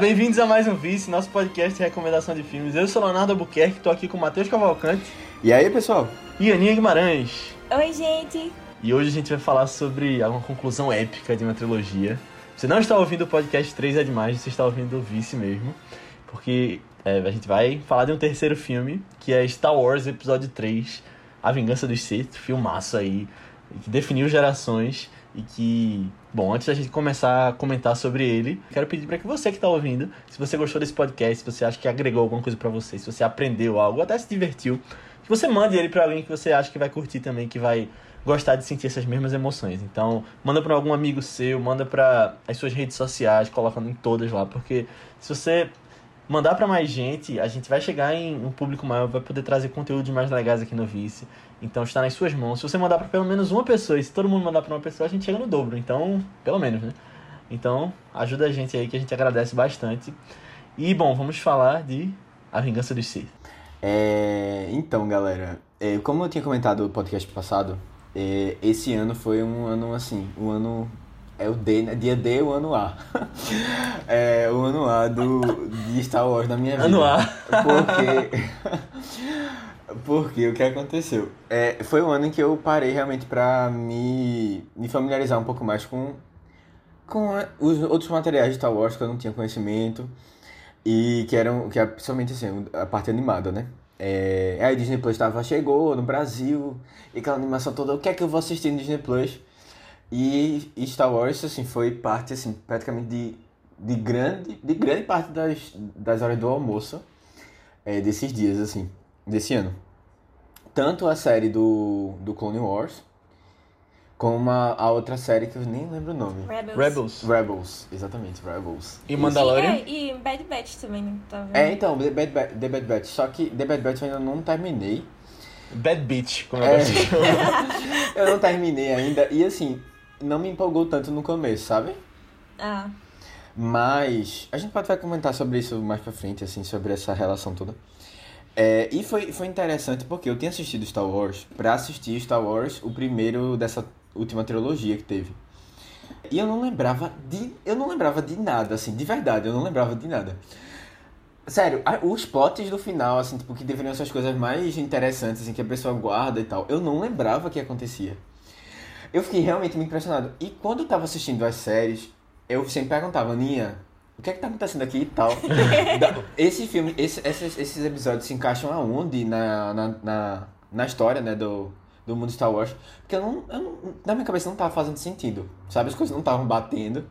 bem-vindos a mais um Vice, nosso podcast de recomendação de filmes. Eu sou Leonardo Albuquerque, tô aqui com o Matheus Cavalcante E aí, pessoal? e Aninha Guimarães. Oi, gente. E hoje a gente vai falar sobre uma conclusão épica de uma trilogia. Você não está ouvindo o podcast 3 é demais, você está ouvindo o Vice mesmo. Porque é, a gente vai falar de um terceiro filme, que é Star Wars Episódio 3, A Vingança dos Sith, filmaço aí, que definiu gerações e que, bom, antes da gente começar a comentar sobre ele, quero pedir para que você que está ouvindo, se você gostou desse podcast, se você acha que agregou alguma coisa para você, se você aprendeu algo, até se divertiu, que você mande ele para alguém que você acha que vai curtir também, que vai gostar de sentir essas mesmas emoções. Então, manda para algum amigo seu, manda para as suas redes sociais, colocando em todas lá, porque se você mandar para mais gente, a gente vai chegar em um público maior, vai poder trazer conteúdos mais legais aqui no Vice. Então está nas suas mãos. Se você mandar para pelo menos uma pessoa, e se todo mundo mandar para uma pessoa, a gente chega no dobro. Então, pelo menos, né? Então, ajuda a gente aí que a gente agradece bastante. E bom, vamos falar de A Vingança dos Sith. É, então, galera, é, como eu tinha comentado no podcast passado, é, esse ano foi um ano assim, um ano. É o D, né? Dia D, o ano A. É o ano A do, de Star Wars na minha vida. Ano A. Porque. Porque o que aconteceu? É, foi um ano em que eu parei realmente pra me, me familiarizar um pouco mais com, com a- os outros materiais de Star Wars que eu não tinha conhecimento. E que eram, que é principalmente assim, a parte animada, né? É, aí Disney Plus tava, chegou no Brasil, e aquela animação toda, o que é que eu vou assistir no Disney Plus? E, e Star Wars, assim, foi parte, assim, praticamente de, de, grande, de grande parte das, das horas do almoço é, desses dias, assim, desse ano. Tanto a série do, do Clone Wars, como a, a outra série que eu nem lembro o nome. Rebels. Rebels. Rebels, exatamente, Rebels. E Mandalorian. É, e Bad Batch também, né? Tá vendo? É, então, The Bad, Batch, The Bad Batch. Só que The Bad Batch eu ainda não terminei. Bad Beach, como É. eu gosto de chamar. eu não terminei ainda. E assim, não me empolgou tanto no começo, sabe? Ah, Mas a gente pode vai comentar sobre isso mais pra frente, assim, sobre essa relação toda. É, e foi, foi interessante porque eu tinha assistido Star Wars pra assistir Star Wars, o primeiro dessa última trilogia que teve. E eu não lembrava de. Eu não lembrava de nada, assim, de verdade, eu não lembrava de nada. Sério, os plots do final, assim, tipo, que deveriam ser as coisas mais interessantes, assim, que a pessoa guarda e tal, eu não lembrava que acontecia. Eu fiquei realmente muito impressionado. E quando eu tava assistindo as séries, eu sempre perguntava, Aninha, o que é que tá acontecendo aqui e tal? Esse filme, esse- esses, esses episódios se encaixam aonde na, na, na, na história, né, do, do mundo Star Wars? Porque eu não, eu não, na minha cabeça não tava fazendo sentido, sabe? As coisas não estavam batendo.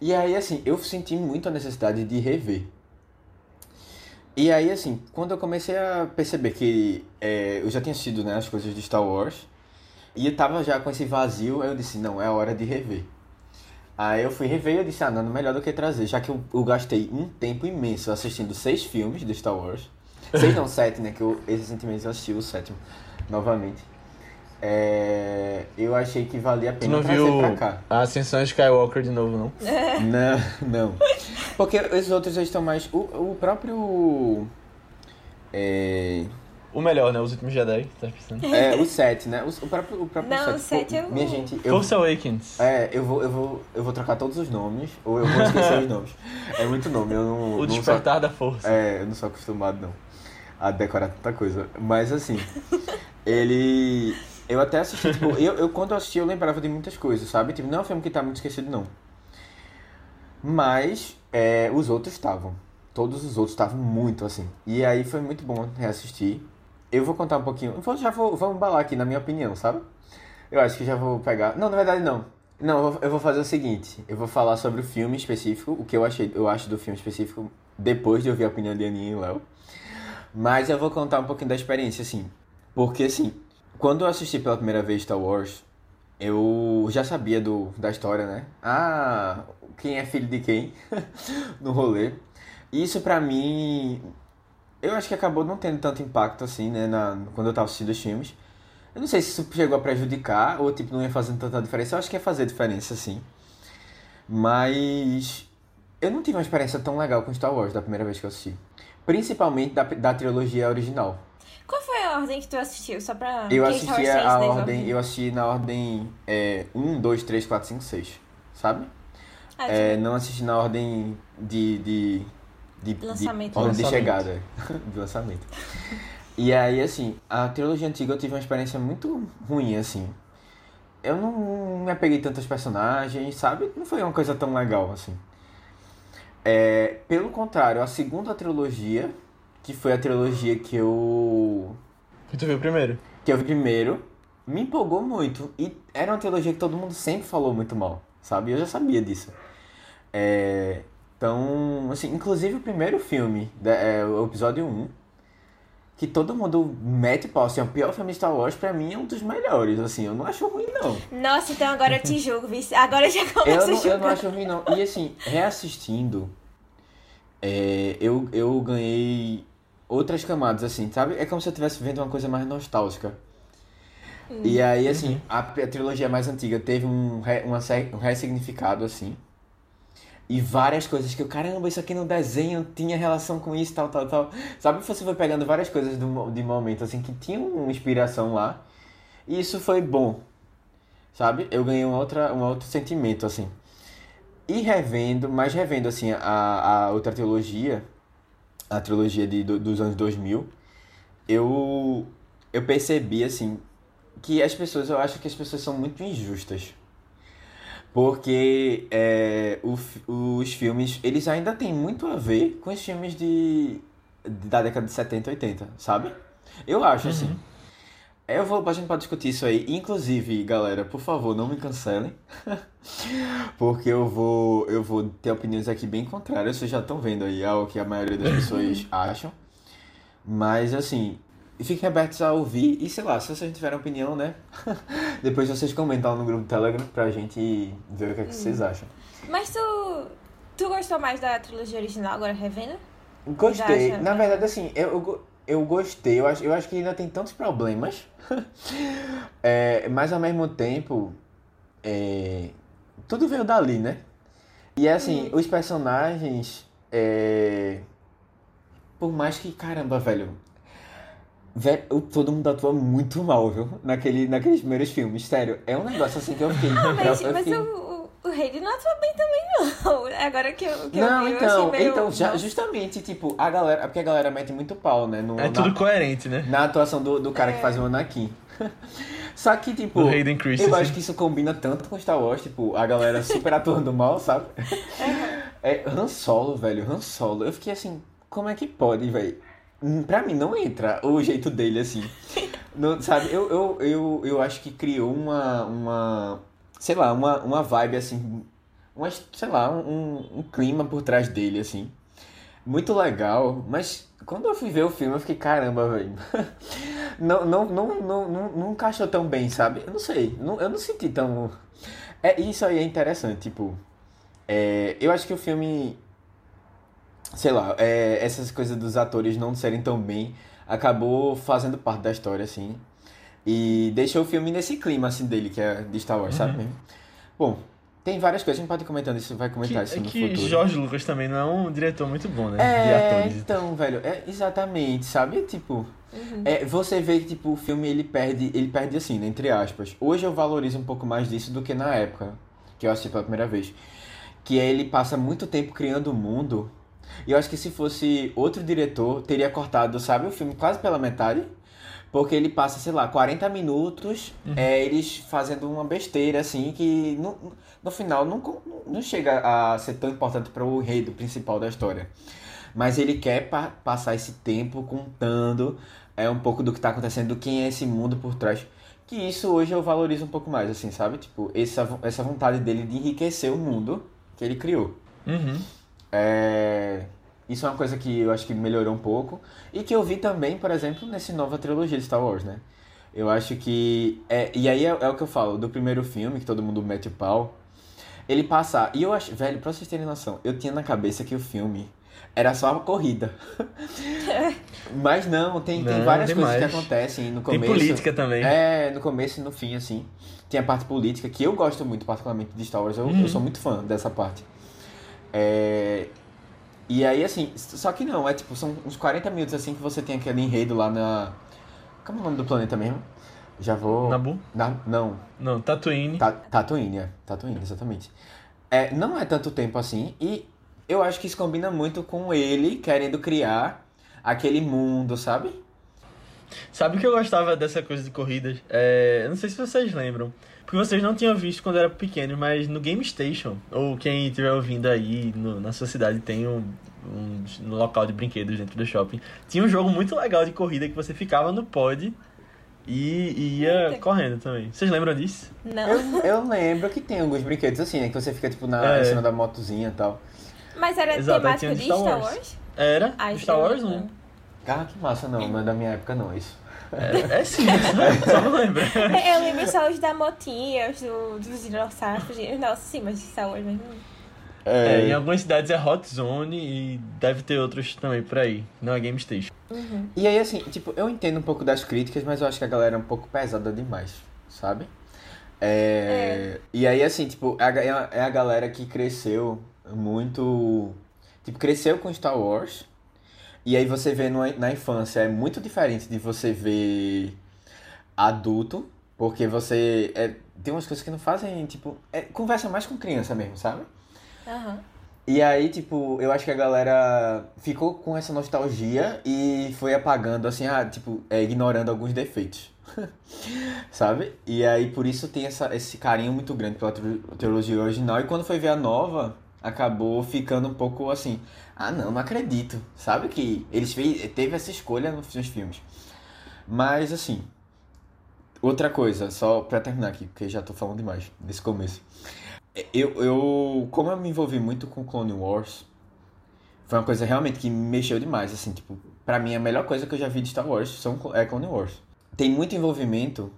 E aí, assim, eu senti muito a necessidade de rever. E aí, assim, quando eu comecei a perceber que é, eu já tinha assistido né, as coisas de Star Wars, e eu tava já com esse vazio, eu disse, não, é hora de rever. Aí eu fui rever e eu disse, ah, não, melhor do que trazer, já que eu, eu gastei um tempo imenso assistindo seis filmes de Star Wars. Seis não, sete, né? Que eu, recentemente eu assisti o sétimo novamente. É, eu achei que valia a pena não trazer viu pra cá. a Ascensão Skywalker de novo, não? Não, não. Porque os outros eles estão mais. O, o próprio. É, O melhor, né? Os Últimos Jedi, tá pensando? é, o 7, né? O, o próprio, o próprio Não, o sete, sete é o- Minha gente, eu, Force Awakens. é, eu, vou, eu, vou, eu vou trocar todos os nomes, ou eu vou esquecer os nomes. É muito nome, eu não. O não Despertar da Força. Sou, é, eu não sou acostumado, não. A decorar tanta coisa. Mas assim, ele. Eu até assisti, tipo, eu, eu quando eu assisti eu lembrava de muitas coisas, sabe? Tipo, não é um filme que tá muito esquecido, não. Mas é, os outros estavam. Todos os outros estavam muito assim. E aí foi muito bom reassistir. Eu vou contar um pouquinho. Vou, já vou, vou embalar aqui na minha opinião, sabe? Eu acho que já vou pegar. Não, na verdade não. Não, eu vou, fazer o seguinte. Eu vou falar sobre o filme específico, o que eu achei, eu acho do filme específico depois de ouvir a opinião de Aninha e Léo. Mas eu vou contar um pouquinho da experiência, assim. Porque, assim, quando eu assisti pela primeira vez Star Wars, eu já sabia do, da história, né? Ah, quem é filho de quem no rolê. Isso pra mim, eu acho que acabou não tendo tanto impacto assim, né? Na, quando eu tava assistindo os filmes. Eu não sei se isso chegou a prejudicar ou, tipo, não ia fazer tanta diferença. Eu acho que ia fazer diferença, sim. Mas eu não tive uma experiência tão legal com Star Wars da primeira vez que eu assisti. Principalmente da, da trilogia original. Qual foi a ordem que tu assistiu? Só pra. Eu assisti a, a ordem, eu assisti na ordem é, 1, 2, 3, 4, 5, 6, sabe? Ah, É, não assisti na ordem de. de, de, de Lançamento. ordem de Lançamento. chegada. de lançamento. E aí, assim, a trilogia antiga eu tive uma experiência muito ruim, assim. Eu não me apeguei tanto aos personagens, sabe? Não foi uma coisa tão legal, assim. É, pelo contrário, a segunda trilogia, que foi a trilogia que eu Que tu viu primeiro? que eu vi primeiro, me empolgou muito. E era uma trilogia que todo mundo sempre falou muito mal, sabe? Eu já sabia disso. É, então, assim, inclusive o primeiro filme, é, o episódio 1, que todo mundo mete pau, assim, o pior filme de Star Wars pra mim é um dos melhores, assim, eu não acho ruim não. Nossa, então agora eu te julgo, vice. Agora eu já começo Eu a não, eu não acho ruim não. E assim, reassistindo, é, eu, eu ganhei outras camadas, assim, sabe? É como se eu estivesse vendo uma coisa mais nostálgica. E aí, assim, a, a trilogia mais antiga teve um, re, uma, um ressignificado, assim. E várias coisas que eu, caramba, isso aqui no desenho tinha relação com isso, tal, tal, tal. Sabe, você foi pegando várias coisas do, de momento, assim, que tinham uma inspiração lá. E isso foi bom. Sabe? Eu ganhei um, outra, um outro sentimento, assim. E revendo, mas revendo, assim, a, a outra trilogia, a trilogia de, do- dos anos 2000, eu, eu percebi, assim, que as pessoas, eu acho que as pessoas são muito injustas. Porque é, o os filmes, eles ainda têm muito a ver com os filmes de, da década de 70 e 80, sabe? Eu acho, assim. Eu vou, a gente pode discutir isso aí. Inclusive, galera, por favor, não me cancelem. Porque eu vou, eu vou ter opiniões aqui bem contrárias. Vocês já estão vendo aí ao que a maioria das pessoas acham. Mas, assim, fiquem abertos a ouvir. E, sei lá, se vocês tiverem opinião, né? Depois vocês comentam lá no grupo do Telegram pra gente ver o que, é que vocês acham. Mas tu. Tu gostou mais da trilogia original, agora revendo? Gostei. acha? Na verdade, assim, eu, eu, eu gostei. Eu acho, eu acho que ainda tem tantos problemas. É, mas ao mesmo tempo, é, tudo veio dali, né? E assim, os personagens. é, por mais que, caramba, velho. Velho todo mundo atua muito mal, viu? Naquele, naqueles primeiros filmes. Sério, é um negócio assim que eu fiquei. Mas, eu, eu mas fiquei- o, o, o Rei não atua bem também, não. Agora que eu, que Não, eu vi, eu então, achei meio... então já, justamente, tipo, a galera. é Porque a galera mete muito pau, né? No, É na- tudo coerente, né? na atuação do, do cara que faz o Anakin. Só que, tipo, eu acho que isso combina tanto com Star Wars, tipo, a galera super atuando mal, sabe? É Han Solo, velho, Han Solo. Eu fiquei assim, como é que pode, velho? Hum, Pra mim não entra o jeito dele, assim. Não, sabe, eu, eu, eu, eu acho que criou uma, uma sei lá, uma, uma vibe, assim, uma, sei lá, um, um clima por trás dele, assim. Muito legal, mas quando eu fui ver o filme, eu fiquei, caramba, velho. Não, não, não, não, não, não encaixou tão bem, sabe? Eu não sei, não, eu não senti tão. É, isso aí é interessante, tipo. é, eu acho que o filme. Sei lá, é, essas coisas dos atores não serem tão bem acabou fazendo parte da história, assim. E deixou o filme nesse clima, assim, dele, que é de Star Wars, sabe mesmo? Bom, tem várias coisas, a gente pode ir comentando isso, vai Que, comentar é isso no que futuro. George Lucas também não é um diretor muito bom, né? de É, atores. então, velho, é exatamente, sabe? Tipo, Uhum. é, você vê que tipo, o filme ele perde, ele perde assim, né, entre aspas. Hoje eu valorizo um pouco mais disso do que na época que eu assisti pela primeira vez. Que é ele passa muito tempo criando o mundo. E eu acho que se fosse outro diretor, teria cortado, sabe, o filme quase pela metade. Porque ele passa, sei lá, 40 minutos é, eles fazendo uma besteira, assim, que no, no final não, não chega a ser tão importante para o enredo principal da história. Mas ele quer pa- passar esse tempo contando é, um pouco do que tá acontecendo, do quem é esse mundo por trás. Que isso hoje eu valorizo um pouco mais, assim, sabe? Tipo, essa, essa vontade dele de enriquecer o mundo que ele criou. Uhum. É, Isso é uma coisa que eu acho que melhorou um pouco. E que eu vi também, por exemplo, nessa nova trilogia de Star Wars, né? Eu acho que. É... E aí é, é o que eu falo, do primeiro filme, que todo mundo mete o pau. Ele passa. E eu acho. Velho, pra vocês terem noção, eu tinha na cabeça que o filme era só uma corrida. Mas não, tem, tem Não, várias demais. coisas que acontecem no Tem começo. política também. É, no começo e no fim, assim. Tem a parte política, que eu gosto muito, particularmente, de Star Wars. Eu, Uhum. eu sou muito fã dessa parte. É... E aí, assim, só que não, é tipo, são uns 40 minutos, assim, que você tem aquele enredo lá na... Como é o nome do planeta mesmo? Já vou... Nabu? Na... Não, Não, Tatooine. Ta- Tatooine, é. Tatooine, exatamente. É, não é tanto tempo assim, e eu acho que isso combina muito com ele querendo criar aquele mundo, sabe? Sabe o que eu gostava dessa coisa de corridas? É, não sei se vocês lembram. Porque vocês não tinham visto quando era pequeno, mas no Game Station, ou quem estiver ouvindo aí no- na sua cidade tem um, um, um local de brinquedos dentro do shopping. Tinha um jogo muito legal de corrida que você ficava no pod e, e ia Eita. correndo também. Vocês lembram disso? Não. Eu, eu lembro que tem alguns brinquedos assim, né? Que você fica, tipo, na, É. em cima da motozinha e tal. Mas era Exato, temática tinha de Star Star Wars. Wars? Era? Ai, Star Wars não. não. Ah, que massa, não. Mas da minha época não, isso. É, é sim, só, só não lembro. Eu lembro só os da motinha, os do, dos dinossauros. Nossa, sim, mas de Star Wars mesmo. É, em algumas cidades é Hot Zone e deve ter outros também por aí. Não é Game Station. E aí, assim, tipo, eu entendo um pouco das críticas, mas eu acho que a galera é um pouco pesada demais, sabe? É... E aí, assim, tipo, é é é a galera que cresceu muito. Tipo, cresceu com Star Wars. E aí você vê no- na infância é muito diferente de você ver adulto, porque você. É, tem umas coisas que não fazem, tipo. É, conversa mais com criança mesmo, sabe? Aham. E aí, tipo, eu acho que a galera ficou com essa nostalgia e foi apagando, assim, ah, tipo, é, ignorando alguns defeitos. Sabe? E aí, por isso tem essa, esse carinho muito grande pela trilogia original. E quando foi ver a nova, acabou ficando um pouco assim, ah, não, não acredito. Sabe que eles fez, teve essa escolha nos filmes. Mas, assim, outra coisa, só pra terminar aqui, porque já tô falando demais desse começo. Eu, eu, como eu me envolvi muito com Clone Wars, foi uma coisa realmente que me mexeu demais, assim, tipo, pra mim a melhor coisa que eu já vi de Star Wars são, é Clone Wars. Tem muito envolvimento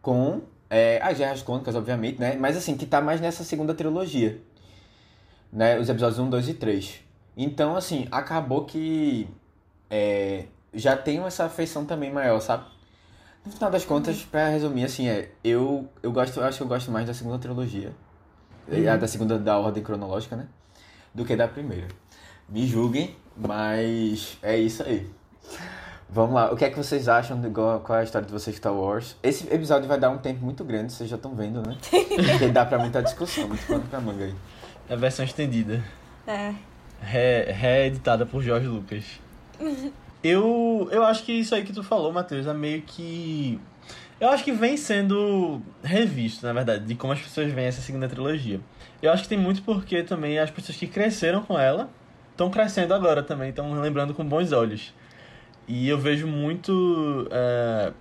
com é, as Guerras Clônicas, obviamente, né, mas assim, que tá mais nessa segunda trilogia, né, os episódios 1, 2 e 3. Então, assim, acabou que é, já tenho essa afeição também maior, sabe? No final das contas, pra resumir, assim, é, eu, eu gosto, eu acho que eu gosto mais da segunda trilogia. Uhum. A da segunda da ordem cronológica, né? Do que da primeira. Me julguem, mas é isso aí. Vamos lá, o que é que vocês acham? De, qual qual é a história de vocês de Star Wars? Esse episódio vai dar um tempo muito grande, vocês já estão vendo, né? Porque dá pra muita discussão, muito pano pra manga aí. É a versão estendida. É. Re- reeditada por Jorge Lucas. eu, eu acho que isso aí que tu falou, Matheus, é meio que. Eu acho que vem sendo revisto, na verdade, de como as pessoas veem essa segunda trilogia. Eu acho que tem muito porque também as pessoas que cresceram com ela estão crescendo agora também, estão lembrando com bons olhos. E eu vejo muito é,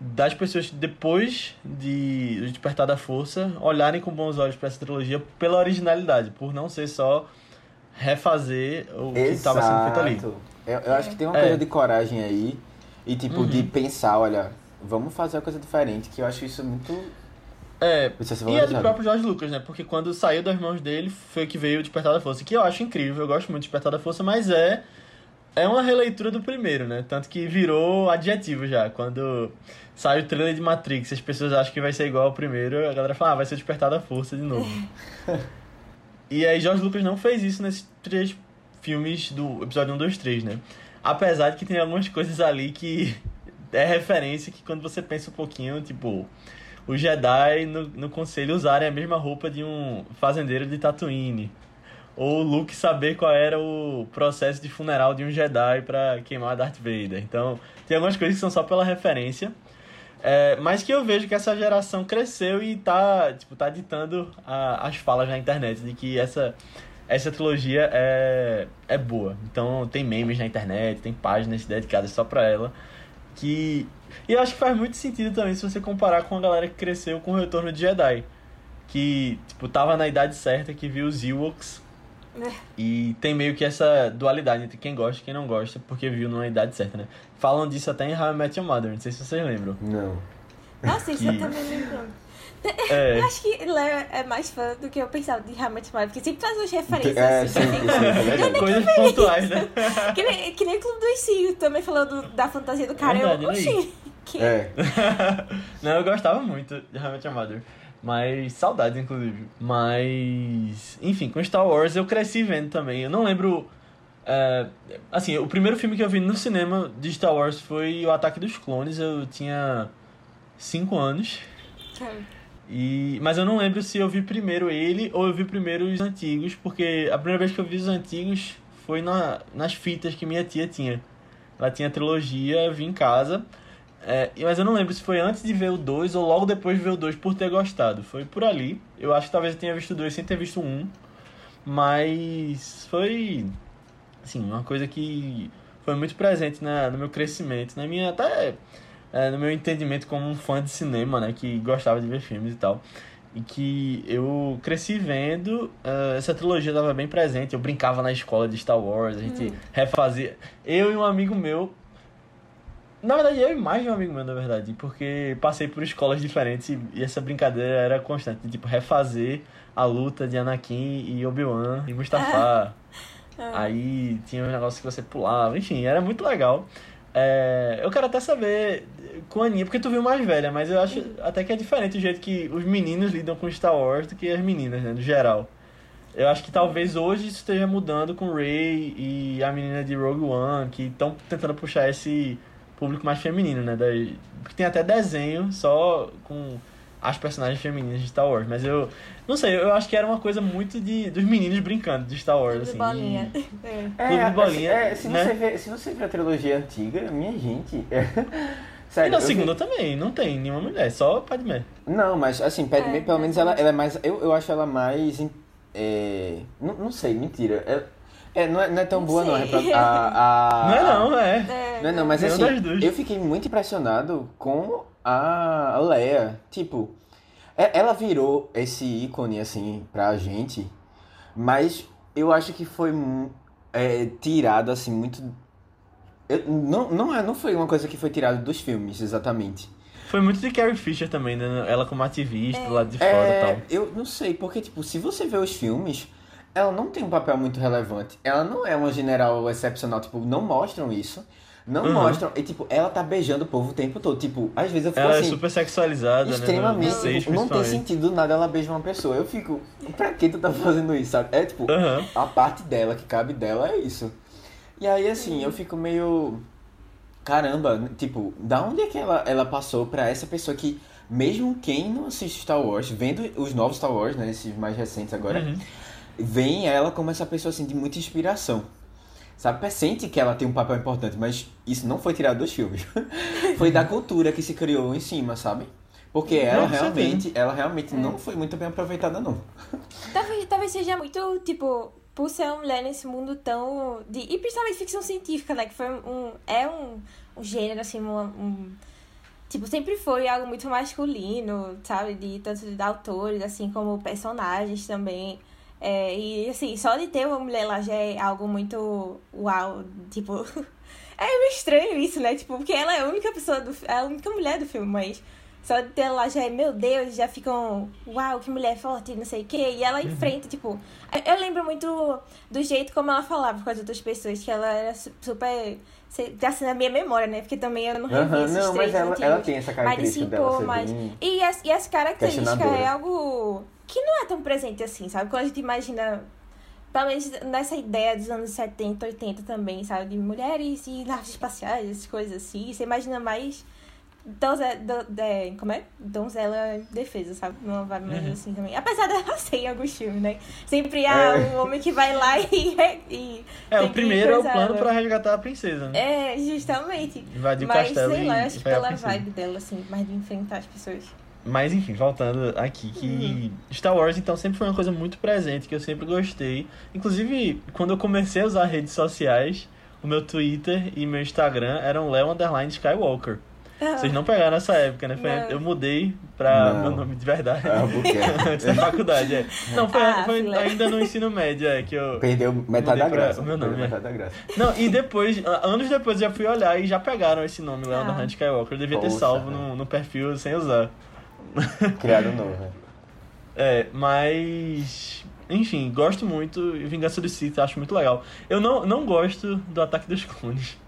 das pessoas depois de Despertar da Força olharem com bons olhos para essa trilogia pela originalidade, por não ser só refazer o que estava sendo feito ali. Exato. Eu, eu acho que tem uma É. coisa de coragem aí e tipo Uhum. de pensar, olha, vamos fazer uma coisa diferente, que eu acho isso muito. É, ser e é do próprio George Lucas, né? Porque quando saiu das mãos dele foi que veio o Despertar da Força, que eu acho incrível, eu gosto muito de Despertar da Força, mas é é uma releitura do primeiro, né? Tanto que virou adjetivo já. Quando sai o trailer de Matrix, as pessoas acham que vai ser igual ao primeiro, a galera fala, ah, vai ser o Despertar da Força de novo. e aí George Lucas não fez isso nesses três filmes do episódio 1, 2, 3, né? Apesar de que tem algumas coisas ali que é referência que quando você pensa um pouquinho, tipo, os Jedi no, no conselho usarem a mesma roupa de um fazendeiro de Tatooine. Ou o Luke saber qual era o processo de funeral de um Jedi pra queimar Darth Vader. Então, tem algumas coisas que são só pela referência. É, mas que eu vejo que essa geração cresceu e tá, tipo, tá ditando a- as falas na internet de que essa, essa trilogia é, é boa. Então tem memes na internet, tem páginas dedicadas só pra ela. Que. E eu acho que faz muito sentido também se você comparar com a galera que cresceu com o retorno de Jedi. Que, tipo, tava na idade certa, que viu os Ewoks. É. E tem meio que essa dualidade entre quem gosta e quem não gosta, porque viu numa idade certa, né? Falam disso até em How I Met Your Mother, não sei se vocês lembram. Não. Nossa, isso Que- eu também lembro. É, Eu acho que Léo é mais fã do que eu pensava de Hamlet Mother, porque sempre traz umas referências É, assim. sim, sim, é coisas pontuais, né? Que nem, que nem o Clube dos Cinco também falou do- da fantasia do cara. Verdade, eu, oxi, que... É. não, eu gostava muito de How I Met Your Mother. Mas, saudades, inclusive. Mas, enfim, com Star Wars eu cresci vendo também. Eu não lembro. é, assim, o primeiro filme que eu vi no cinema de Star Wars foi O Ataque dos Clones. Eu tinha 5 anos. E, mas eu não lembro se eu vi primeiro ele ou eu vi primeiro os antigos, porque a primeira vez que eu vi os antigos foi na, nas fitas que minha tia tinha. Ela tinha trilogia, eu vi em casa. É, mas eu não lembro se foi antes de ver o 2 ou logo depois de ver o 2 por ter gostado. Foi por ali. Eu acho que talvez eu tenha visto o 2 sem ter visto o 1. Mas foi. Assim, uma coisa que foi muito presente na, no meu crescimento, na minha. até é, no meu entendimento como um fã de cinema, né? Que gostava de ver filmes e tal. E que eu cresci vendo, uh, essa trilogia estava bem presente. Eu brincava na escola de Star Wars, a gente hum. refazia. Eu e um amigo meu. Na verdade, eu e mais de um amigo meu, na verdade, porque passei por escolas diferentes e, e essa brincadeira era constante. Tipo, refazer a luta de Anakin e Obi-Wan e Mustafa. Ah. Aí tinha um negócio que você pulava, enfim, era muito legal. É, eu quero até saber com a Aninha, porque tu viu mais velha, mas eu acho até que é diferente o jeito que os meninos lidam com Star Wars do que as meninas, né, no geral. Eu acho que talvez hoje isso esteja mudando com Rey e a menina de Rogue One, que estão tentando puxar esse público mais feminino, né? porque tem até desenho só com as personagens femininas de Star Wars. Mas eu não sei, eu acho que era uma coisa muito de dos meninos brincando de Star Wars. Assim, bolinha. E... É. Clube de bolinha. É, se, né? você vê, se você vê a trilogia antiga, minha gente. Sério, e na segunda vi... também, não tem nenhuma mulher, só Padmé. Não, mas assim, Padmé, é, pelo menos ela, ela é mais. Eu, eu acho ela mais. É, não, não sei, mentira. É, é, não, é, não é tão não boa sei. não. A, a, não é não, é. é. Não é não, mas assim, eu fiquei muito impressionado com a Leia. Tipo, é, ela virou esse ícone, assim, pra gente, mas eu acho que foi é, tirado, assim, muito. Eu, não, não, é, não foi uma coisa que foi tirada dos filmes, exatamente. Foi muito de Carrie Fisher também, né? Ela como ativista, é. lá de fora é, e tal. Eu não sei, porque, tipo, se você vê os filmes, ela não tem um papel muito relevante. Ela não é uma general excepcional, tipo, não mostram isso. Não uhum. mostram. E, tipo, ela tá beijando o povo o tempo todo. Tipo, às vezes eu fico ela assim. é super sexualizada, extremamente, né? Tipo, não tem sentido nada ela beija uma pessoa. Eu fico, pra que tu tá fazendo isso, sabe? É tipo, uhum. a parte dela, que cabe dela, é isso. E aí, assim, eu fico meio. Caramba, tipo, da onde é que ela, ela passou pra essa pessoa que, mesmo quem não assiste Star Wars, vendo os novos Star Wars, né? Esses mais recentes agora, uhum. Vem ela como essa pessoa assim de muita inspiração sabe? Sente que ela tem um papel importante, mas isso não foi tirado dos filmes. foi da cultura que se criou em cima, sabe? Porque ela realmente, ela realmente é. não foi muito bem aproveitada, não. Talvez, talvez seja muito, tipo, por ser uma mulher nesse mundo tão. De, e principalmente ficção científica, né? Que foi um. É um, um gênero, assim, um, um tipo, sempre foi algo muito masculino, sabe? De tanto de autores, assim, como personagens também. É, e assim, só de ter uma mulher lá já é algo muito uau, tipo. é meio estranho isso, né? Tipo, porque ela é a única pessoa do é a única mulher do filme, mas só de ter ela lá já é, meu Deus, já ficam, uau, que mulher forte, não sei o quê. E ela uhum. enfrenta, tipo. Eu lembro muito do jeito como ela falava com as outras pessoas, que ela era super. Tá assim na minha memória, né? Porque também eu não revi uhum, esses Não, mas ela, ela tem essa característica mas, assim, dela pô, mas... E, as, e as características é algo que não é tão presente assim, sabe? Quando a gente imagina, pelo menos nessa ideia dos anos 70, 80 também, sabe? De mulheres e naves espaciais, essas coisas assim. Você imagina mais donzela, do, de, como é? Donzela defesa, sabe? Uma vibe mais uhum. assim também. Apesar dela ser em alguns filmes, né? Sempre há é. um homem que vai lá e... e é, o primeiro é o plano pra resgatar a princesa, né? É, justamente. Invadir o castelo sei lá, e, acho pela vibe dela, assim, mais de enfrentar as pessoas. Mas enfim, voltando aqui, que uhum. Star Wars então sempre foi uma coisa muito presente, que eu sempre gostei. Inclusive, quando eu comecei a usar redes sociais, o meu Twitter e meu Instagram eram Leo Underline Skywalker. Ah. Vocês não pegaram nessa época, né? Foi, eu mudei pra não. meu nome de verdade. Ah, Antes da faculdade, é. Não, foi, ah, foi ainda no ensino médio, é, que eu. Perdeu metade da graça. Meu nome. É. Metade da graça. Não, e depois, anos depois eu já fui olhar e já pegaram esse nome, Leo ah. Underline Skywalker. Eu devia Poxa, ter salvo no, no perfil sem usar. Criado novo, né? É, mas. Enfim, gosto muito. Vingança do Sith, acho muito legal. Eu não, não gosto do Ataque dos Clones.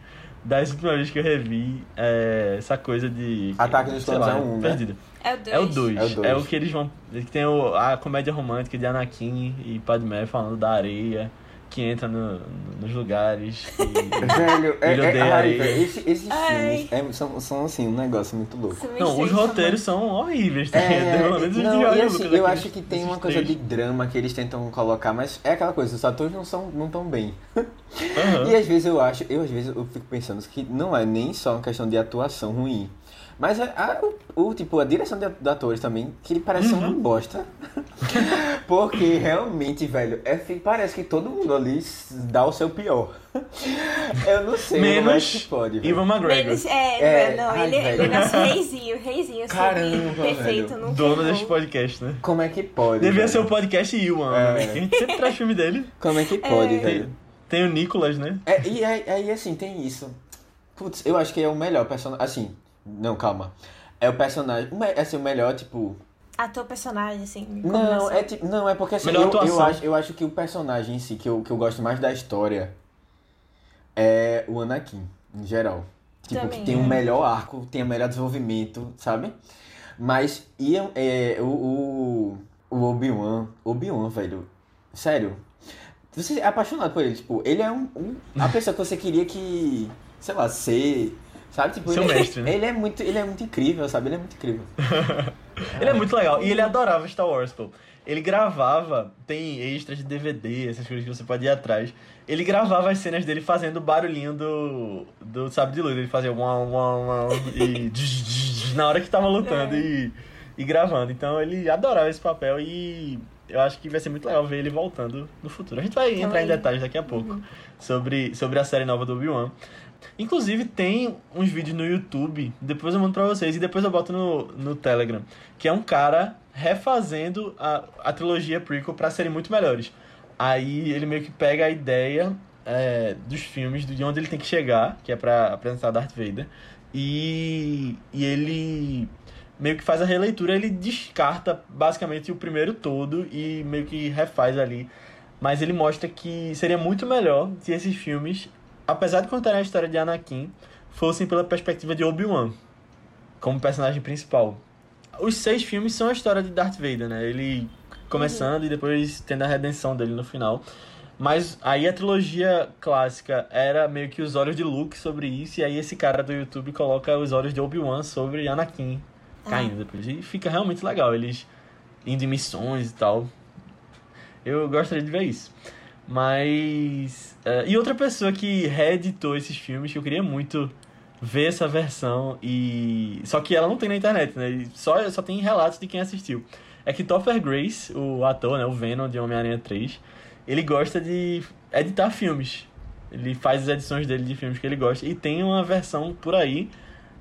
Das últimas vezes que eu revi, é, essa coisa de. Ataque dos Clones é um, perdido. É o 2. É o 2. É, o, é o que eles vão. Que tem o, a comédia romântica de Anakin e Padmé falando da areia que entra no- no- nos lugares. e- Velho, é, é, ai, ele. velho, esse- esses Ai. filmes é- são, são, assim, um negócio muito louco. Não, os roteiros são horríveis, tá? É, Pelo menos os não, de e George assim, eu acho que tem esses uma coisa três. de drama que eles tentam colocar, mas é aquela coisa, os atores não são não tão bem. Aham. E às vezes eu acho, eu às vezes eu fico pensando que não é nem só uma questão de atuação ruim, mas a, a- o, o, tipo a direção de, de atores também, que ele parece uma Uhum. bosta. Porque realmente, velho, é, parece que todo mundo ali dá o seu pior. Eu não sei como é Menos que pode. velho. Ivan McGregor, Menos, é, É, não, ai, ele, velho. ele é reizinho, reizinho, assim, Caramba, perfeito, velho. não dono deste podcast, né? Como é que pode? Devia velho? ser o podcast Iwan, É. né? Que a gente sempre traz filme dele. Como é que pode, velho? Tem o Nicolas, né? É, e aí, aí, assim, tem isso. Putz, eu acho que é o melhor personagem. Assim, não, calma. É o personagem. me- Assim, o melhor, tipo. Ator, personagem, assim. Não, é tipo. Não, é porque assim, eu, eu, acho, eu acho que o personagem em si, que eu, que eu gosto mais da história, é o Anakin, em geral. Tipo, Também, que tem o é. melhor arco, tem o melhor desenvolvimento, sabe? Mas e, é, o, o, o Obi-Wan. Obi-Wan, velho. Sério. Você é apaixonado por ele, tipo, ele é um, um- a pessoa que você queria que, sei lá, ser. Sabe? Tipo, Seu ele, mestre, né? ele é muito, ele é muito incrível, sabe? Ele é muito incrível. Ele é muito legal. E ele adorava Star Wars, pô. Ele gravava, tem extras de DVD, essas coisas que você pode ir atrás. Ele gravava as cenas dele fazendo o barulhinho do, do sabre de luz. Ele fazia uau, uau, uau, e na hora que tava lutando e, e gravando. Então ele adorava esse papel e eu acho que vai ser muito legal ver ele voltando no futuro. A gente vai entrar em detalhes daqui a pouco sobre, sobre a série nova do Obi-Wan. Inclusive tem uns vídeos no YouTube, depois eu mando pra vocês e depois eu boto no, no Telegram, que é um cara refazendo a, a trilogia prequel pra serem muito melhores. Aí ele meio que pega a ideia é, dos filmes, de onde ele tem que chegar, que é pra apresentar Darth Vader, e, e ele meio que faz a releitura, ele descarta basicamente o primeiro todo e meio que refaz ali. Mas ele mostra que seria muito melhor se esses filmes, apesar de contarem a história de Anakin, fossem pela perspectiva de Obi-Wan, como personagem principal. Os seis filmes são a história de Darth Vader, né? Ele começando e depois tendo a redenção dele no final. Mas aí a trilogia clássica era meio que os olhos de Luke sobre isso, e aí esse cara do YouTube coloca os olhos de Obi-Wan sobre Anakin caindo depois. E fica realmente legal, eles indo em missões e tal. Eu gostaria de ver isso. Mas. eh, e outra pessoa que reeditou esses filmes, que eu queria muito ver essa versão, e. Só que ela não tem na internet, né? Só, só tem relatos de quem assistiu. É que Topher Grace, o ator, né? O Venom de Homem-Aranha 3, ele gosta de editar filmes. Ele faz as edições dele de filmes que ele gosta. E tem uma versão por aí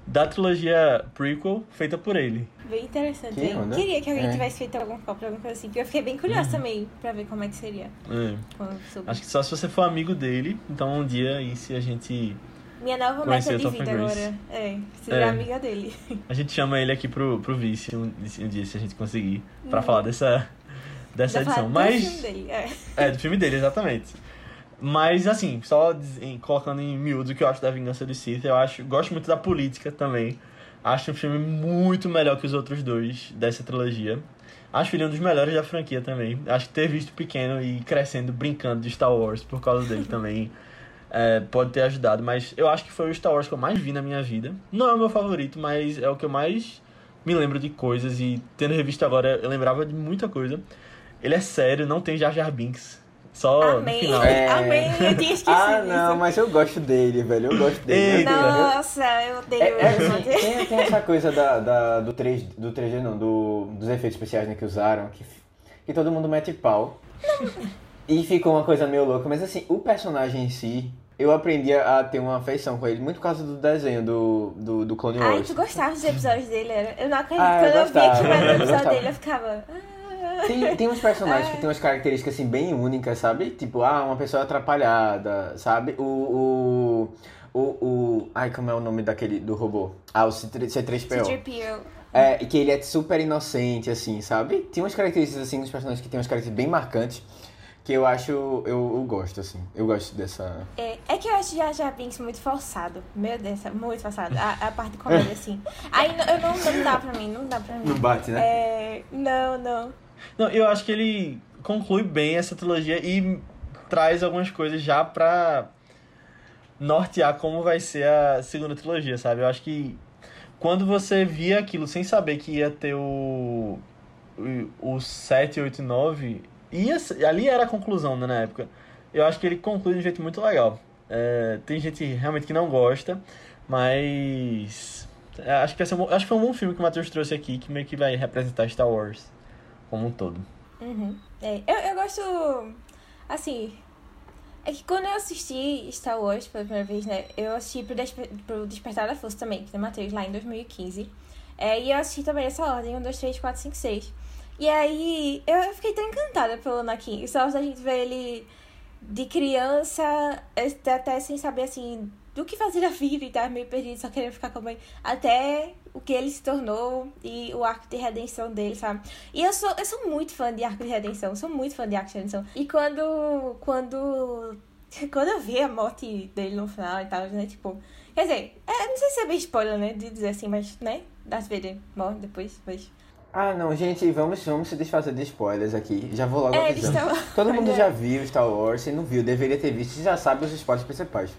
da trilogia prequel feita por ele. Bem interessante. Que Eu onda. queria que alguém É. tivesse feito alguma cópia, alguma coisa assim. Porque eu fiquei bem curiosa também pra ver como é que seria. É. Acho que só se você for amigo dele, então um dia aí se a gente. Minha nova meta de vida agora. É, ser É. amiga dele. A gente chama ele aqui pro, pro vice um, um dia, se a gente conseguir, pra Uhum. falar dessa, dessa edição. falar do Mas. filme dele. É. É, do filme dele, exatamente. Mas, assim, só colocando em miúdo o que eu acho da Vingança do Sith, eu acho, gosto muito da política também. Acho um filme muito melhor que os outros dois dessa trilogia. Acho ele um dos melhores da franquia também. Acho que ter visto pequeno e crescendo, brincando de Star Wars por causa dele também é, pode ter ajudado. Mas eu acho que foi o Star Wars que eu mais vi na minha vida. Não é o meu favorito, mas é o que eu mais me lembro de coisas. E tendo revisto agora, eu lembrava de muita coisa. Ele é sério, não tem Jar Jar Binks. Só Amém. no final. É. Amém. Eu tinha esquecido Ah, não, disso. mas eu gosto dele, velho. Eu gosto dele. Eita. Nossa, eu odeio É, é tem, tem essa coisa da, da- do, 3, do 3D, não, do, dos efeitos especiais né, que usaram, que, que todo mundo mete pau. e ficou uma coisa meio louca, mas assim, o personagem em si, eu aprendi a ter uma afeição com ele, muito por causa do desenho do, do, do Clone Ai, Wars. tu gostava dos episódios dele? era- Eu não acredito. Ah, eu Quando eu, vi gostava, que era o eu episódio dele, eu ficava. "Ah". Tem, tem uns personagens É. que tem umas características assim bem únicas, sabe? Tipo, ah, uma pessoa atrapalhada, sabe? O. O. O. o ai, como é o nome daquele do robô? Ah, o C3, C3PO. C-3PO. É, que ele é super inocente, assim, sabe? Tem umas características, assim, dos personagens que tem umas características bem marcantes que eu acho, eu, eu gosto, assim. Eu gosto dessa... É, é que eu acho já já Binks muito forçado. Meu Deus, muito forçado. A, a parte de comédia, assim. Aí eu não, não dá pra mim, não dá pra mim. Não bate, né? É, não, não. Não, eu acho que ele conclui bem essa trilogia e traz algumas coisas já pra nortear como vai ser a segunda trilogia, sabe? Eu acho que quando você via aquilo sem saber que ia ter o o, o 7, 8 e 9, ia, ali era a conclusão né, na época. Eu acho que ele conclui de um jeito muito legal. É, tem gente realmente que não gosta, mas é, acho que, um, acho que foi um bom filme que o Matheus trouxe aqui, que meio que vai representar Star Wars como um todo. Uhum. É, eu, eu gosto. Assim. É que quando eu assisti Star Wars pela primeira vez, né? Eu assisti pro, Desper pro Despertar da Força também, que tem Matheus lá em 2015. É, e eu assisti também essa ordem: 1, 2, 3, 4, 5, 6. E aí eu fiquei tão encantada pelo Anakin. Só a gente vê ele de criança, até sem saber assim do que fazer a vida e tá meio perdido, só querendo ficar com a mãe. Até o que ele se tornou e o arco de redenção dele, sabe? E eu sou, eu sou muito fã de arco de redenção, sou muito fã de arco de redenção. E quando. Quando. Quando eu vi a morte dele no final e tal, né? Tipo. Quer dizer, é, não sei se é bem spoiler, né? De dizer assim, mas, né? Darth Vader morre depois, mas. Ah, não, gente, vamos, vamos se desfazer de spoilers aqui. Já vou logo É, avisando. eles tão- Todo mundo já viu Star Wars, se não viu, deveria ter visto, já sabe os spoilers principais.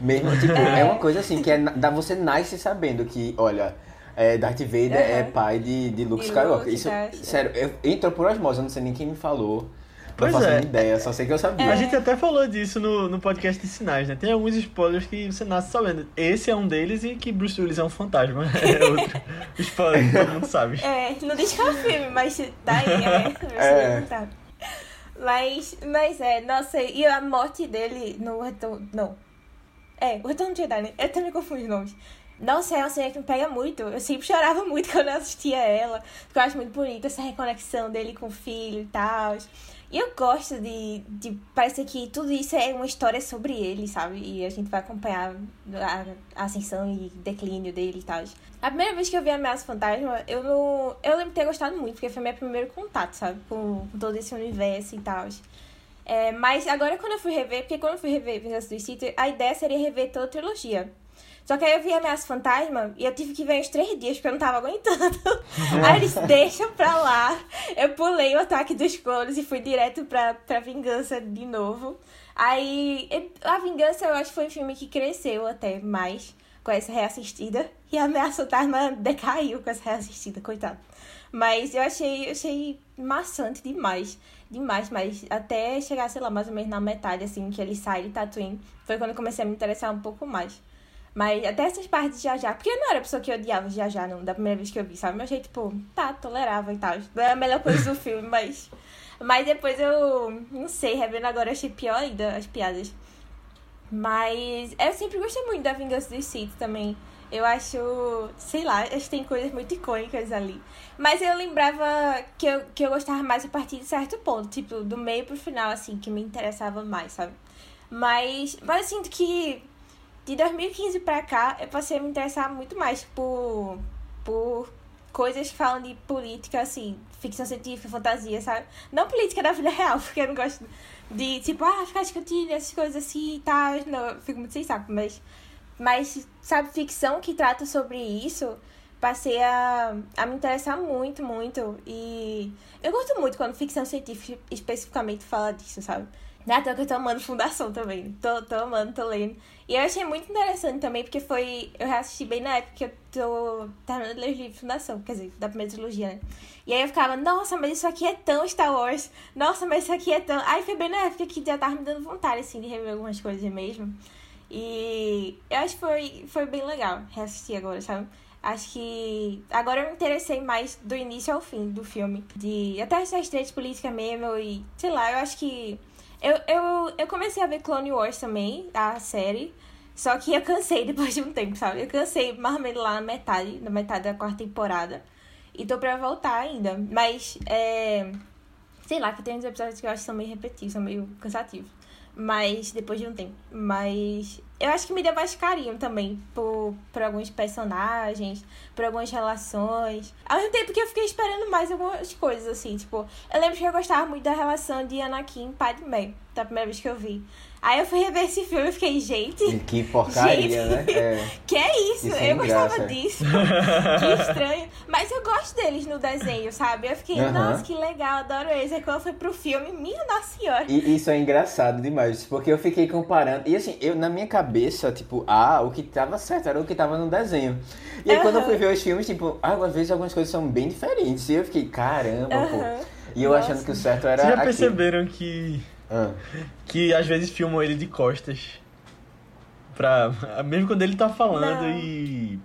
Mesmo, tipo, é, É. uma coisa assim, que é, na- dá você nasce sabendo que, olha, é, Darth Vader é Uhum. pai de, de Luke Skywalker. Luke, Isso, tá? sério, eu, entrou por osmose, eu não sei nem quem me falou. Pois não faço é. nem ideia, só sei que eu sabia. A gente até falou disso no, no podcast de sinais, né? Tem alguns spoilers que você nasce sabendo. Esse é um deles e que Bruce Willis é um fantasma. É outro spoiler que todo mundo sabe. É, não diz que é um filme, mas tá aí, é. Você É. não sabe. Mas, mas é, nossa, e a morte dele no retorno. Não. É, o retorno de Jedi, né? Eu também confundo os nomes. Nossa, é uma cena que me pega muito. Eu sempre chorava muito quando eu assistia ela. Porque eu acho muito bonita essa reconexão dele com o filho e tal. E eu gosto de, de. Parece que tudo isso é uma história sobre ele, sabe? E a gente vai acompanhar a, a ascensão e declínio dele e tal. A primeira vez que eu vi Ameaça Fantasma, eu não. Eu lembro de ter gostado muito, porque foi meu primeiro contato, sabe? Com, com todo esse universo e tal. É, mas agora quando eu fui rever, porque quando eu fui rever Vingança do Sítio, a ideia seria rever toda a trilogia. Só que aí eu vi Ameaça Fantasma e eu tive que ver uns três dias porque eu não tava aguentando. aí eu disse, deixa pra lá. Eu pulei o ataque dos clones e fui direto pra, pra Vingança de novo. Aí, a Vingança eu acho que foi um filme que cresceu até mais com essa reassistida. E a Ameaça Fantasma decaiu com essa reassistida, coitado. Mas eu achei, achei maçante demais. Demais, mas até chegar, sei lá, mais ou menos na metade, assim, que ele sai de Tatooine, foi quando eu comecei a me interessar um pouco mais. Mas até essas partes de Jar, porque eu não era a pessoa que odiava Jar, não, da primeira vez que eu vi, sabe? Eu achei, tipo, tá, tolerável e tal. Não é a melhor coisa do filme, mas... Mas depois eu, não sei, revendo agora, eu achei pior ainda as piadas. Mas eu sempre gostei muito da Vingança dos Sith também. Eu acho, sei lá, acho que tem coisas muito icônicas ali. Mas eu lembrava que eu, que eu gostava mais a partir de certo ponto, tipo, do meio pro final, assim, que me interessava mais, sabe? Mas, mas eu sinto que de 2015 pra cá, eu passei a me interessar muito mais por, por coisas que falam de política, assim, ficção científica, fantasia, sabe? Não política da vida real, porque eu não gosto de, tipo, ah, ficar discutindo essas coisas assim e tal. Não, fico muito sem saco, mas, mas, sabe, ficção que trata sobre isso, passei a, a me interessar muito, muito. E eu gosto muito quando ficção científica especificamente fala disso, sabe? Não é que eu tô amando Fundação também. Tô, tô amando, tô lendo. E eu achei muito interessante também, porque foi. Eu reassisti bem na época que eu tô terminando de ler de Fundação, quer dizer, da primeira trilogia, né? E aí eu ficava, nossa, mas isso aqui é tão Star Wars. Nossa, mas isso aqui é tão. Aí foi bem na época que já tava me dando vontade, assim, de rever algumas coisas mesmo. E eu acho que foi, foi bem legal reassistir agora, sabe? Acho que agora eu me interessei mais do início ao fim do filme. De até essas três políticas mesmo e, sei lá, eu acho que. Eu, eu, eu comecei a ver Clone Wars também, a série. Só que eu cansei depois de um tempo, sabe? Eu cansei mais ou menos lá na metade, na metade da quarta temporada. E tô pra voltar ainda. Mas, é. Sei lá, que tem uns episódios que eu acho que são meio repetitivos, são meio cansativos. Mas, depois de um tempo. Mas, eu acho que me deu mais carinho também por, por alguns personagens, por algumas relações. Ao mesmo tempo que eu fiquei esperando mais algumas coisas, assim, tipo... Eu lembro que eu gostava muito da relação de Anakin e Padmé, da primeira vez que eu vi. Aí eu fui rever esse filme e fiquei, gente... Que porcaria, Gente. né? É. Que é isso? Isso é eu gostava graça. disso. que estranho. Mas eu gosto deles no desenho, sabe? Eu fiquei, nossa, que legal, adoro eles. Aí quando foi pro filme, minha nossa senhora. E isso é engraçado demais, porque eu fiquei comparando. E assim, eu na minha cabeça, tipo, ah, o que tava certo era o que tava no desenho. E aí quando eu fui ver os filmes, tipo, ah, às vezes algumas coisas são bem diferentes. E eu fiquei, caramba, Aham. pô. E eu Nossa. achando que o certo era. Vocês já perceberam que, Ah. que às vezes filmam ele de costas? Pra, mesmo quando ele tá falando Não. e.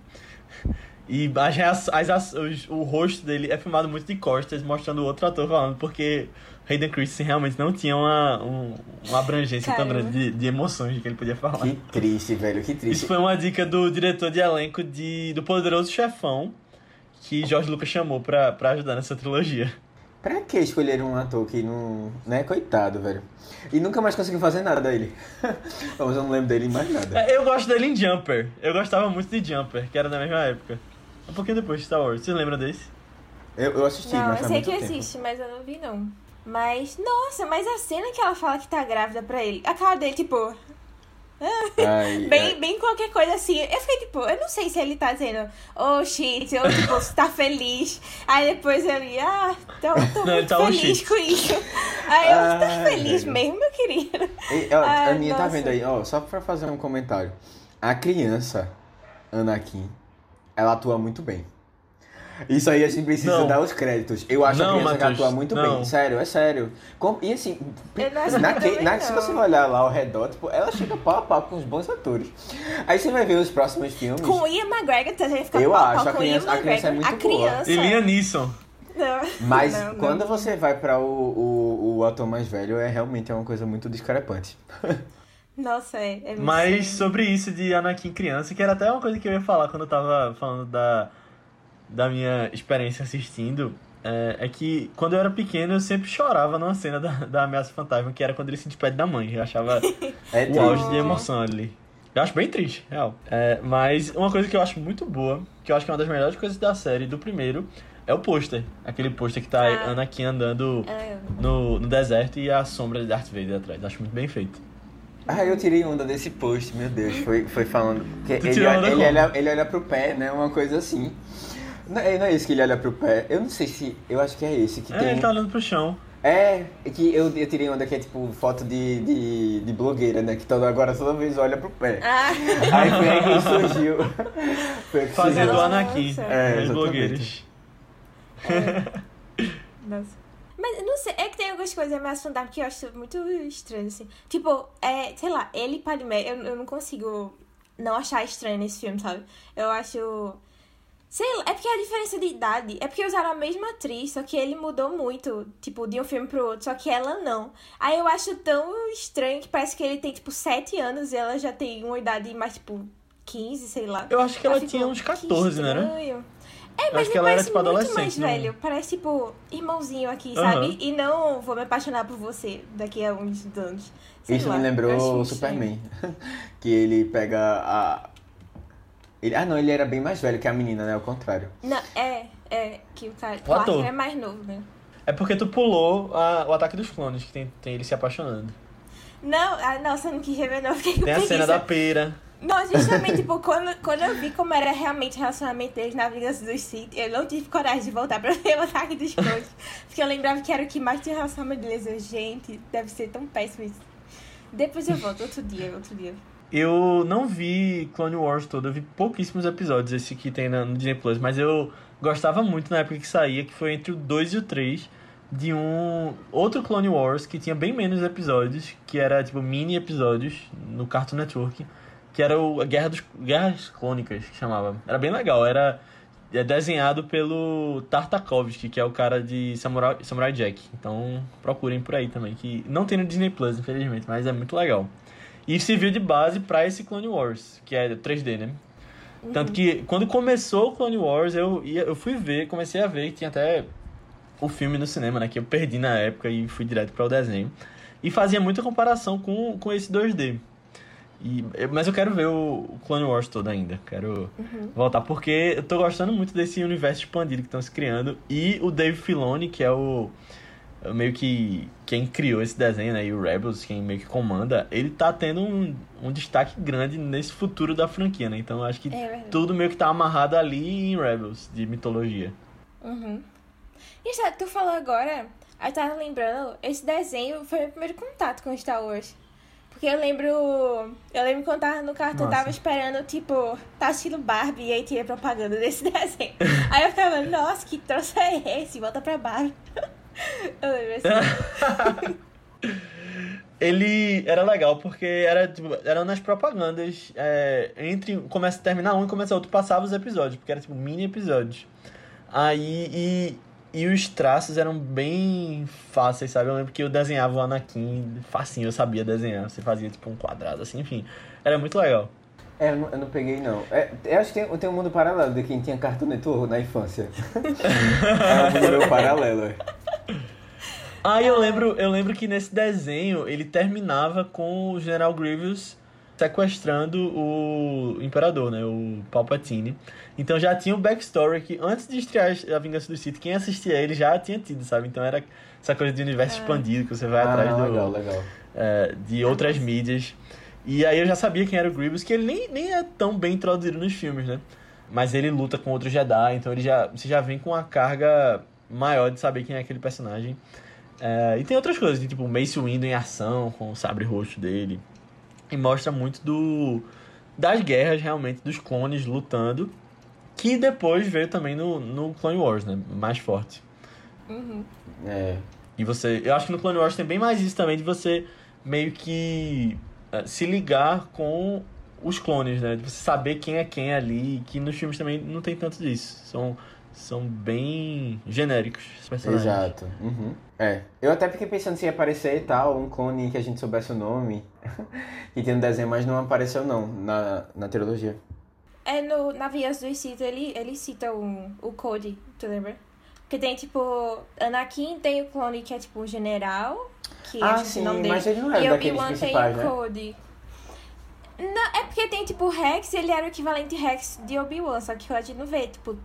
E as, as, os- o rosto dele é filmado muito de costas, mostrando o outro ator falando, porque Hayden Christensen realmente não tinha uma, um- uma abrangência tão Caramba. grande de, de emoções que ele podia falar. Que triste, velho, que triste. Isso foi uma dica do diretor de elenco de, do Poderoso Chefão, que Jorge Lucas chamou pra, pra ajudar nessa trilogia. Pra que escolher um ator que não. né? Coitado, velho. E nunca mais conseguiu fazer nada dele. Mas eu não lembro dele em mais nada. É, Eu gosto dele em Jumper. Eu gostava muito de Jumper, que era da mesma época. Um pouquinho depois de Star Wars. Vocês lembram desse? Eu, eu assisti, não, mas eu sei muito que tempo. existe, mas eu não vi, não. Mas, nossa, mas a cena que ela fala que tá grávida pra ele, a cara dele, tipo, Ai, bem, ai. bem qualquer coisa assim. Eu fiquei, tipo, eu não sei se ele tá dizendo, oh shit, ou tipo, se tá feliz. Aí depois ele, ah, tô, tô Não, muito tá, "Oh, feliz shit." com isso. Aí eu, tá Ai, feliz velho. mesmo, meu querido. E, ó, Aninha, tá nossa. vendo aí? Ó, só pra fazer um comentário. A criança, Anakin, ela atua muito bem. Isso aí a gente precisa Não. dar os créditos. Eu acho Não, a criança que Matheus, atua muito não. bem. Sério, é sério. Com- E assim, na que que- na- se você olhar lá ao redor, tipo, ela chega pau a pau com os bons atores. Aí você vai ver os próximos filmes. Com o Ian McGregor, tá gente fica Eu pau a acho, pau a com o Ian criança- a criança é McGregor. muito a boa. criança. E Liam Neeson. Mas não, não. quando você vai pra o, o, o ator mais velho, é realmente é uma coisa muito discrepante. Nossa, é. é Mas sobre isso de Anakin criança, que era até uma coisa que eu ia falar quando eu tava falando da, da minha experiência assistindo, é, é que quando eu era pequeno eu sempre chorava numa cena da, da Ameaça Fantasma, que era quando ele se despede da mãe. Eu achava É o auge de emoção ali. Eu acho bem triste, real. É, mas uma coisa que eu acho muito boa, que eu acho que é uma das melhores coisas da série, do primeiro, é o pôster. Aquele pôster que tá Ah. Anakin andando É, no, no deserto e a sombra de Darth Vader atrás. Acho muito bem feito. Ah, eu tirei onda desse post, meu Deus. Foi, foi falando. Que ele, ele, como? olha, ele olha pro pé, né? Uma coisa assim. Não é, não é isso que ele olha pro pé. Eu não sei se. Eu acho que é esse que É, tem. ele tá olhando pro chão. É, é que eu, eu tirei onda que é tipo foto de, de, de blogueira, né? Que toda, agora toda vez olha pro pé. Ah, Aí foi aí que surgiu. Foi aí que Fazendo surgiu. Anakin. É, as exatamente. blogueiras. nossa. Mas não sei, é que tem algumas coisas mais fantásticas que eu acho muito estranhas, assim. Tipo, é, sei lá, ele e Padmé, eu, eu não consigo não achar estranho nesse filme, sabe? Eu acho. Sei lá, é porque a diferença de idade. É porque usaram a mesma atriz, só que ele mudou muito, tipo, de um filme pro outro, só que ela não. Aí eu acho tão estranho que parece que ele tem, tipo, 7 anos e ela já tem uma idade mais, tipo, 15, sei lá. Eu acho que ela ficou, tinha uns "Que 14, né? né? estranho." É, Eu mas acho que ele ela era, parece tipo, muito mais não? velho. Parece, tipo, irmãozinho aqui, sabe? E não vou me apaixonar por você daqui a uns anos. Sei Isso lá, me lembrou Superman. que ele pega a. Ele, ah não, ele era bem mais velho que a menina, né? Ao contrário. Não, é, é, que o cara. O ator. É mais novo, né? É porque tu pulou a- o ataque dos clones, que tem, tem ele se apaixonando. Não, ah, não, você não quis rever, não. Fiquei com Tem a cena da pera. Não, justamente, tipo, quando, quando eu vi como era realmente o relacionamento deles na Vingança dos Sith, eu não tive coragem de voltar pra ver o Ataque dos Clones. porque eu lembrava que era o que mais tinha relacionamento deles. Eu, gente, deve ser tão péssimo isso. Depois eu volto, outro dia, outro dia. Eu não vi Clone Wars todo, eu vi pouquíssimos episódios, esse que tem no Disney Plus, mas eu gostava muito na época que saía, que foi entre o 2 e o 3, de um outro Clone Wars que tinha bem menos episódios, que era tipo mini episódios no Cartoon Network, que era o a Guerra dos Guerras Clônicas, que chamava. Era bem legal, era é desenhado pelo Tartakovsky, que é o cara de Samurai, Samurai Jack. Então procurem por aí também, que não tem no Disney Plus, infelizmente, mas é muito legal. E serviu de base pra esse Clone Wars, que é 3D, né? Tanto que quando começou o Clone Wars, eu, ia, eu fui ver, comecei a ver, que tinha até o filme no cinema, né? Que eu perdi na época e fui direto para o desenho. E fazia muita comparação com, com esse 2D. E, mas eu quero ver o, Clone Wars todo ainda. Quero voltar, porque eu tô gostando muito desse universo expandido que estão se criando. E o Dave Filoni, que é o, meio que quem criou esse desenho, né, e o Rebels, quem meio que comanda, ele tá tendo um, um destaque grande nesse futuro da franquia, né? Então eu acho que É tudo meio que tá amarrado ali em Rebels, de mitologia. Uhum. E sabe, tu falou agora, aí tava lembrando, esse desenho foi meu primeiro contato com Star Wars. Porque eu lembro. Eu lembro quando tava no cartão, eu Nossa. tava esperando, tipo, tá assistindo Barbie e aí tinha propaganda desse desenho. aí eu ficava, nossa, que troço é esse? Volta pra Barbie. Ele era legal porque era, tipo, era nas propagandas. é, entre começa terminar um e começa outro, passava os episódios, porque era tipo mini episódios. Aí e, e os traços eram bem fáceis, sabe? Eu lembro que eu desenhava o Anakin facinho, eu sabia desenhar. Você fazia tipo um quadrado assim, enfim. Era muito legal. É, eu não, eu não peguei, não. É, eu acho que tem, tem um mundo paralelo de quem tinha Cartoon Network na infância. é um mundo paralelo. É. Aí eu lembro, eu lembro que nesse desenho ele terminava com o General Grievous sequestrando o Imperador, né? O Palpatine. Então já tinha o backstory que antes de estrear A Vingança do Sith, quem assistia ele já tinha tido, sabe? Então era essa coisa de universo expandido que você vai atrás Ah, do, legal, legal. é, de outras mídias. E aí eu já sabia quem era o Grievous, que ele nem, nem é tão bem introduzido nos filmes, né? Mas ele luta com outros Jedi, então ele já, você já vem com uma carga maior de saber quem é aquele personagem. É, e tem outras coisas, tem, tipo o Mace Windu em ação, com o sabre roxo dele. E mostra muito do das guerras, realmente, dos clones lutando. Que depois veio também no, no Clone Wars, né? Mais forte. Uhum. É. E você. Eu acho que no Clone Wars tem bem mais isso também, de você meio que eh, se ligar com os clones, né? De você saber quem é quem ali, que nos filmes também não tem tanto disso. São, são bem genéricos os personagens. Exato. Uhum. É. Eu até fiquei pensando se ia aparecer e tal, um clone que a gente soubesse o nome. que tem no desenho, mas não apareceu não, na, na trilogia. É no, na Vias do Sith, ele, ele cita o, o Cody, tu lembra? Porque tem, tipo, Anakin tem o clone que é, tipo, o general, que Ah, sim, o nome dele. mas ele não era e daqueles Obi-Wan tem o né? Cody. Não, é porque tem, tipo, o Rex, ele era o equivalente Rex de Obi-Wan, só que a gente não vê, tipo,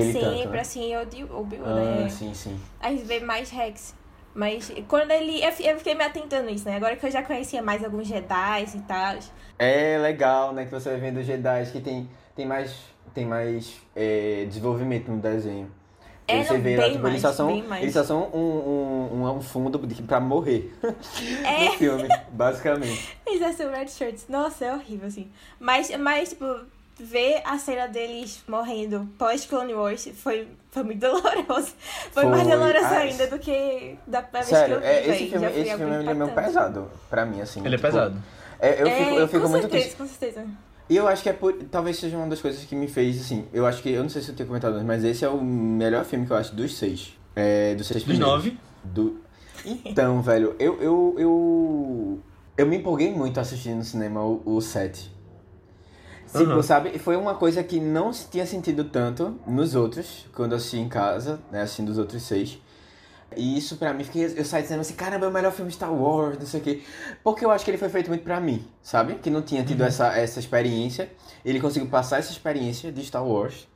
Ele sempre tanto, né? assim, Obi- Obi-Wan, Ah, né? sim, sim. A gente vê mais Rex. Mas quando ele. Eu fi- eu fiquei me atentando nisso, né? Agora que eu já conhecia mais alguns Jedi e tal. É legal, né, que você vai vendo os Jedi que tem, tem mais, tem mais é, desenvolvimento no desenho. É, você não, vê lá, bem tipo, eles só são, eles só são um, um, um, fundo pra morrer É. no filme, basicamente. Eles já são red shirts. Nossa, é horrível, assim. Mas, mas tipo, ver a cena deles morrendo pós-Clone Wars foi, foi muito doloroso. Foi, mais Foi. doloroso Ah, ainda do que da primeira Sério, vez que eu vi, é, esse filme, esse filme ele é meio pesado pra mim, assim. Ele é tipo, pesado. é, eu É, fico, eu fico com muito certeza, triste. com certeza. E eu acho que é por, talvez seja uma das coisas que me fez, assim, eu acho que, eu não sei se eu tenho comentado antes, mas esse é o melhor filme que eu acho dos seis. É, dos seis Dos nove. Do... Então, velho, eu, eu, eu, eu me empolguei muito assistindo no cinema o, o 7. Tipo, Uhum. sabe, foi uma coisa que não se tinha sentido tanto nos outros, quando eu assisti em casa, né, assistindo os outros seis. E isso pra mim, fiquei, eu saí dizendo assim, caramba, é o melhor filme Star Wars, não sei o quê. Porque eu acho que ele foi feito muito pra mim, sabe? Que não tinha tido essa, essa experiência. Ele conseguiu passar essa experiência de Star Wars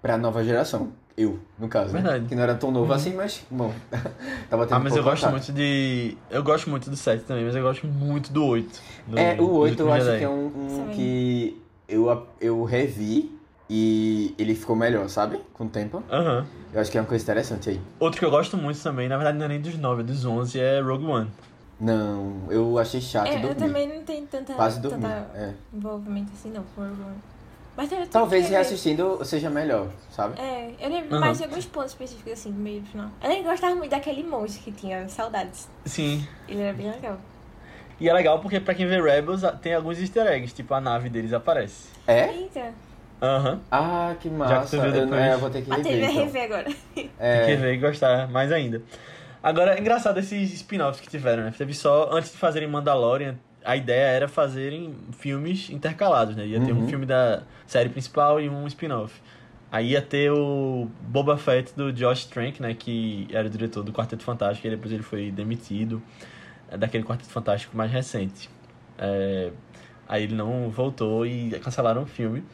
pra nova geração. Eu, no caso, né? Verdade. Que não era tão novo assim, mas, bom, tava tendo Ah, mas eu pouco gosto contato. muito de. Eu gosto muito do 7 também, mas eu gosto muito do 8. do- É, o do 8 eu acho Jedi. que é um, um que eu, eu revi e ele ficou melhor, sabe? Com o tempo. Aham. Eu acho que é uma coisa interessante aí. Outro que eu gosto muito também, na verdade não é nem dos 9, é dos 11, é Rogue One. Não, eu achei chato É, eu dormir. também não tenho tanta, Quase dormir. tanta É. envolvimento assim, não, com Rogue One. Mas eu Talvez reassistindo seja melhor, sabe? É, eu lembro Aham. mais de alguns pontos específicos, assim, do meio do final. Eu nem gostava muito daquele monge que tinha saudades. Sim. Ele era bem legal. E é legal porque pra quem vê Rebels tem alguns easter eggs, tipo a nave deles aparece. É? Eita, Aham. Ah, que Já que massa. tu viu eu, depois. é, eu vou ter que a rever, vai então. rever agora. Tem que É, ver e gostar mais ainda. Agora, é engraçado esses spin-offs que tiveram, né? Teve só, antes de fazerem Mandalorian, a ideia era fazerem filmes intercalados, né? Ia ter um Uhum. filme da série principal e um spin-off. Aí ia ter o Boba Fett do Josh Trank, né? Que era o diretor do Quarteto Fantástico, e depois ele foi demitido é, daquele Quarteto Fantástico mais recente. É, aí ele não voltou e cancelaram o filme.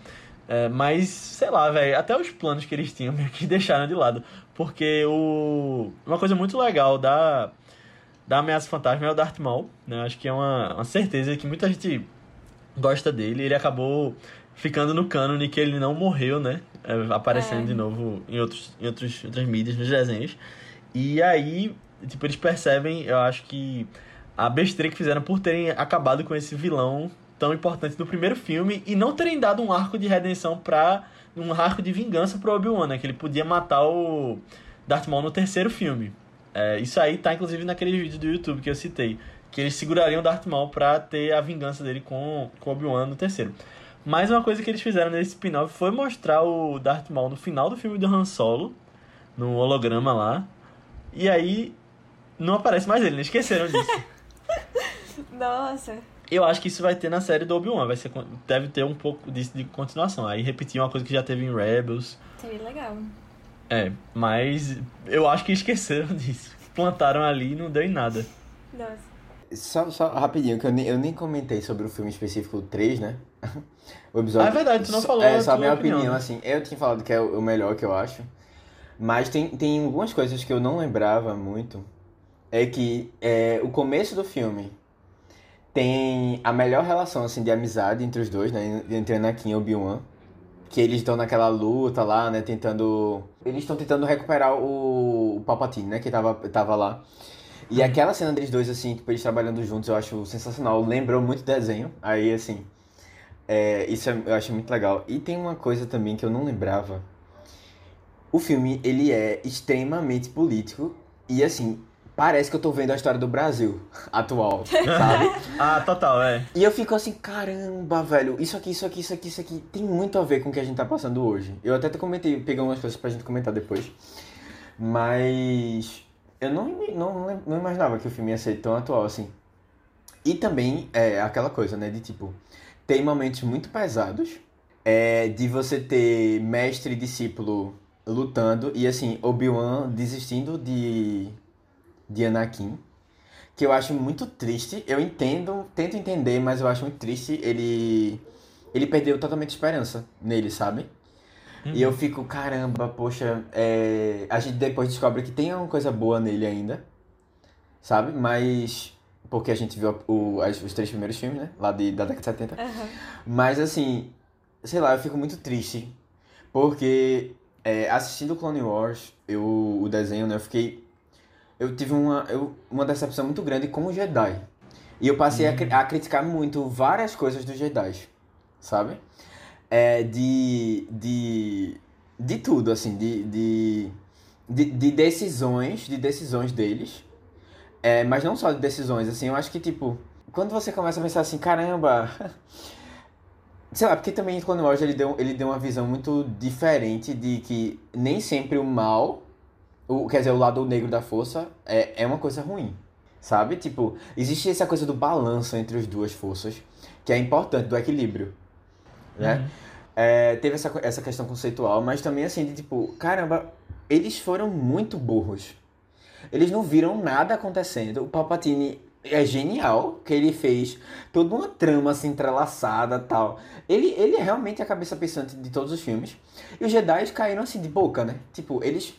É, mas, sei lá, velho, até os planos que eles tinham meio que deixaram de lado. Porque o... uma coisa muito legal da, da Ameaça Fantasma é o Darth Maul, né? Acho que é uma, uma certeza que muita gente gosta dele. Ele acabou ficando no cânone que ele não morreu, né? É, aparecendo É. de novo em, outros, em outros, outras mídias, nos desenhos. E aí, tipo, eles percebem, eu acho que a besteira que fizeram por terem acabado com esse vilão tão importante do primeiro filme e não terem dado um arco de redenção pra. um arco de vingança pro Obi-Wan, né? Que ele podia matar o Darth Maul no terceiro filme. É, isso aí tá inclusive naquele vídeo do YouTube que eu citei. Que eles segurariam o Darth Maul pra ter a vingança dele com, com o Obi-Wan no terceiro. Mas uma coisa que eles fizeram nesse spin-off foi mostrar o Darth Maul no final do filme do Han Solo, no holograma lá. E aí não aparece mais ele, né? Esqueceram disso. Nossa. Eu acho que isso vai ter na série do Obi-Wan, vai ser deve ter um pouco disso de continuação. Aí repetir uma coisa que já teve em Rebels. Seria legal. É, mas eu acho que esqueceram disso. Plantaram ali e não deu em nada. Nossa. Só, só rapidinho, que eu nem, eu nem comentei sobre o filme específico 3, né? o Ah, é verdade, tu não Só- falou É, só a minha opinião, opinião, né? assim. Eu tinha falado que é o o melhor que eu acho. Mas tem, tem algumas coisas que eu não lembrava muito. É que é, o começo do filme tem a melhor relação, assim, de amizade entre os dois, né? Entre Anakin e Obi-Wan. Que eles estão naquela luta lá, né? Tentando... Eles estão tentando recuperar o, o Palpatine, né? Que tava, tava lá. E aquela cena deles dois, assim, tipo, eles trabalhando juntos, eu acho sensacional. Lembrou muito desenho. Aí, assim... É, isso é- eu acho muito legal. E tem uma coisa também que eu não lembrava. O filme, ele é extremamente político. E, assim, parece que eu tô vendo a história do Brasil atual, sabe? Ah, total, é. E eu fico assim, caramba, velho, isso aqui, isso aqui, isso aqui, isso aqui tem muito a ver com o que a gente tá passando hoje. Eu até te comentei, peguei umas coisas pra gente comentar depois. Mas eu não, não, não imaginava que o filme ia ser tão atual assim. E também é aquela coisa, né, de tipo, tem momentos muito pesados, é, de você ter mestre e discípulo lutando, e assim, Obi-Wan desistindo de, de Anakin que eu acho muito triste. Eu entendo, tento entender, mas eu acho muito triste. Ele ele perdeu totalmente a esperança nele, sabe? E eu fico, caramba, poxa, é... a gente depois descobre que tem uma coisa boa nele ainda, sabe? Mas porque a gente viu o, as- os três primeiros filmes, né? Lá de, da década de 70. Aham. Mas assim, sei lá, eu fico muito triste. Porque é, assistindo Clone Wars, eu, o desenho, né, eu fiquei. Eu tive uma, eu, uma decepção muito grande com o Jedi. E eu passei a, cri- a criticar muito várias coisas dos Jedi, sabe? É, de, de. De tudo, assim, de, de, de, de decisões, de decisões deles. É, mas não só de decisões, assim, eu acho que, tipo, quando você começa a pensar assim, caramba, Sei lá, porque também Clone Wars ele deu, ele deu uma visão muito diferente de que nem sempre o mal, o, quer dizer, o lado negro da força é, é uma coisa ruim, sabe? Tipo, existe essa coisa do balanço entre as duas forças, que é importante, do equilíbrio, né? É, teve essa, essa questão conceitual, mas também assim, de tipo, caramba, eles foram muito burros. Eles não viram nada acontecendo. O Palpatine é genial, que ele fez toda uma trama assim entrelaçada tal. Ele, ele é realmente a cabeça pensante de todos os filmes. E os Jedi caíram assim de boca, né? Tipo, eles.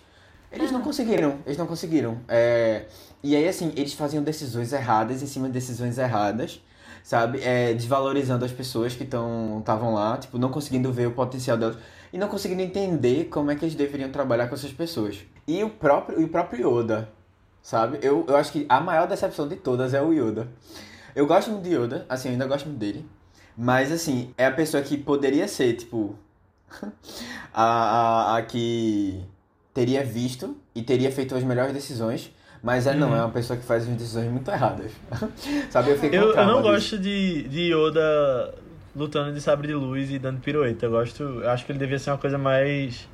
Eles não conseguiram. Eles não conseguiram. É, e aí, assim, eles faziam decisões erradas em cima de decisões erradas. Sabe? É, desvalorizando as pessoas que estavam lá, tipo, não conseguindo ver o potencial delas. E não conseguindo entender como é que eles deveriam trabalhar com essas pessoas. E o próprio, e o próprio Yoda, sabe? Eu, eu acho que a maior decepção de todas é o Yoda. Eu gosto muito de Yoda, assim, eu ainda gosto muito dele. Mas, assim, é a pessoa que poderia ser, tipo, a, a, a que teria visto e teria feito as melhores decisões. Mas é não, Uhum. é uma pessoa que faz as decisões muito erradas. Sabe? Eu fico Eu, eu não disso. gosto de, de Yoda lutando de sabre de luz e dando pirueta. Eu gosto. Eu acho que ele devia ser uma coisa mais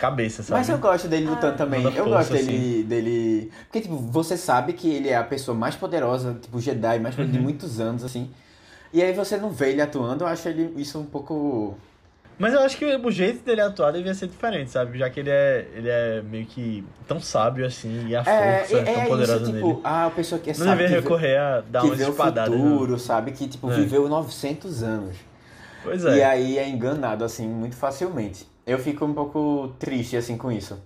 cabeça, sabe? Mas eu gosto dele lutando também. Manda Eu força, gosto dele, dele. Porque, tipo, você sabe que ele é a pessoa mais poderosa, tipo, Jedi, mais poderosa de Uhum. muitos anos, assim. E aí você não vê ele atuando, eu acho ele isso um pouco. Mas eu acho que o jeito dele atuar devia ser diferente, sabe? Já que ele é, ele é meio que tão sábio assim e a É, força é, é, tão é poderosa isso, tipo, nele. a pessoa que Não devia que vê- recorrer a dar que umas vê o espadadas. não. futuro, sabe? Que, tipo, É. viveu 900 anos. Pois é. E aí é enganado, assim, muito facilmente. Eu fico um pouco triste, assim, com isso.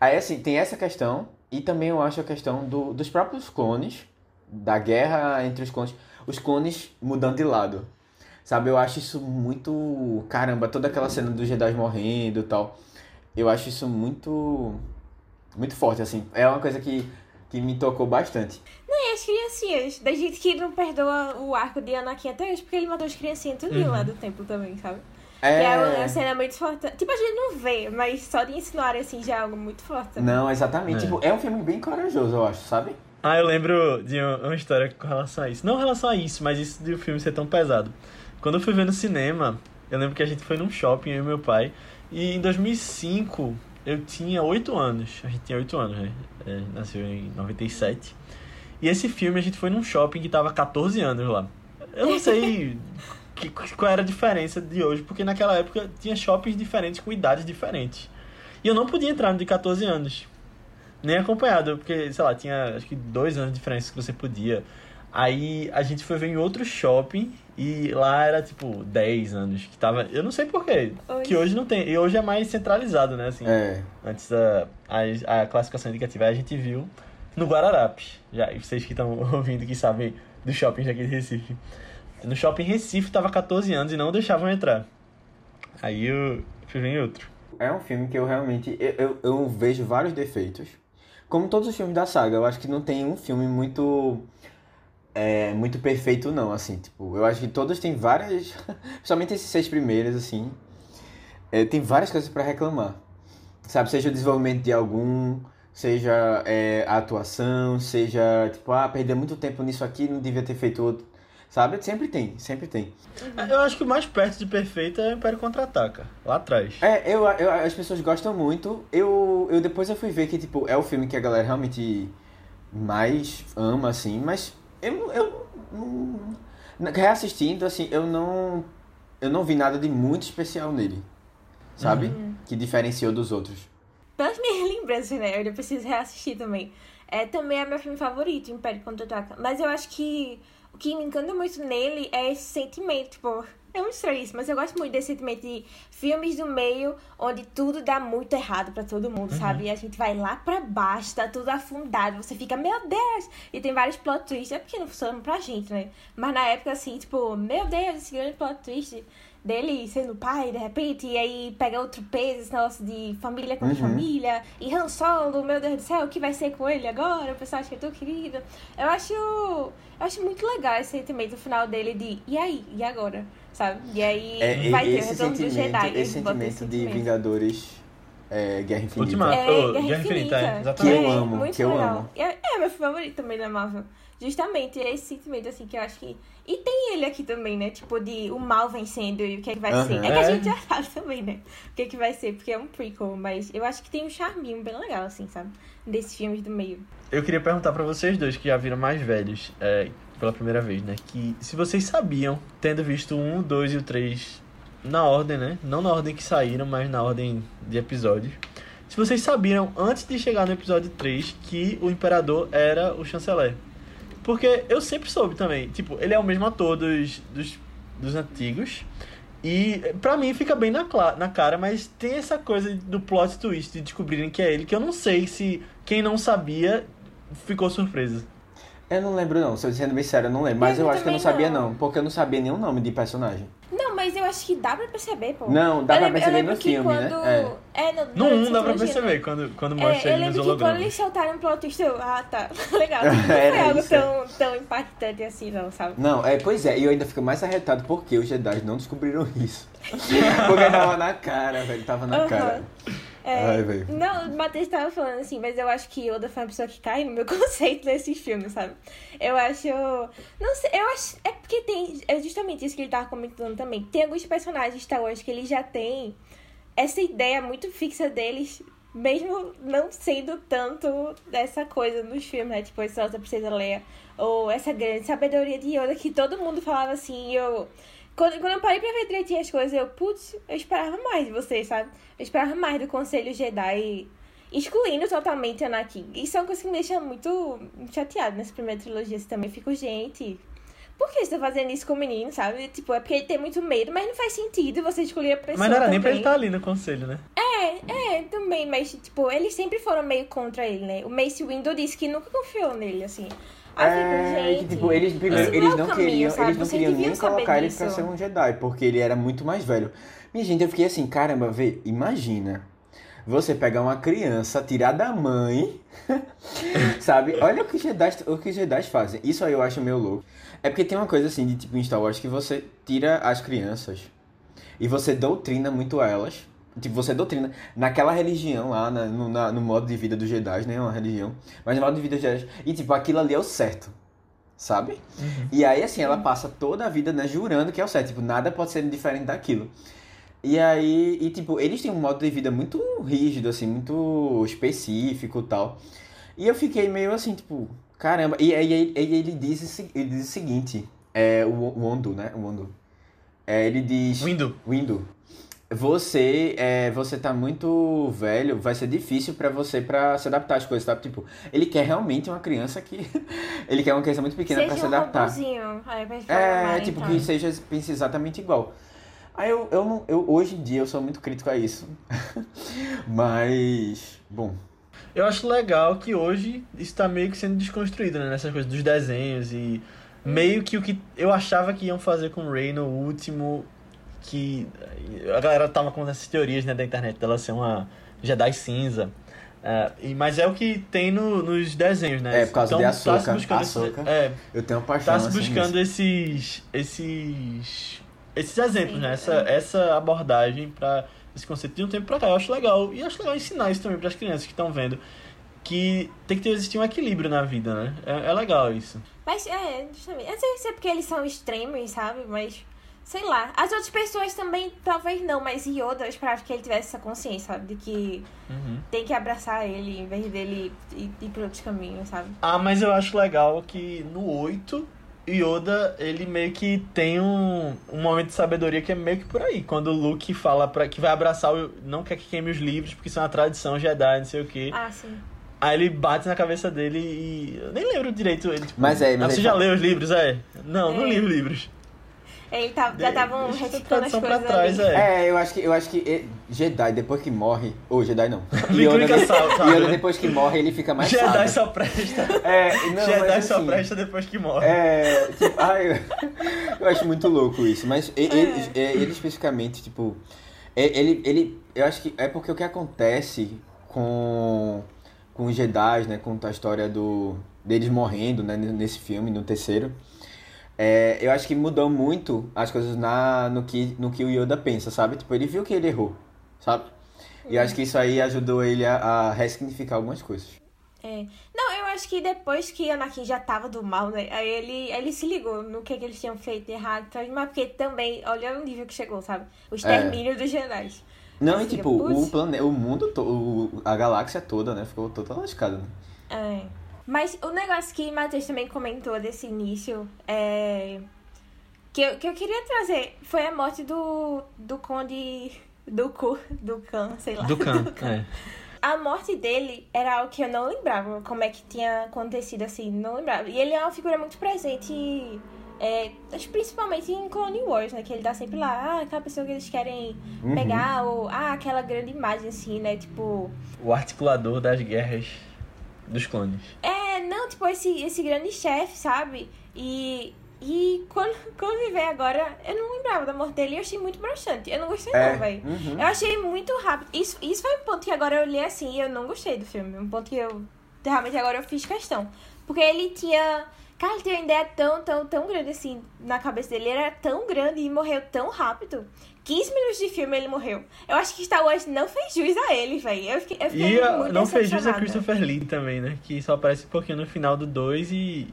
Aí, assim, tem essa questão, e também eu acho a questão do, dos próprios clones, da guerra entre os clones, os clones mudando de lado. Sabe, eu acho isso muito. Caramba, toda aquela cena dos Jedi morrendo e tal. Eu acho isso muito. Muito forte, assim. É uma coisa que, que me tocou bastante. Não, e as criancinhas, da gente que não perdoa o arco de Anakin até hoje, porque ele matou as criancinhas tudo lá do templo também, sabe? Que é uma cena muito forte. Tipo, a gente não vê, mas só de ensinar assim já é algo muito forte. Não, exatamente. É. Tipo, é um filme bem corajoso, eu acho, sabe? Ah, eu lembro de uma uma história com relação a isso. Não em relação a isso, mas isso de o filme ser tão pesado. Quando eu fui ver no cinema, eu lembro que a gente foi num shopping, eu e meu pai. E em 2005, eu tinha 8 anos. A gente tinha 8 anos, né? É, nasceu em 97. E esse filme a gente foi num shopping que tava 14 anos lá. Eu não sei que, qual era a diferença de hoje, porque naquela época tinha shoppings diferentes com idades diferentes. E eu não podia entrar no de 14 anos. Nem acompanhado, porque, sei lá, tinha acho que dois anos de diferença que você podia. Aí a gente foi ver em outro shopping e lá era tipo 10 anos que tava. Eu não sei porquê. Que hoje não tem. E hoje é mais centralizado, né? Assim, É. Antes a, a, a classificação indicativa a gente viu no Guararapes. Já, e vocês que estão ouvindo que sabem dos shoppings aqui de Recife. No shopping Recife tava 14 anos e não deixavam entrar. Aí eu fui ver em outro. É um filme que eu realmente. Eu, eu, eu vejo vários defeitos. Como todos os filmes da saga, eu acho que não tem um filme muito. É, muito perfeito, não, assim. Tipo, eu acho que todos têm várias. Principalmente esses seis primeiros, assim. é, tem várias coisas pra reclamar. Sabe? Seja o desenvolvimento de algum. Seja é, a atuação, seja, tipo, ah, perder muito tempo nisso aqui, não devia ter feito outro. Sabe? Sempre tem, sempre tem. Eu acho que o mais perto de perfeito é o Império Contra-Ataca, lá atrás. É, eu, eu, as pessoas gostam muito. Eu, eu depois eu fui ver que, tipo, é o filme que a galera realmente mais ama, assim, mas eu, eu não. Reassistindo, assim, eu não. Eu não vi nada de muito especial nele. Sabe? Que diferenciou dos outros. Pelas minhas lembranças, né? Eu preciso reassistir também. É, também é meu filme favorito, Império Contra-Ataca. Mas eu acho que o que me encanta muito nele é esse sentimento, tipo... É muito estranho isso, mas eu gosto muito desse sentimento de filmes do meio onde tudo dá muito errado pra todo mundo, sabe? E a gente vai lá pra baixo, tá tudo afundado, você fica, meu Deus! E tem vários plot twists, é porque não funcionam pra gente, né? Mas na época, assim, tipo, meu Deus, esse grande plot twist dele sendo pai, de repente, e aí pega outro peso, esse negócio de família contra Uhum. família, e Han Solo, meu Deus do céu, o que vai ser com ele agora? O pessoal acha que é tão querido. Eu acho, eu acho muito legal esse sentimento final dele de, e aí? E agora? Sabe? E aí É, vai ter o esse retorno do sentimento, Jedi. esse sentimento de Vingadores é, Guerra Infinita. Ultimato. É, Oh, Guerra Guerra Infinita, é, Infinita. exatamente. Que eu é amo, muito que eu legal. amo. É, é meu filme favorito também da Marvel. Justamente, é esse sentimento, assim, que eu acho que... E tem ele aqui também, né? Tipo, de o mal vencendo e o que é que vai Aham. ser. É que a É. gente já sabe também, né? O que é que vai ser, porque é um prequel. Mas eu acho que tem um charminho bem legal, assim, sabe? Desses filmes do meio. Eu queria perguntar pra vocês dois que já viram mais velhos é, pela primeira vez, né? Que se vocês sabiam, tendo visto o 1, o 2 e o 3 na ordem, né? Não na ordem que saíram, mas na ordem de episódios. Se vocês sabiam, antes de chegar no episódio 3, que o Imperador era o chanceler. Porque eu sempre soube também. Tipo, ele é o mesmo ator dos, dos, dos antigos. E pra mim fica bem na, na cara, mas tem essa coisa do plot twist de descobrirem que é ele, que eu não sei se quem não sabia ficou surpreso. Eu não lembro não, se eu sendo bem sério, eu não lembro. Mas Eu eu acho que eu não sabia não. não, porque eu não sabia nenhum nome de personagem. Não, mas eu acho que dá pra perceber, pô. Não, dá eu pra lembro, perceber eu no filme, né? quando... É. É, no, No durante 1 essa dá pra né? perceber, quando, quando É, mostra eu ele nos lembro que quando hologramas. eles soltaram o plot twist, eu, ah, tá, legal. Não foi É, algo isso. tão, tão impactante assim, não, sabe? Não, é, pois é, e eu ainda fico mais arretado porque os Jedi não descobriram isso. porque tava na cara, velho, tava na Aham. cara. É, Ai, velho. Não, o Matheus tava falando assim, mas eu acho que Yoda foi uma pessoa que cai no meu conceito desses filmes, sabe? Eu acho. Não sei, eu acho. É porque tem. É justamente isso que ele tava comentando também. Tem alguns personagens Star Wars que eles já têm essa ideia muito fixa deles, mesmo não sendo tanto dessa coisa nos filmes, né? Tipo, essa outra Princesa Leia. Ou essa grande sabedoria de Yoda que todo mundo falava assim, e eu. Quando, quando eu parei pra ver direitinho as coisas, eu, putz, eu esperava mais de vocês, sabe? Eu esperava mais do Conselho Jedi, excluindo totalmente Anakin. Isso é uma coisa que me deixa muito chateado nessa primeira trilogia. Assim, também fico, gente, por que você tá fazendo isso com o menino, sabe? Tipo, é porque ele tem muito medo, mas não faz sentido você escolher a pessoa. Mas não era nem pra ele também. estar ali no conselho, né? É, é, também, mas, tipo, eles sempre foram meio contra ele, né? O Mace Windu disse que nunca confiou nele, assim. Aí É, gente, tipo, eles, primeiro, eles é não queriam, sabe? eles não Vocês queriam nem colocar ele pra ser um Jedi, porque ele era muito mais velho. Minha gente, eu fiquei assim, caramba, vê, imagina. Você pegar uma criança, tirar da mãe, sabe? Olha o que Jedi, o que Jedi fazem. Isso aí eu acho meio louco. É porque tem uma coisa assim de tipo em Star Wars que você tira as crianças e você doutrina muito elas. Tipo, você doutrina naquela religião lá, na- no, na- no modo de vida dos Jedi, né? Uma religião. Mas no modo de vida dos Jedi. E tipo, aquilo ali é o certo. Sabe? E aí, assim, ela passa toda a vida, né, jurando que é o certo. Tipo, nada pode ser diferente daquilo. E aí, e tipo, eles têm um modo de vida muito rígido, assim, muito específico e tal. E eu fiquei meio assim, tipo, caramba. E aí ele, ele, diz, ele diz o seguinte, é o, o Ondo, né? O Ondo. É, ele diz. Windu. Windu. Você, é, você tá muito velho, vai ser difícil pra você pra se adaptar às coisas, sabe? Tipo, ele quer realmente uma criança que. ele quer uma criança muito pequena pra seja se um adaptar. É, mais, tipo, então. que seja, pense exatamente igual. Aí eu, eu, não, eu, hoje em dia, eu sou muito crítico a isso. Mas, bom, Eu acho legal que hoje isso tá meio que sendo desconstruído, né? Nessas coisas dos desenhos e meio que o que eu achava que iam fazer com o Rey no último, que a galera tava com essas teorias né, da internet dela ser uma Jedi cinza. É, e, mas é o que tem no- nos desenhos, né? É, por causa de tá se Ahsoka, buscando esse- Ahsoka. é, eu tenho paixão tá se assim, buscando nisso. esses esses esses exemplos, Sim, né? é. Essa, essa abordagem para esse conceito de um tempo pra cá. Eu acho legal. E acho legal ensinar isso também para as crianças que estão vendo. Que tem que ter, existir um equilíbrio na vida, né? É, é legal isso. Mas, é, justamente. Eu não sei se é porque eles são extremos, sabe? Mas, sei lá. As outras pessoas também, talvez não, mas Yoda, eu esperava que ele tivesse essa consciência, sabe? De que Uhum. tem que abraçar ele em vez dele ir, ir por outros caminhos, sabe? Ah, mas eu acho legal que no 8, Yoda, ele meio que tem um, um momento de sabedoria que é meio que por aí. Quando o Luke fala pra, que vai abraçar o. Não quer que queime os livros, porque isso é uma tradição Jedi, não sei o quê. Ah, sim. Aí ele bate na cabeça dele e. Eu nem lembro direito. Ele, tipo, Mas é, mas "Ah, você ele já fala- leu os livros? É. Não, não É. li os livros. Ele tá, já estavam reciclando as coisas pra trás, é. É, eu acho que, eu acho que eh, Jedi, depois que morre... Ou Jedi não. Yoda, Casal, sabe, Yoda, depois que morre, ele fica mais Jedi sábio. só presta. É, não, Jedi mas, só assim, presta depois que morre. É, tipo, ai, eu, eu acho muito louco isso, mas e- ele, É. ele especificamente, tipo, ele, ele, eu acho que é porque o que acontece com, com os Jedi, né, com a história do, deles morrendo, né, nesse filme, no terceiro, é, eu acho que mudou muito as coisas na, no, que, no que o Yoda pensa, sabe? Tipo, ele viu que ele errou, sabe? E eu acho que isso aí ajudou ele a, a ressignificar algumas coisas. É. Não, eu acho que depois que Anakin já tava do mal, né? Aí ele, ele se ligou no que, que eles tinham feito errado. Então, mas porque também, olha o nível que chegou, sabe? O extermínio dos Jedi. Não, Aí e tipo, o planeta, o mundo todo, a galáxia toda, né, ficou toda lascada, né? É. Mas o negócio que Matheus também comentou desse início é. Que eu, que eu queria trazer foi a morte do. do Conde. Do Cu, do Khan, sei lá. Do Khan, é. A morte dele era algo que eu não lembrava como é que tinha acontecido assim, não lembrava. E ele é uma figura muito presente, é, acho que principalmente em Clone Wars, né? Que ele tá sempre lá, ah, aquela pessoa que eles querem Uhum. pegar, ou ah, aquela grande imagem assim, né? Tipo. O articulador das guerras dos clones. É, não, tipo, esse, esse grande chefe, sabe? E. E quando, quando veio agora, eu não lembrava da morte dele e eu achei muito broxante. Eu não gostei, É, não, velho. uhum. Eu achei muito rápido. Isso, isso foi um ponto que agora eu olhei assim e eu não gostei do filme. Um ponto que eu. Realmente agora eu fiz questão. Porque ele tinha. Cara, ele tinha uma ideia tão, tão, tão grande assim na cabeça dele. Ele era tão grande e morreu tão rápido. 15 minutos de filme ele morreu. Eu acho que Star Wars não fez jus a ele, velho. Eu fiquei, eu fiquei E a- muito não fez jus a. Christopher Lee também, né? Que só aparece um pouquinho no final do 2 e,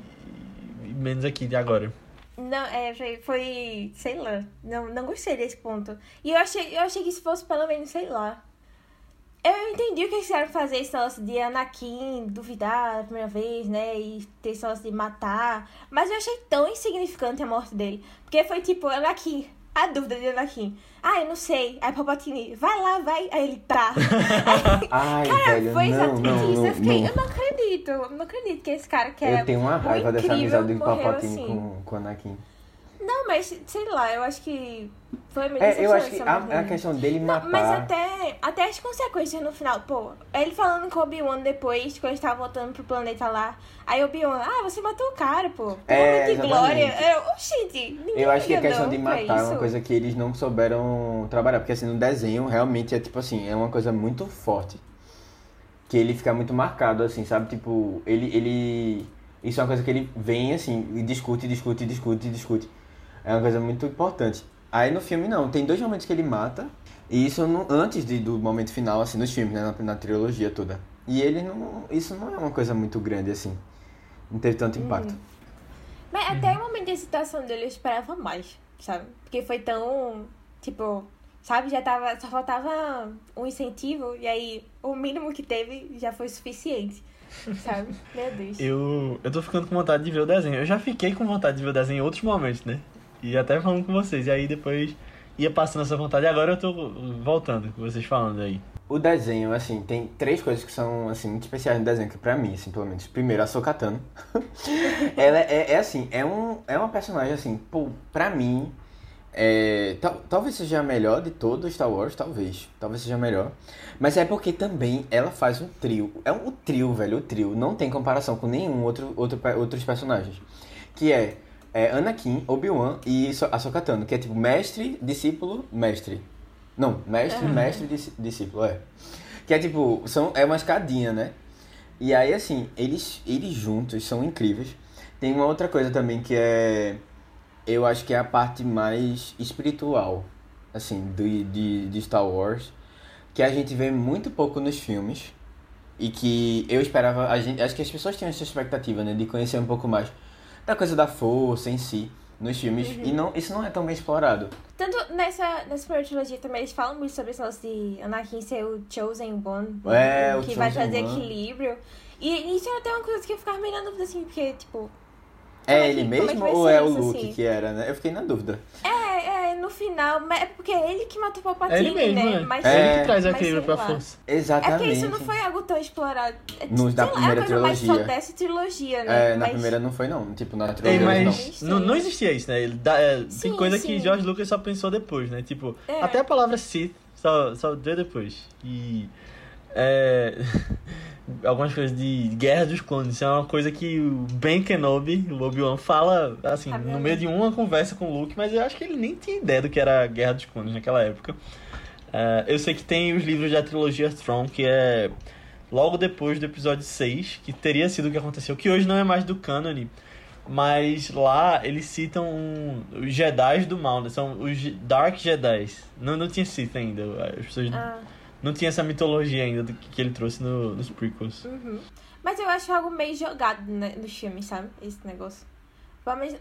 e menos aqui de agora. Não, é, foi, foi, sei lá, não, não gostei desse ponto. E eu achei, eu achei que se fosse pelo menos, sei lá. Eu entendi o que eles quiseram fazer, esse negócio de Anakin duvidar a primeira vez, né? E ter esse negócio de matar. Mas eu achei tão insignificante a morte dele. Porque foi tipo, Anakin, a dúvida de Anakin. Ah, eu não sei. Aí Palpatine, vai lá, vai. Aí ele, tá. Ai, Cara, velho, foi exatamente não, isso. não, eu fiquei, não. eu não acredito. Eu não acredito que esse cara que é Eu tenho uma raiva dessa amizade do morreu Palpatine assim. com, com Anakin. Não, mas sei lá, eu acho que foi meio É, eu acho que a, a questão dele Não, matar... mas até, até as consequências no final, pô, ele falando com o Obi-Wan depois, quando ele tava voltando pro planeta lá. Aí o Obi-Wan, ah, você matou o cara, pô. É, É, de glória. Eu, oxente, ninguém Eu acho que a questão de matar é uma coisa que eles não souberam trabalhar. Porque assim, no desenho, realmente é tipo assim, é uma coisa muito forte. Que ele fica muito marcado, assim, sabe? Tipo, ele. ele isso é uma coisa que ele vem assim, e discute, discute, discute, discute. É uma coisa muito importante. Aí no filme não, tem dois momentos que ele mata. E isso não- antes de- do momento final, assim, nos filmes, né? Na, na trilogia toda. E ele não. Isso não é uma coisa muito grande, assim. Não teve tanto impacto. Mas até o momento da excitação dele eu esperava mais, sabe? Porque foi tão, tipo, sabe, já tava, só faltava um incentivo e aí o mínimo que teve já foi suficiente, sabe? Meu Deus. Eu, eu tô ficando com vontade de ver o desenho. Eu já fiquei com vontade de ver o desenho em outros momentos, né? E até falando com vocês. E aí depois ia passando essa vontade. E agora eu tô voltando com vocês falando aí. O desenho, assim, tem três coisas que são, assim, muito especiais no desenho, que pra mim, assim, pelo menos. Primeiro, a Sokatano. Ela é, é, assim, é, um, é uma personagem, assim, pô, pra mim, é, tal, talvez seja a melhor de todo Star Wars, talvez. Talvez seja a melhor. Mas é porque também ela faz um trio. É um trio, velho, o trio. Não tem comparação com nenhum outro, outro outros personagens. Que é, é Anakin, Obi-Wan e So- a Sokatano, que é tipo mestre, discípulo, mestre. Não, mestre, mestre, disci- discípulo, é. Que é tipo, são, é uma escadinha, né? E aí, assim, eles, eles juntos são incríveis. Tem uma outra coisa também que é. Eu acho que é a parte mais espiritual, assim, de, de, de Star Wars. Que a gente vê muito pouco nos filmes. E que eu esperava. A gente, acho que as pessoas tinham essa expectativa, né? De conhecer um pouco mais da coisa da força em si nos filmes. E não, isso não é tão bem explorado. Tanto nessa, nessa primeira trilogia também eles falam muito sobre esse de Anakin ser o Chosen One. É, o que vai trazer equilíbrio. E isso era até uma coisa que eu ficava meio na dúvida, assim, porque, tipo. É é ele é mesmo ou é o Luke assim? que era, né? Eu fiquei na dúvida. É, é, no final, mas é porque é ele que matou o É Palpatine, ele mesmo, né? né? Mas, É ele É. que traz mas sei pra lá. força. É porque Exatamente. isso não foi algo tão explorado. É, No- da sei lá, primeira é mais trilogia. só dessa trilogia, né? É, na Mas- primeira não foi não. Tipo, na Ei, trilogia não. mas não, não existia isso, né? Ele dá- é, tem Sim, coisa sim. que George Lucas só pensou depois, né? Tipo, É. até a palavra Sith só, só veio depois. E. É, algumas coisas de Guerra dos Clones. Isso é uma coisa que o Ben Kenobi, o Obi-Wan, fala, assim, Sabe, no meio de uma conversa com o Luke, mas eu acho que ele nem tinha ideia do que era Guerra dos Clones naquela época. É, eu sei que tem os livros da trilogia Throne, que é logo depois do episódio 6, que teria sido o que aconteceu, que hoje não é mais do cânone, mas lá eles citam um- os Jedi do mal, né? São os Dark Jedi. Não, não tinha Sith ainda. As pessoas Ah, não tinha essa mitologia ainda do que ele trouxe no- nos prequels. uhum. Mas eu acho algo meio jogado né, nos filmes, sabe? Esse negócio.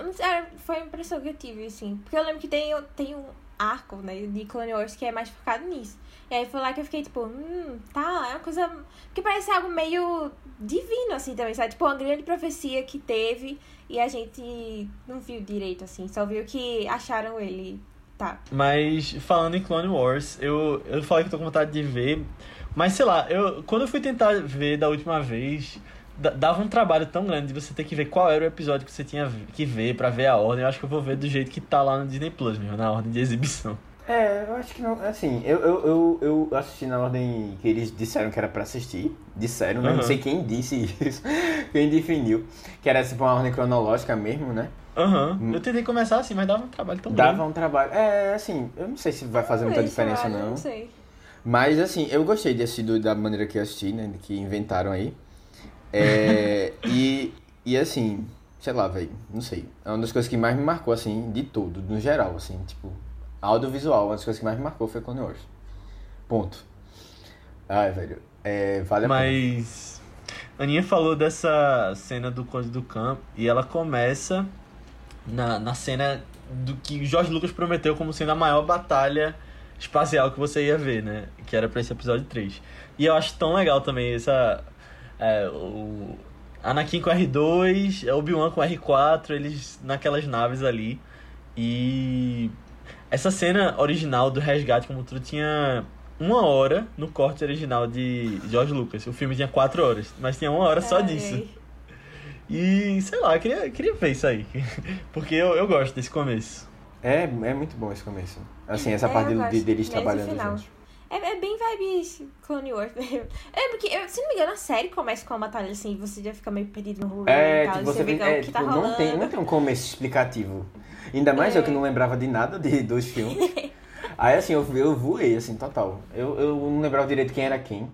Não sei, é, foi a impressão que eu tive, assim. Porque eu lembro que tem, tem um arco, né, de Clone Wars que é mais focado nisso. E aí foi lá que eu fiquei, tipo, hum, tá, é uma coisa... Que parece algo meio divino, assim, também, sabe? Tipo, uma grande profecia que teve e a gente não viu direito, assim. Só viu que acharam ele, tá. Mas falando em Clone Wars, eu, eu falei que tô com vontade de ver. Mas sei lá, eu, quando eu fui tentar ver da última vez, da- dava um trabalho tão grande de você ter que ver qual era o episódio que você tinha que ver pra ver a ordem. Eu acho que eu vou ver do jeito que tá lá no Disney Plus mesmo, na ordem de exibição. É, eu acho que não. Assim, eu, eu, eu, eu assisti na ordem que eles disseram que era pra assistir. Disseram, né? Não Aham. sei quem disse isso. quem definiu. Que era tipo uma ordem cronológica mesmo, né? Aham. Hum. Eu tentei começar assim, mas dava um trabalho tão Dava grande. um trabalho. É, assim, eu não sei se vai fazer muita Talvez, diferença, não. Não sei. Mas assim, eu gostei de assistir do- da maneira que eu assisti, né? Que inventaram aí. É, e, e assim, sei lá, velho, não sei. É uma das coisas que mais me marcou, assim, de tudo, no geral, assim, tipo, audiovisual, uma das coisas que mais me marcou foi Clone Wars. Ponto. Ai, velho, é, vale a pena. Mas. Aninha falou dessa cena do Conde do Campo e ela começa na, na cena do que o Jorge Lucas prometeu como sendo a maior batalha espacial que você ia ver, né? Que era pra esse episódio 3. E eu acho tão legal também essa. É, o Anakin com R2, Obi-Wan com R4, eles naquelas naves ali. E. essa cena original do resgate, como tudo, tinha uma hora no corte original de George Lucas. O filme tinha quatro horas, mas tinha uma hora só disso. E, sei lá, eu queria, queria ver isso aí. Porque eu, eu gosto desse começo. É, é muito bom esse começo. Assim, essa É, parte de, deles trabalhando juntos. É, é bem vibes Clone Wars. É porque, eu, se não me engano, a série começa com uma batalha assim, você já fica meio perdido no rolê É, e tal, tipo, você vê vê, o é, que tá tipo, rolando. não, tem, não tem um começo explicativo. Ainda mais É. eu que não lembrava de nada de, dos filmes. Aí assim, eu, eu voei, assim, total. Eu, eu não lembrava direito quem era quem.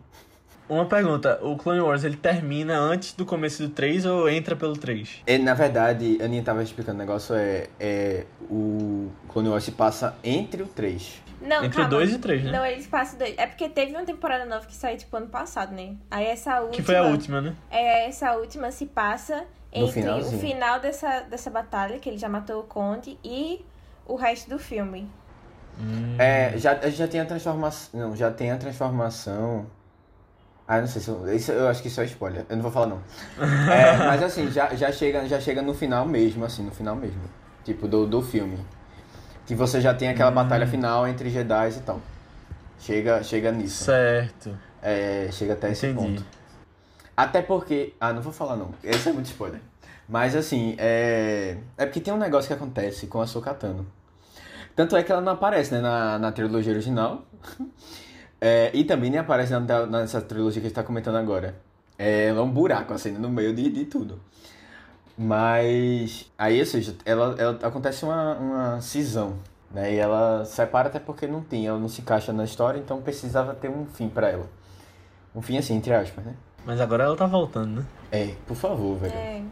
Uma pergunta, o Clone Wars ele termina antes do começo do 3 ou entra pelo 3? E, na verdade, a Aninha tava explicando o negócio, é, é o Clone Wars se passa entre o 3. Não, Entre calma. o 2 e o 3, né? Não, eles passam dois. É porque teve uma temporada nova que saiu, tipo, ano passado, né? Aí essa última... Que foi a última, né? É, essa última se passa No entre o final dessa, dessa batalha, que ele já matou o Conde, e o resto do filme. Hum. É, já, já tem a transformação. Não, já tem a transformação. Ah, não sei se eu, isso, eu acho que isso é spoiler. Eu não vou falar não. É, mas assim, já, já, chega, já chega no final mesmo, assim, no final mesmo. Tipo, do, do filme. Que você já tem aquela batalha final entre Jedi e tal. Chega, chega nisso. Certo. É, chega até esse Entendi. ponto. Até porque. Ah, não vou falar não. Esse é muito spoiler. Mas assim, é. É porque tem um negócio que acontece com a Sokatano. Tanto é que ela não aparece, né, na, na trilogia original. É, e também nem aparece na, nessa trilogia que a gente tá comentando agora. É, ela é um buraco, assim, no meio de, de tudo. Mas. Aí, ou seja, ela, ela acontece uma, uma cisão. Né? E ela separa até porque não tem, ela não se encaixa na história, então precisava ter um fim pra ela. Um fim assim, entre aspas, né? Mas agora ela tá voltando, né? É, por favor, velho. É.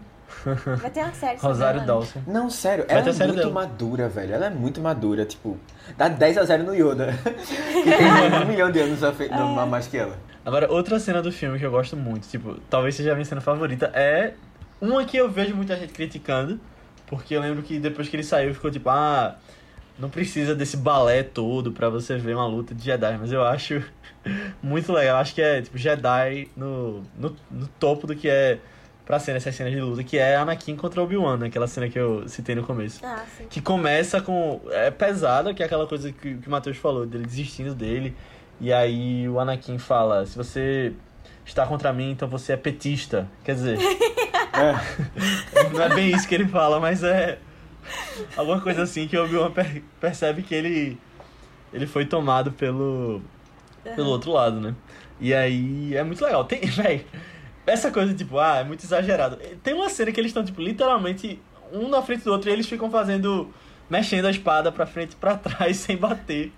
Vai ter uma série sobre Rosário ela, né? Dawson. Não, sério, Vai ela ter é série muito dela. madura, velho. Ela é muito madura, tipo, dá 10 a 0 no Yoda. que tem um milhão de anos a, fe... a mais que ela. Agora, outra cena do filme que eu gosto muito, tipo, talvez seja a minha cena favorita, é uma que eu vejo muita gente criticando, porque eu lembro que depois que ele saiu ficou tipo, ah, não precisa desse balé todo pra você ver uma luta de Jedi, mas eu acho muito legal. Acho que é, tipo, Jedi no, no, no topo do que é pra ser nessas cenas de luta, que é Anakin contra Obi-Wan, né? aquela cena que eu citei no começo. Ah, sim. Que começa com. É pesada, que é aquela coisa que, que o Matheus falou, dele desistindo dele. E aí o Anakin fala: se você está contra mim, então você é petista. Quer dizer, É. não é bem isso que ele fala, mas é. Alguma coisa assim que o Obi-Wan per- percebe que ele. Ele foi tomado pelo. Pelo outro lado, né? E aí é muito legal. Tem, véi, essa coisa, tipo, ah, é muito exagerado. Tem uma cena que eles estão, tipo, literalmente um na frente do outro e eles ficam fazendo. mexendo a espada pra frente e pra trás sem bater.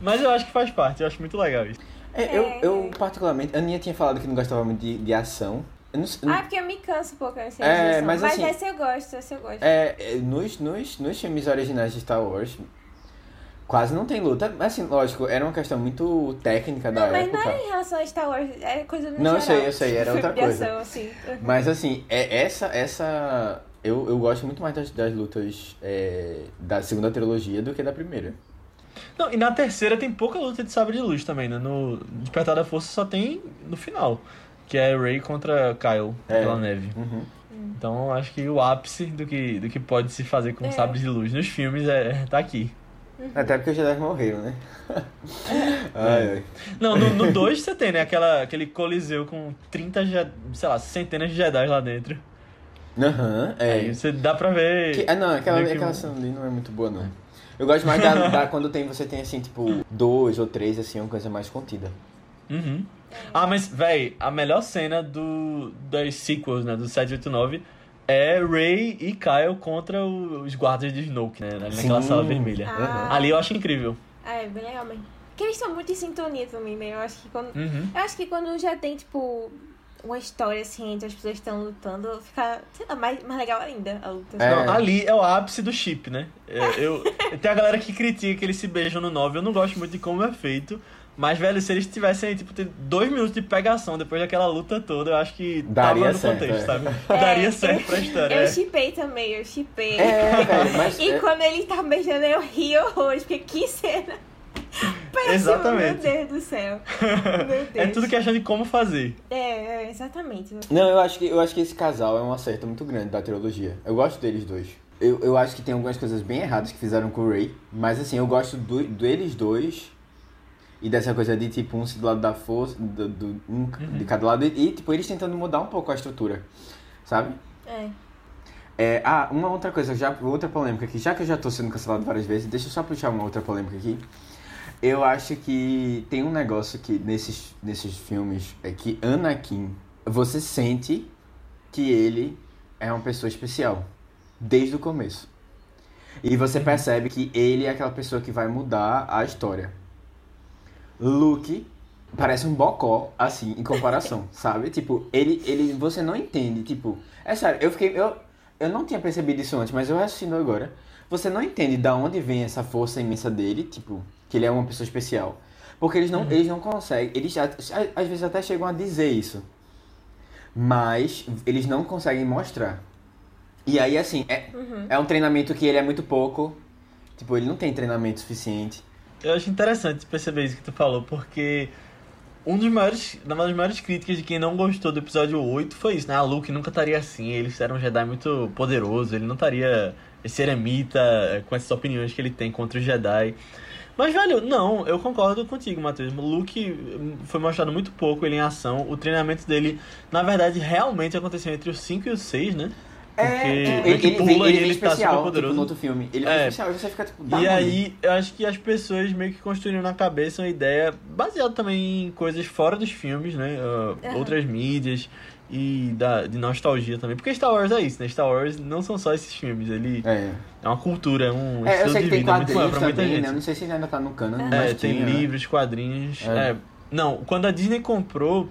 Mas eu acho que faz parte, eu acho muito legal isso. É, eu, É. eu, particularmente, a Aninha tinha falado que não gostava muito de, de ação. Eu não sei- Ah, porque eu me canso um pouco nessa É, mas Mas, assim- essa eu gosto, essa eu gosto. É, é, nos, nos, nos filmes originais de Star Wars, quase não tem luta. Mas, assim, lógico, era uma questão muito técnica da não, mas época. não é em relação a Star Wars, é coisa no Não, eu geral. sei, eu sei, era outra coisa. ação, assim. Mas assim, é essa. essa eu, eu gosto muito mais das, das lutas é, da segunda trilogia do que da primeira. Não, e na terceira tem pouca luta de sabre de luz também, né? No Despertar da Força só tem no final. Que é Rey contra Kyle É. pela neve. Uhum. Então acho que o ápice do que, do que pode se fazer com É. sabres de luz nos filmes é, tá aqui. Até porque os Jedi morreram, né? ai, ai. Não, no 2 você tem, né? Aquela, aquele coliseu com 30, Je- sei lá, centenas de Jedi lá dentro. Aham, é. Aí você dá pra ver. Que- ah, não, aquela, que aquela cena ali não é muito boa, não. Eu gosto mais da, da- quando tem, você tem assim, tipo, dois ou três, assim, uma coisa mais contida. Uhum. Ah, mas, véi, a melhor cena do, das sequels, né? Do 789 é Rey e Kyle contra os guardas de Snoke, né? Naquela Sim. sala vermelha. Ah. Ali eu acho incrível. Ah, é bem legal mesmo. Porque eles são muito em sintonia também, né? Eu acho que quando. Uhum. Eu acho que quando já tem, tipo, uma história assim, entre as pessoas que estão lutando, fica, sei lá, mais, mais legal ainda a luta. É. Não, ali é o ápice do chip, né? Eu, eu- tem a galera que critica que eles se beijam no 9. Eu não gosto muito de como é feito. Mas, velho, se eles tivessem, tipo, ter dois minutos de pegação depois daquela luta toda, eu acho que Daria tava no certo, contexto, é. sabe? É, Daria eu- certo pra história. Eu é. chipei também, eu chipei. É. E é- quando ele tá beijando, eu ri horrores, porque que cena. Péssima, Exatamente. Meu Deus do céu. Meu Deus. É tudo questão de como fazer. É, é, exatamente. Não, eu acho, que, eu acho que esse casal é um acerto muito grande da trilogia. Eu gosto deles dois. eu, eu acho que tem algumas coisas bem erradas que fizeram com o Ray. Mas assim, eu gosto do, deles dois. E dessa coisa de tipo um do lado da força, do, do um Uhum. de cada lado. E tipo, eles tentando mudar um pouco a estrutura. Sabe? É. É, ah, uma outra coisa, já, outra polêmica aqui, já que eu já tô sendo cancelado várias vezes, deixa eu só puxar uma outra polêmica aqui. Eu acho que tem um negócio que nesses, nesses filmes é que Anakin, você sente que ele é uma pessoa especial desde o começo. E você percebe que ele é aquela pessoa que vai mudar a história. Luke parece um bocó, assim, em comparação, sabe? Tipo, ele, ele, você não entende, tipo, é sério, eu fiquei, eu, eu não tinha percebido isso antes, mas eu assistindo agora, você não entende da onde vem essa força imensa dele, tipo, que ele é uma pessoa especial. Porque eles não, eles não conseguem, eles às vezes até chegam a dizer isso, mas eles não conseguem mostrar. E aí, assim, é, é um treinamento que ele é muito pouco, tipo, ele não tem treinamento suficiente. Eu acho interessante perceber isso que tu falou, porque um dos maiores, uma das maiores críticas de quem não gostou do episódio 8 foi isso, né? A Luke nunca estaria assim, ele era um Jedi muito poderoso, ele não estaria esse eremita com essas opiniões que ele tem contra os Jedi. Mas, velho, não, eu concordo contigo, Matheus. Luke foi mostrado muito pouco ele em ação. O treinamento dele, na verdade, realmente aconteceu entre os 5 e os 6, né? Porque É, meio que ele, pula e ele ele tá especial, super tipo, poderoso. no outro filme. Ele É. vem especial, e você fica tipo, dá E aí, eu acho que as pessoas meio que construíram na cabeça uma ideia baseada também em coisas fora dos filmes, né? Uh, Aham. Outras mídias e da, de nostalgia também. Porque Star Wars é isso, né? Star Wars não são só esses filmes, ele É. é uma cultura, é um É, eu estilo sei de que tem vida muito quadrinhos pra muita também, gente. né? Eu não sei se ele ainda tá no canon, É, mas É, tem tinha, né? livros, quadrinhos. É. é. Não, quando a Disney comprou,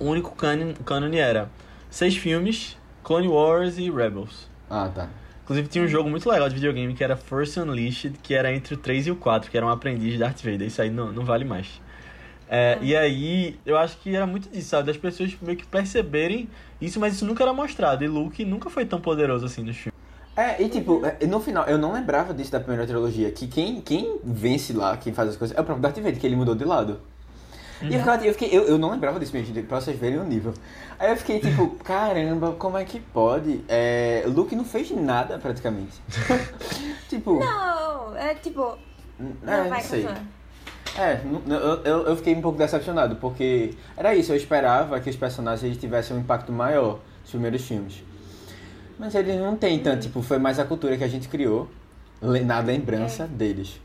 o único canon, cânone era seis filmes, Clone Wars e Rebels. Ah, tá. Inclusive tinha um jogo muito legal de videogame que era Force Unleashed, que era entre o 3 e o 4, que era um aprendiz de Darth Vader. Isso aí não, não vale mais. É, E aí, eu acho que era muito disso, sabe? Das pessoas meio que perceberem isso, mas isso nunca era mostrado. E Luke nunca foi tão poderoso assim nos filmes. É, e tipo, é, no final, eu não lembrava disso da primeira trilogia, que quem, quem vence lá, quem faz as coisas, é o próprio Darth Vader, que ele mudou de lado. E eu, ficava- eu, fiquei, eu, eu não lembrava disso, gente, pra vocês verem o nível. Aí eu fiquei tipo, caramba, como é que pode? É, Luke não fez nada, praticamente. tipo, Não, é tipo. é, Não, vai, não sei. continua. É, eu, eu, fiquei um pouco decepcionado, porque era isso, eu esperava que os personagens tivessem um impacto maior nos primeiros filmes. Mas eles não têm tanto, tipo, foi mais a cultura que a gente criou, na lembrança deles.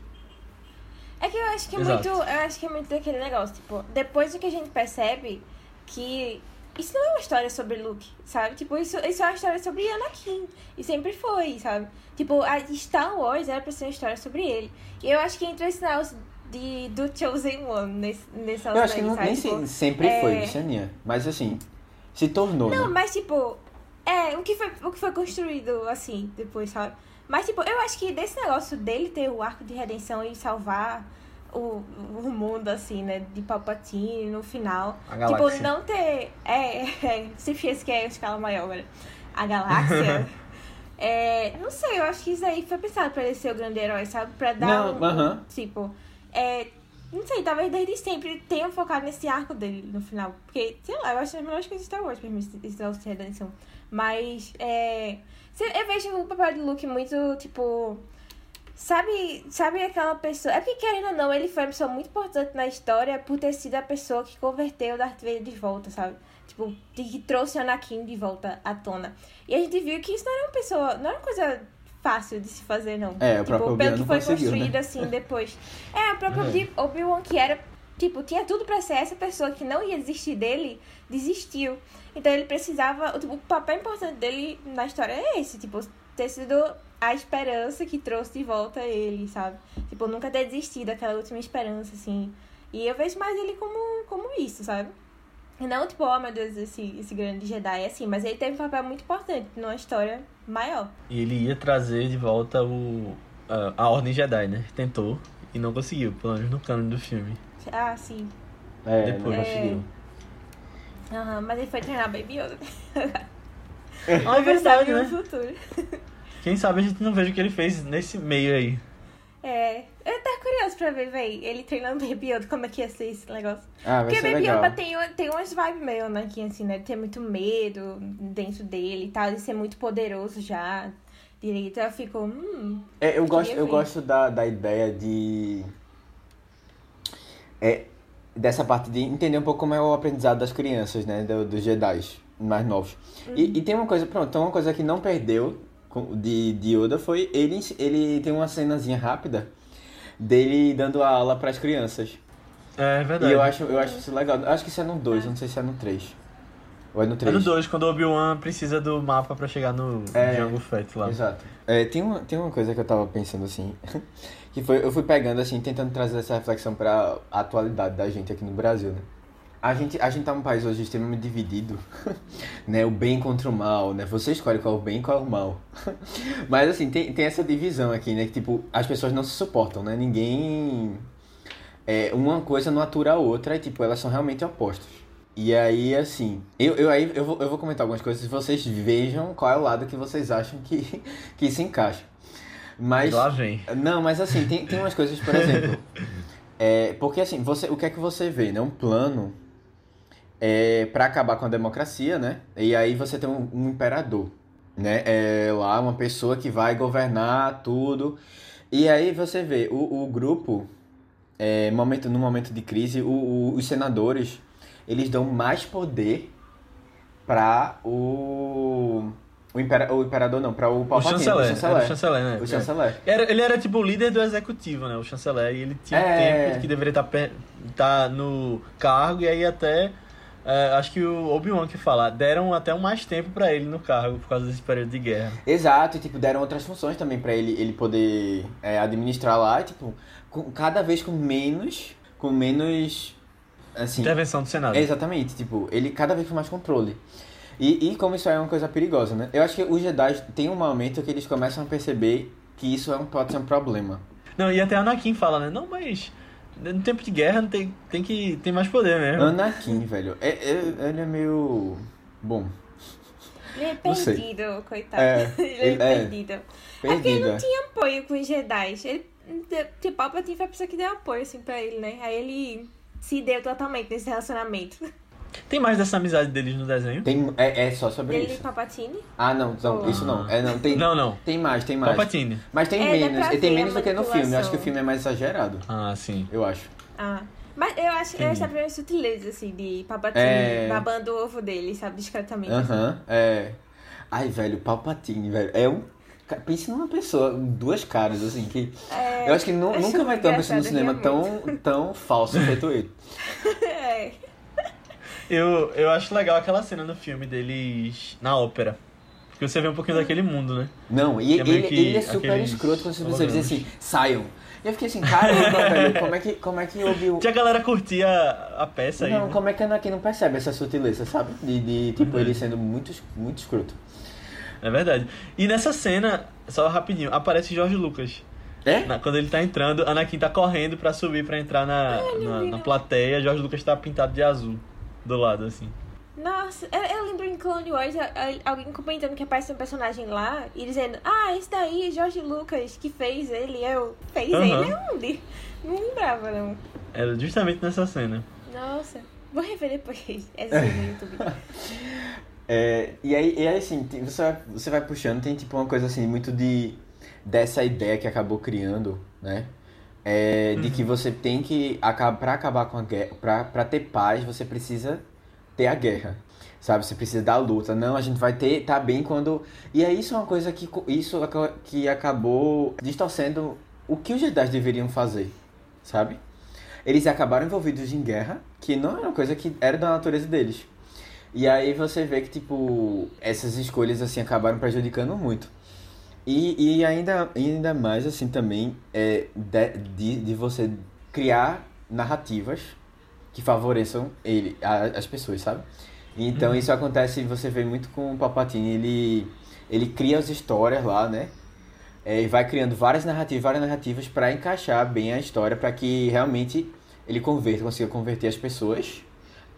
É que eu acho que é Exato. muito. Eu acho que é muito daquele negócio, tipo, depois do que a gente percebe que isso não é uma história sobre Luke, sabe? Tipo, isso, isso é uma história sobre Anakin. E sempre foi, sabe? Tipo, a Star Wars era pra ser uma história sobre ele. E eu acho que entra esse negócio de, do Chosen One nesse, nesse Eu acho que não, sabe? nem Tipo, se- sempre é- foi, Xaninha. Mas assim, se tornou, Não, né? mas tipo, é, o que foi, o que foi construído assim, depois, sabe? Mas tipo, eu acho que desse negócio dele ter o arco de redenção e salvar o, o mundo, assim, né, de Palpatine no final. Tipo, não ter. É, é, se fez que é a escala maior agora. A galáxia. é, não sei, eu acho que isso aí foi pensado pra ele ser o grande herói, sabe? Pra dar Não, um, aham. Tipo, é. Não sei, talvez desde sempre tenham focado nesse arco dele no final. Porque, sei lá, eu acho as melhores coisas de Star Wars pra mim, esse negócio de redenção. Mas, é. Eu vejo o papel de Luke muito, tipo. Sabe, sabe aquela pessoa. É porque, querendo ou não, ele foi uma pessoa muito importante na história por ter sido a pessoa que converteu o Darth Vader de volta, sabe? Tipo, que trouxe o Anakin de volta à tona. E a gente viu que isso não era uma pessoa. Não era uma coisa fácil de se fazer, não. É, o tipo, próprio pelo que foi né? construído assim depois. É, o próprio É. Obi- Obi-Wan que era. Tipo, tinha tudo pra ser essa pessoa que não ia desistir dele, desistiu. Então ele precisava. Tipo, o papel importante dele na história é esse, tipo, ter sido a esperança que trouxe de volta ele, sabe? Tipo, nunca ter desistido daquela última esperança, assim. E eu vejo mais ele como, como isso, sabe? E Não, tipo, oh meu Deus, esse, esse grande Jedi, assim, mas ele teve um papel muito importante numa história maior. E ele ia trazer de volta o, a, a Ordem Jedi, né? Tentou e não conseguiu, pelo menos no cano do filme. Ah, sim. É, Depois. não conseguiu. Aham, mas ele foi treinar Baby Yoda. Ah, é verdade, no né? futuro. Quem sabe a gente não veja o que ele fez nesse meio aí. É, eu tô curioso pra ver, véi, ele treinando Baby Yoda, como é que ia ser esse negócio. Ah, vai Porque ser Baby legal. Yoda tem, tem umas vibes meio Anakin, assim, né? De ter muito medo dentro dele e tal, de ser muito poderoso já. direito. Ela ficou, hum. É, eu gosto, eu ver. gosto da, da ideia de. É, dessa parte de entender um pouco como é o aprendizado das crianças, né? do- Dos Jedi mais novos. E, e tem uma coisa, pronto, então uma coisa que não perdeu de, de Yoda foi ele, ele tem uma cenazinha rápida dele dando a aula para as crianças. É verdade. E eu acho, eu acho isso legal. Eu acho que isso é no 2, não sei se é no 3. Ou é no É 3. no 2, quando o Obi-Wan precisa do mapa pra chegar no É, Jungle Fett lá. Exato. É, tem, uma, tem uma coisa que eu tava pensando assim, que foi, eu fui pegando assim, tentando trazer essa reflexão pra atualidade da gente aqui no Brasil, né? A gente, a gente tá num país hoje extremamente dividido, né? O bem contra o mal, né? Você escolhe qual é o bem e qual é o mal. Mas assim, tem, tem essa divisão aqui, né? Que tipo, as pessoas não se suportam, né? Ninguém... É, uma coisa não atura a outra e tipo, elas são realmente opostas. E aí, assim, eu, eu aí eu vou, eu vou comentar algumas coisas e vocês vejam qual é o lado que vocês acham que, que se encaixa. Mas. Lá vem. Não, mas assim, tem, tem umas coisas, por exemplo. é, porque assim, você, o que é que você vê, né? Um plano é, para acabar com a democracia, né? E aí você tem um, um imperador, né? É lá uma pessoa que vai governar tudo. E aí você vê o, o grupo, é, momento, no momento de crise, o, o- os senadores, eles dão mais poder para o... O, impera, o imperador não, para o O Palpatine, chanceler. o Era chanceler. o chanceler, né? O chanceler. Era, ele era tipo o líder do executivo, né? O chanceler. E ele tinha É. tempo que deveria estar pe- tá no cargo. E aí até. é, acho que o Obi-Wan que fala, deram até mais tempo pra ele no cargo por causa desse período de guerra. Exato, e tipo, deram outras funções também pra ele, ele poder é, administrar lá, e, tipo, com, cada vez com menos, com menos, assim... Intervenção do Senado. Exatamente, tipo, ele cada vez com mais controle. E, e como isso é uma coisa perigosa, né? Eu acho que os Jedi tem um momento que eles começam a perceber que isso é um, pode ser um problema. Não, e até Anakin fala, né? Não, mas no tempo de guerra não tem, tem que tem mais poder mesmo. Anakin, velho, é, é- ele é meio... Bom, Ele é Não sei. perdido, coitado. É, ele é, ele- é. perdido. É porque ele não tinha apoio com os Jedi. Ele, tipo, Palpatine foi a pessoa que deu apoio, assim, pra ele, né? Aí ele se deu totalmente nesse relacionamento. Tem mais dessa amizade deles no desenho? Tem, é, é só sobre Dele e isso. Palpatine. Ah, não, não, isso não. É, não, tem, Não, não. tem mais, tem mais. Palpatine. Mas tem É, dá menos, pra e tem ver menos a do que no filme. Eu acho que o filme é mais exagerado. Ah, sim. Eu acho. Ah. Mas eu acho que Entendi. essa primeira sutileza, assim, de Palpatine É. babando o ovo dele, sabe? Discretamente. assim. Aham, é. Ai, velho, Palpatine, velho. É um. Pense numa pessoa, duas caras, assim, que. É, eu acho que nu- acho nunca vai ter uma pessoa no cinema tão, tão falso feito ele. é. Eu, eu acho legal aquela cena no filme deles na ópera. Porque você vê um pouquinho daquele mundo, né? Não, e É ele, que ele é super escroto quando você hologramas. assim, saiam. E eu fiquei assim, caramba, velho, como é que, como é que houve o. Que a galera curtia a peça aí. Não, né? como é que a Anakin não percebe essa sutileza, sabe? De, de tipo, ele sendo muito, muito escroto. É verdade. E nessa cena, só rapidinho, aparece Jorge Lucas. É? Na- quando ele tá entrando, Anakin tá correndo pra subir pra entrar na, na, na plateia. Jorge Lucas tá pintado de azul do lado, assim. Nossa, eu, eu lembro em Clone Wars alguém comentando que aparece um personagem lá e dizendo: Ah, esse daí é Jorge Lucas que fez ele. Eu, fez Aham. ele onde? Não lembrava, não. Era justamente nessa cena. Nossa, vou rever depois essa cena no YouTube. É, e aí, e aí assim, você vai, você vai puxando, tem tipo uma coisa assim, muito de dessa ideia que acabou criando, né? É, de que você tem que, acabar pra acabar com a guerra, pra, pra ter paz, você precisa ter a guerra, sabe? Você precisa da luta. Não, a gente vai ter, tá bem quando... E aí isso é uma coisa que, isso que acabou distorcendo o que os Jedi deveriam fazer, sabe? Eles acabaram envolvidos em guerra, que não era uma coisa que era da natureza deles. E aí você vê que, tipo, essas escolhas, assim, acabaram prejudicando muito. E, e ainda, ainda mais, assim, também, é, de, de, você criar narrativas que favoreçam ele, a- as pessoas, sabe? Então isso acontece, você vê muito com o Palpatine, ele, ele cria as histórias lá, né? É, e vai criando várias narrativas, várias narrativas para encaixar bem a história, para que realmente ele converta, consiga converter as pessoas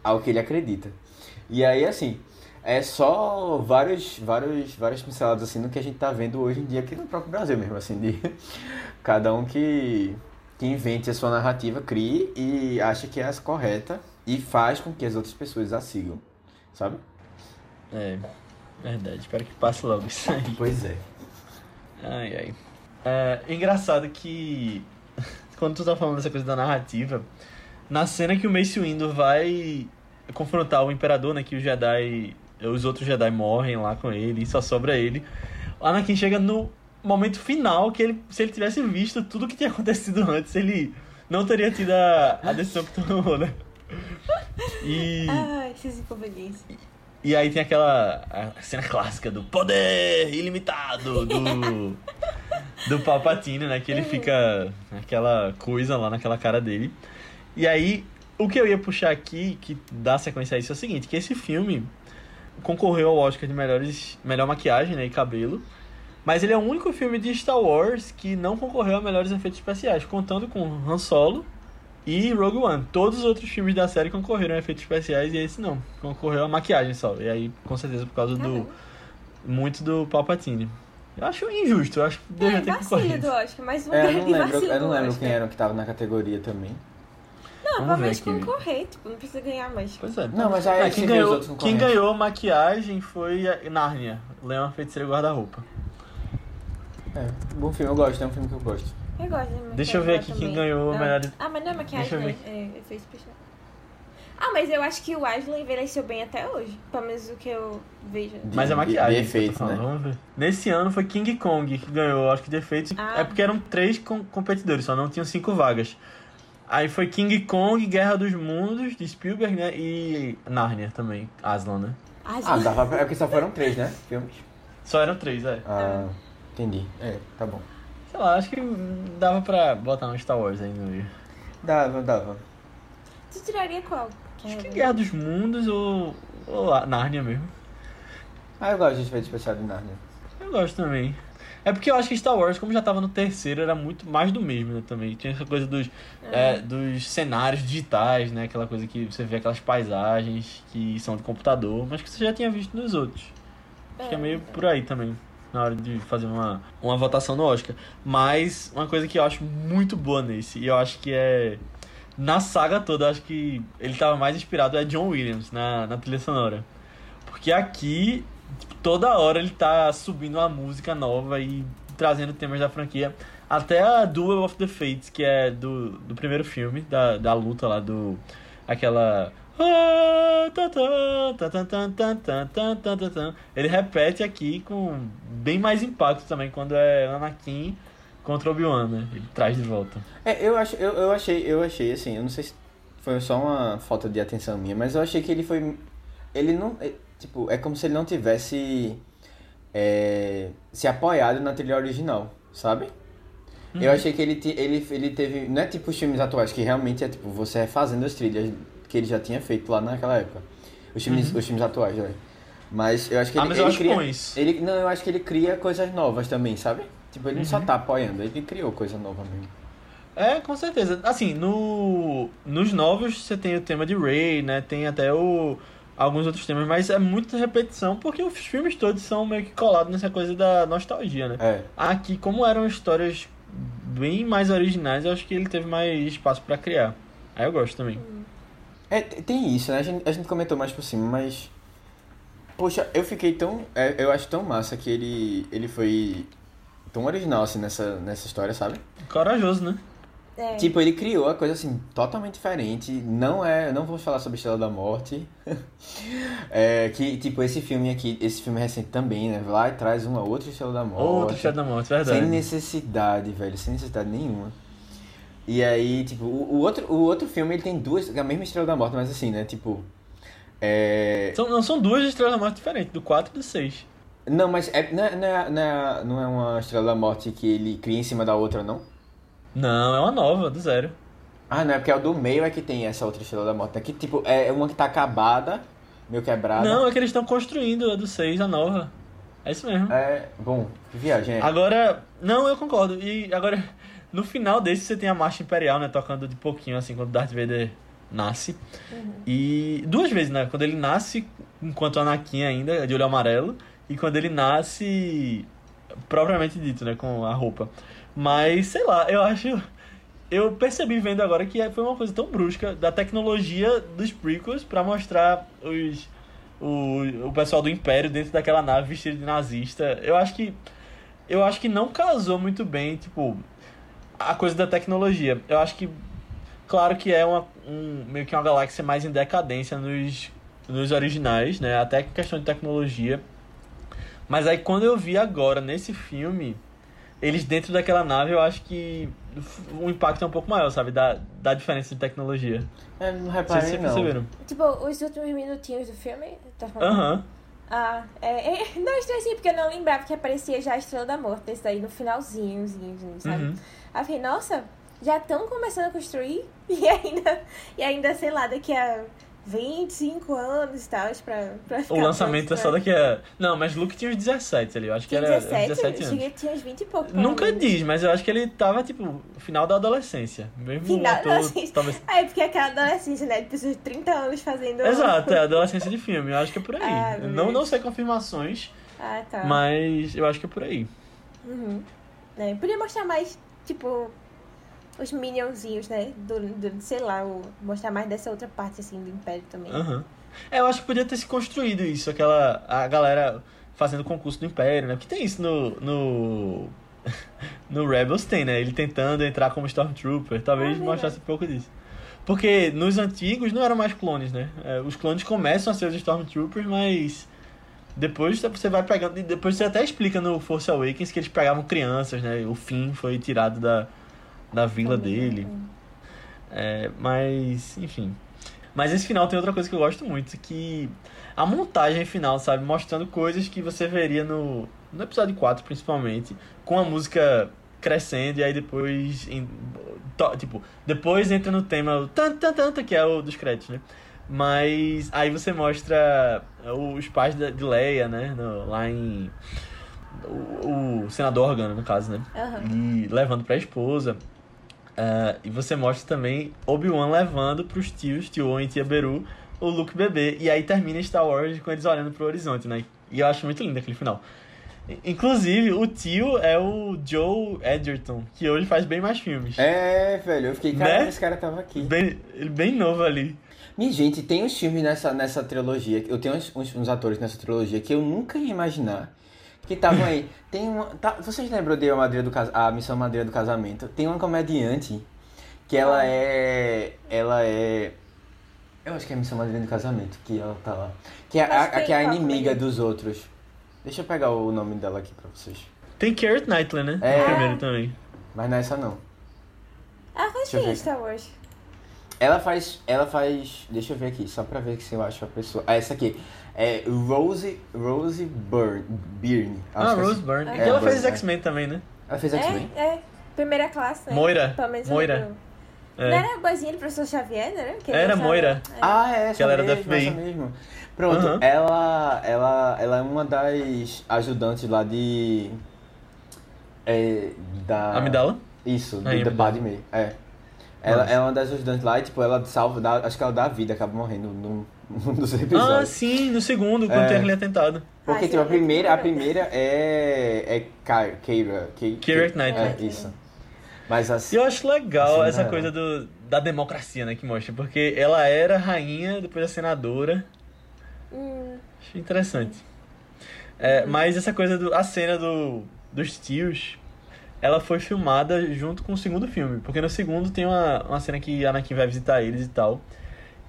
ao que ele acredita. E aí, assim, é só vários, vários, várias pinceladas assim no que a gente tá vendo hoje em dia aqui no próprio Brasil mesmo, assim, de cada um que, que invente a sua narrativa, crie e acha que é a correta e faz com que as outras pessoas a sigam, sabe? É, verdade. Espero que passe logo isso aí. Pois é. Ai, ai. É engraçado que quando tu tá falando dessa coisa da narrativa, na cena que o Mace Windu vai confrontar o Imperador, né, que o Jedi, os outros Jedi morrem lá com ele e só sobra ele. O Anakin chega no momento final que ele, se ele tivesse visto tudo que tinha acontecido antes, ele não teria tido a, a decisão que tomou, né? E, Ai, esses inconvenientes. e aí tem aquela cena clássica do poder ilimitado do do Palpatine, né, que ele fica aquela coisa lá naquela cara dele. E aí o que eu ia puxar aqui que dá sequência a isso é o seguinte, que esse filme concorreu ao Oscar de melhores melhor maquiagem, né, e cabelo. Mas ele é o único filme de Star Wars que não concorreu a melhores efeitos especiais, contando com Han Solo e Rogue One. Todos os outros filmes da série concorreram a efeitos especiais e esse não. Concorreu a maquiagem só. E aí, com certeza, por causa do. Caramba. Muito do Palpatine. Eu acho injusto, eu acho que deveria É, ter concorrido. Um É, eu não lembro, vacilo eu não lembro quem era que tava na categoria também. Não, Vamos ver menos aqui. concorrer, tipo, não precisa ganhar mais. Pois é. Não, mas aí Ah, você quem, vê os ganhou, outros quem concorrentes. ganhou maquiagem foi a Nárnia, Leão, a Feiticeira e Guarda-Roupa. É, bom filme, eu gosto, é um filme que eu gosto. Eu gosto de maquiagem Deixa eu ver aqui também. quem ganhou Não. melhores- Ah, mas não é maquiagem, né? É efeito especial. Ah, mas eu acho que o Aslan envelheceu bem até hoje. Pelo menos o que eu vejo. Mas é maquiagem. de que eu tô efeito, falando, né? Vamos ver. Nesse ano foi King Kong que ganhou, acho que de efeitos. Ah. É porque eram três com- competidores, só não tinham cinco vagas. Aí foi King Kong, Guerra dos Mundos, de Spielberg, né? E Narnia também, Aslan, né? Ah, Aslan. dava pra... É porque só foram três, né? Filmes. Só eram três, é. Ah, entendi. É, tá bom. Sei lá, acho que dava pra botar no Star Wars aí no meio. Dava, dava. Tu tiraria qual? Acho que Guerra dos Mundos ou, ou Narnia mesmo. Ah, eu gosto de efeito especial de Narnia. Eu gosto também. É porque eu acho que Star Wars, como já tava no terceiro, era muito mais do mesmo, né, também. Tinha essa coisa dos, é, dos cenários digitais, né? Aquela coisa que você vê aquelas paisagens que são de computador, mas que você já tinha visto nos outros. Acho que é meio por aí também, na hora de fazer uma, uma votação no Oscar. Mas uma coisa que eu acho muito boa nesse, e eu acho que é. Na saga toda, eu acho que ele tava mais inspirado é John Williams na, na trilha sonora. Porque aqui, toda hora ele tá subindo uma música nova e trazendo temas da franquia. Até a Duel of the Fates, que é do, do primeiro filme, da, da luta lá do. aquela. Ele repete aqui com bem mais impacto também quando é Anakin contra Obi-Wan, né? Ele traz de volta. É, eu, acho, eu, eu achei, eu achei assim, eu não sei se foi só uma falta de atenção minha, mas eu achei que ele foi ele não é, tipo, é como se ele não tivesse é, se apoiado na trilha original, sabe? Eu achei que ele, te- ele, ele teve. Não é tipo os filmes atuais, que realmente é tipo você refazendo as trilhas que ele já tinha feito lá naquela época. Os filmes, os filmes atuais, né? Mas eu acho que Ah, ele, mas eu ele acho cria. isso. Ele, não, eu acho que ele cria coisas novas também, sabe? Tipo, ele não Uhum. só tá apoiando, ele criou coisa nova mesmo. É, com certeza. Assim, no, nos novos você tem o tema de Ray, né? Tem até o, alguns outros temas, mas é muita repetição porque os filmes todos são meio que colados nessa coisa da nostalgia, né? É. Aqui, como eram histórias bem mais originais, eu acho que ele teve mais espaço pra criar. Aí eu gosto também. É, tem isso, né? A gente, a gente comentou mais por cima, mas. Poxa, eu fiquei tão. é, eu acho tão massa que ele, ele foi tão original assim nessa, nessa história, sabe? Corajoso, né? É. Tipo, ele criou a coisa assim, totalmente diferente. Não é. Não vamos falar sobre Estrela da Morte. é, que, tipo, esse filme aqui, esse filme recente também, né? Vai e traz uma outra Estrela da Morte. Outro Shadow da Morte, verdade. Sem necessidade, velho, sem necessidade nenhuma. E aí, tipo, o, o outro, o outro filme ele tem duas, a mesma Estrela da Morte, mas assim, né? Tipo. É. São, não são duas Estrelas da Morte diferentes, do 4 e do 6. Não, mas é, é, não, é, não, é, não é uma Estrela da Morte que ele cria em cima da outra, não? Não, é uma nova, do zero. Ah, não, é porque é o do meio é que tem essa outra Estrela da Morte. né? Que, tipo, é uma que tá acabada, meio quebrada. Não, é que eles estão construindo a do 6, a nova. É isso mesmo. É. Bom, que viagem é. Agora, não, eu concordo. E agora, no final desse, você tem a Marcha Imperial, né? Tocando de pouquinho, assim, quando Darth Vader nasce. E duas vezes, né? Quando ele nasce, enquanto Anakin ainda, de olho amarelo. E quando ele nasce, propriamente dito, né? Com a roupa. Mas, sei lá, eu acho... Eu percebi vendo agora que foi uma coisa tão brusca da tecnologia dos prequels pra mostrar os, o, o pessoal do Império dentro daquela nave vestido de nazista. Eu acho que eu acho que não casou muito bem, tipo, a coisa da tecnologia. Eu acho que, claro que é uma, um, meio que uma galáxia mais em decadência nos, nos originais, né? Até que questão de tecnologia. Mas aí quando eu vi agora nesse filme, eles dentro daquela nave, eu acho que o impacto é um pouco maior, sabe? Da, da diferença de tecnologia. É, não se reparei, vocês não. perceberam. Tipo, os últimos minutinhos do filme, tá falando? Aham. Ah, é, é, não, estranho assim, porque eu não lembrava que aparecia já a Estrela da Morte, esse daí no finalzinho, sabe? Uhum. Aí eu falei, nossa, já estão começando a construir e ainda, e ainda, sei lá, daqui a 25 anos e tal, pra, pra ficar O lançamento pronto é só daqui a. Não, mas Luke tinha uns 17 ali. Eu acho que era 17? 17 Eu anos. cheguei, tinha uns 20 e pouco. Nunca menos. diz, mas eu acho que ele tava, tipo, final da adolescência. Mesmo Final ator, da adolescência. talvez. É porque é aquela adolescência, né? De pessoas de 30 anos fazendo. Exato, é adolescência de filme. Eu acho que é por aí. Ah, não, não sei confirmações, Ah, tá. mas eu acho que é por aí. Uhum. É, podia mostrar mais, tipo, os minionzinhos, né? Do, do, sei lá, o, mostrar mais dessa outra parte, assim, do Império também. Aham. É, eu acho que podia ter se construído isso, aquela. A galera fazendo concurso do Império, né? Porque tem isso no. No, no Rebels tem, né? Ele tentando entrar como Stormtrooper. Talvez Ah, verdade. mostrasse um pouco disso. Porque nos antigos não eram mais clones, né? É, os clones começam a ser os Stormtroopers, mas. Depois você vai pegando. Depois você até explica no Force Awakens que eles pegavam crianças, né? O Finn foi tirado da, da vila dele. É, mas, enfim. Mas esse final tem outra coisa que eu gosto muito, que a montagem final, sabe? Mostrando coisas que você veria no, no episódio 4, principalmente, com a música crescendo e aí depois, em- to- tipo, depois entra no tema o tan tan tan, que é o dos créditos, né? Mas aí você mostra os pais de Leia, né? No- lá em... O, o senador Organa, no caso, né? Aham. e levando pra esposa. Ah, e você mostra também Obi-Wan levando pros tios, tio Owen e tia Beru, o Luke bebê. E aí termina Star Wars com eles olhando pro horizonte, né? E eu acho muito lindo aquele final. Inclusive, o tio é o Joe Edgerton, que hoje faz bem mais filmes. É, velho, eu fiquei, Né? caramba, esse cara tava aqui. Bem, ele bem novo ali. Minha gente, tem uns filmes nessa, nessa trilogia, eu tenho uns, uns, uns atores nessa trilogia que eu nunca ia imaginar que estavam aí. Tem uma, tá, vocês lembram de a, Madeira do, a Missão Madeira do Casamento? Tem uma comediante que ela é... Ela é... Eu acho que é a Missão Madeira do Casamento, que ela tá lá. Que é a, a- que é a qual inimiga dos outros. Deixa eu pegar o nome dela aqui pra vocês. Tem Carrot Knightley, né? É. No primeiro também. Mas não é essa não. Ah, ver. Star Wars. Ela faz. Ela faz. Deixa eu ver aqui, só pra ver se eu acho a pessoa. Ah, essa aqui. É Rose. Rose Byrne. Byrne. Ah, é Rose. Byrne. É, E ela fez Byrne, é. X-Men também, né? Ela fez X-Men. É, é. Primeira classe, né? Moira. Moira. É. Não era a boazinha do professor Xavier, não era? Que Era Moira. É. Ah, é essa Que ela era da FBI. mesmo. Pronto, Aham. ela, ela, ela é uma das ajudantes lá de. É, da. Amidala? Isso, do The Amidala. Padme. É. Ela Nossa. é uma das ajudantes lá e, tipo, ela salva, dá, acho que ela dá a vida, acaba morrendo num, num dos Ah, episódios. sim, no segundo, quando É. tem aquele atentado. Porque, Ah, tipo, a primeira, a é. primeira é. É Kyra. Keira. Ke- Keira Ke- Knightley. É, isso. Mas E assim. eu acho legal Assim, essa né? coisa do, da democracia, né, que mostra. Porque ela era rainha, depois a senadora. Hum, Acho interessante. É, mas essa coisa do. A cena do, dos tios, ela foi filmada junto com o segundo filme. Porque no segundo tem uma, uma cena que Anakin vai visitar eles e tal.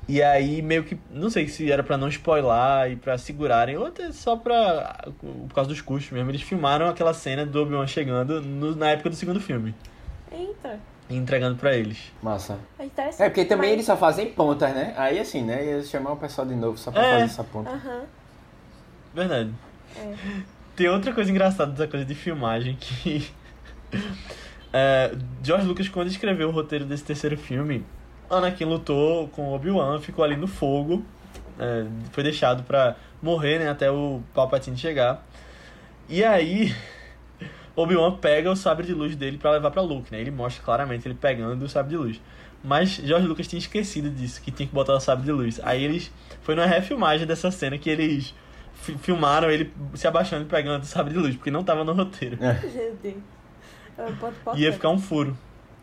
E aí meio que. Não sei se era pra não spoiler e pra segurarem, ou até só pra. Por causa dos custos mesmo. Eles filmaram aquela cena do Obi-Wan chegando no- na época do segundo filme. eita. E entregando pra eles. Massa. É. É, porque também Mas- eles só fazem pontas, né? Aí assim, né? Ia chamar o pessoal de novo só pra É. fazer essa ponta. Aham. Verdade. É. Tem outra coisa engraçada dessa coisa de filmagem que. é, George Lucas, quando escreveu o roteiro desse terceiro filme, Anakin lutou com Obi-Wan, ficou ali no fogo, é, foi deixado pra morrer, né, até o Palpatine chegar. E aí, Obi-Wan pega o sabre de luz dele pra levar pra Luke, né? Ele mostra claramente ele pegando o sabre de luz. Mas George Lucas tinha esquecido disso, que tinha que botar o sabre de luz. Aí eles. Foi numa refilmagem dessa cena que eles fi- filmaram ele se abaixando e pegando o sabre de luz, porque não tava no roteiro. Meu Deus. É importante. Ia ficar um furo.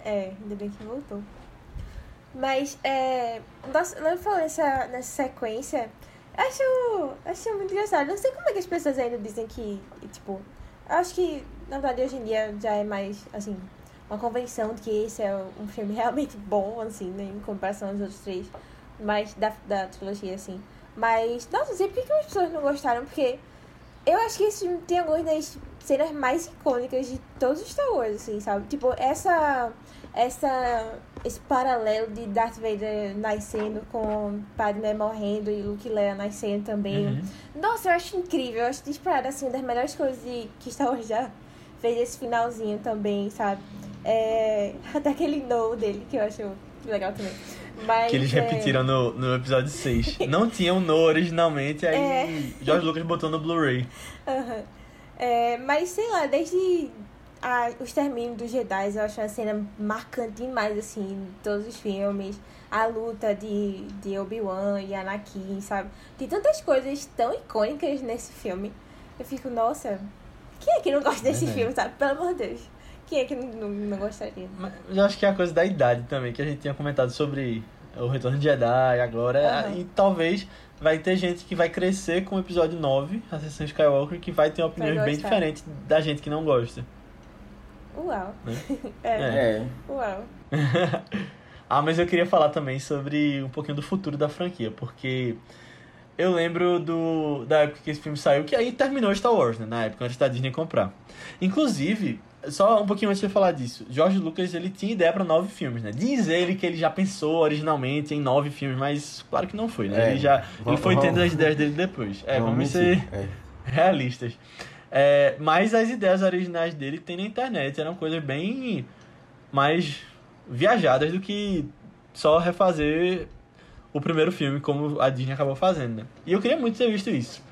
É, ainda bem que voltou. Mas, é. Nossa, não falou nessa, nessa sequência. Acho. Acho muito engraçado. Não sei como é que as pessoas ainda dizem que. Tipo. Acho que. na verdade, hoje em dia já é mais, assim, uma convenção de que esse é um filme realmente bom, assim, né, em comparação aos outros três, mas da, da trilogia, assim. Mas, nossa, não sei por que, as pessoas não gostaram, porque eu acho que esse filme tem algumas das cenas mais icônicas de todos os Star Wars, assim, sabe? Tipo, essa, essa, esse paralelo de Darth Vader nascendo com Padmé morrendo e Luke Leia nascendo também. Uhum. Nossa, eu acho incrível. Eu acho disparado, assim, uma das melhores coisas de, que Star Wars já fez esse finalzinho também, sabe? É, até aquele no dele, que eu acho legal também. Mas, Que eles é, repetiram no, no episódio 6. Não tinha um no originalmente, aí É. George Lucas botou no Blu-ray. Aham. É, mas sei lá, desde a, o extermínio dos Jedi, eu acho uma cena marcante demais, assim, em todos os filmes. A luta de, de Obi-Wan e Anakin, sabe? Tem tantas coisas tão icônicas nesse filme. Eu fico, nossa, quem é que não gosta desse Verdade. filme, sabe? Pelo amor de Deus. Quem é que não, não, não gostaria? Mas eu acho que é a coisa da idade também, que a gente tinha comentado sobre o Retorno de Jedi agora. Aham. E talvez vai ter gente que vai crescer com o episódio 9, a sessão Skywalker, que vai ter opiniões bem gostar. diferentes da gente que não gosta. Uau. Né? é. É. Uau. ah, mas eu queria falar também sobre um pouquinho do futuro da franquia, porque eu lembro do da época que esse filme saiu, que aí terminou Star Wars, né, na época antes da Disney comprar. Inclusive, só um pouquinho antes de eu falar disso, George Lucas ele tinha ideia para nove filmes, né? Diz ele que ele já pensou originalmente em nove filmes, mas claro que não foi, né? É, ele já ele vamos- foi tendo vamos- as ideias dele depois. É, vamos, mentir. ser É. realistas. É, mas as ideias originais dele tem na internet, eram coisas bem mais viajadas do que só refazer o primeiro filme, como a Disney acabou fazendo, né? E eu queria muito ter visto isso.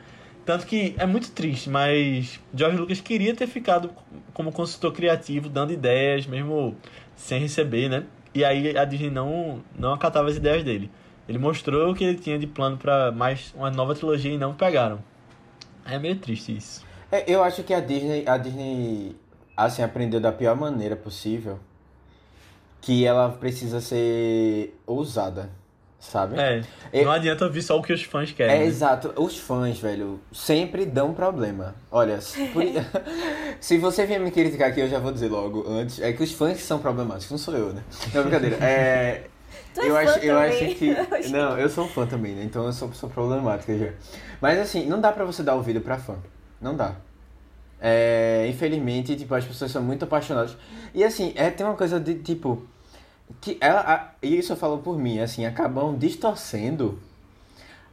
Tanto que é muito triste, mas George Lucas queria ter ficado como consultor criativo, dando ideias, mesmo sem receber, né? E aí a Disney não, não acatava as ideias dele. Ele mostrou o que ele tinha de plano para mais uma nova trilogia e não pegaram. É meio triste isso. É, eu acho que a Disney, a Disney, assim, aprendeu da pior maneira possível que ela precisa ser ousada, sabe? É, É- não adianta ouvir só o que os fãs querem. É né? exato. Os fãs, velho, sempre dão problema. Olha, se, por- se você vier me criticar aqui, eu já vou dizer logo antes. É que os fãs são problemáticos, não sou eu, né? Não, brincadeira. É, Tu é eu fã acho, eu também. acho que. Não, eu sou fã também, né? Então eu sou pessoa problemática já. Mas assim, não dá pra você dar ouvido pra fã. Não dá. É, infelizmente, tipo, as pessoas são muito apaixonadas. E assim, é, tem uma coisa de tipo. Que ela. a- e isso eu falo por mim, assim, acabam distorcendo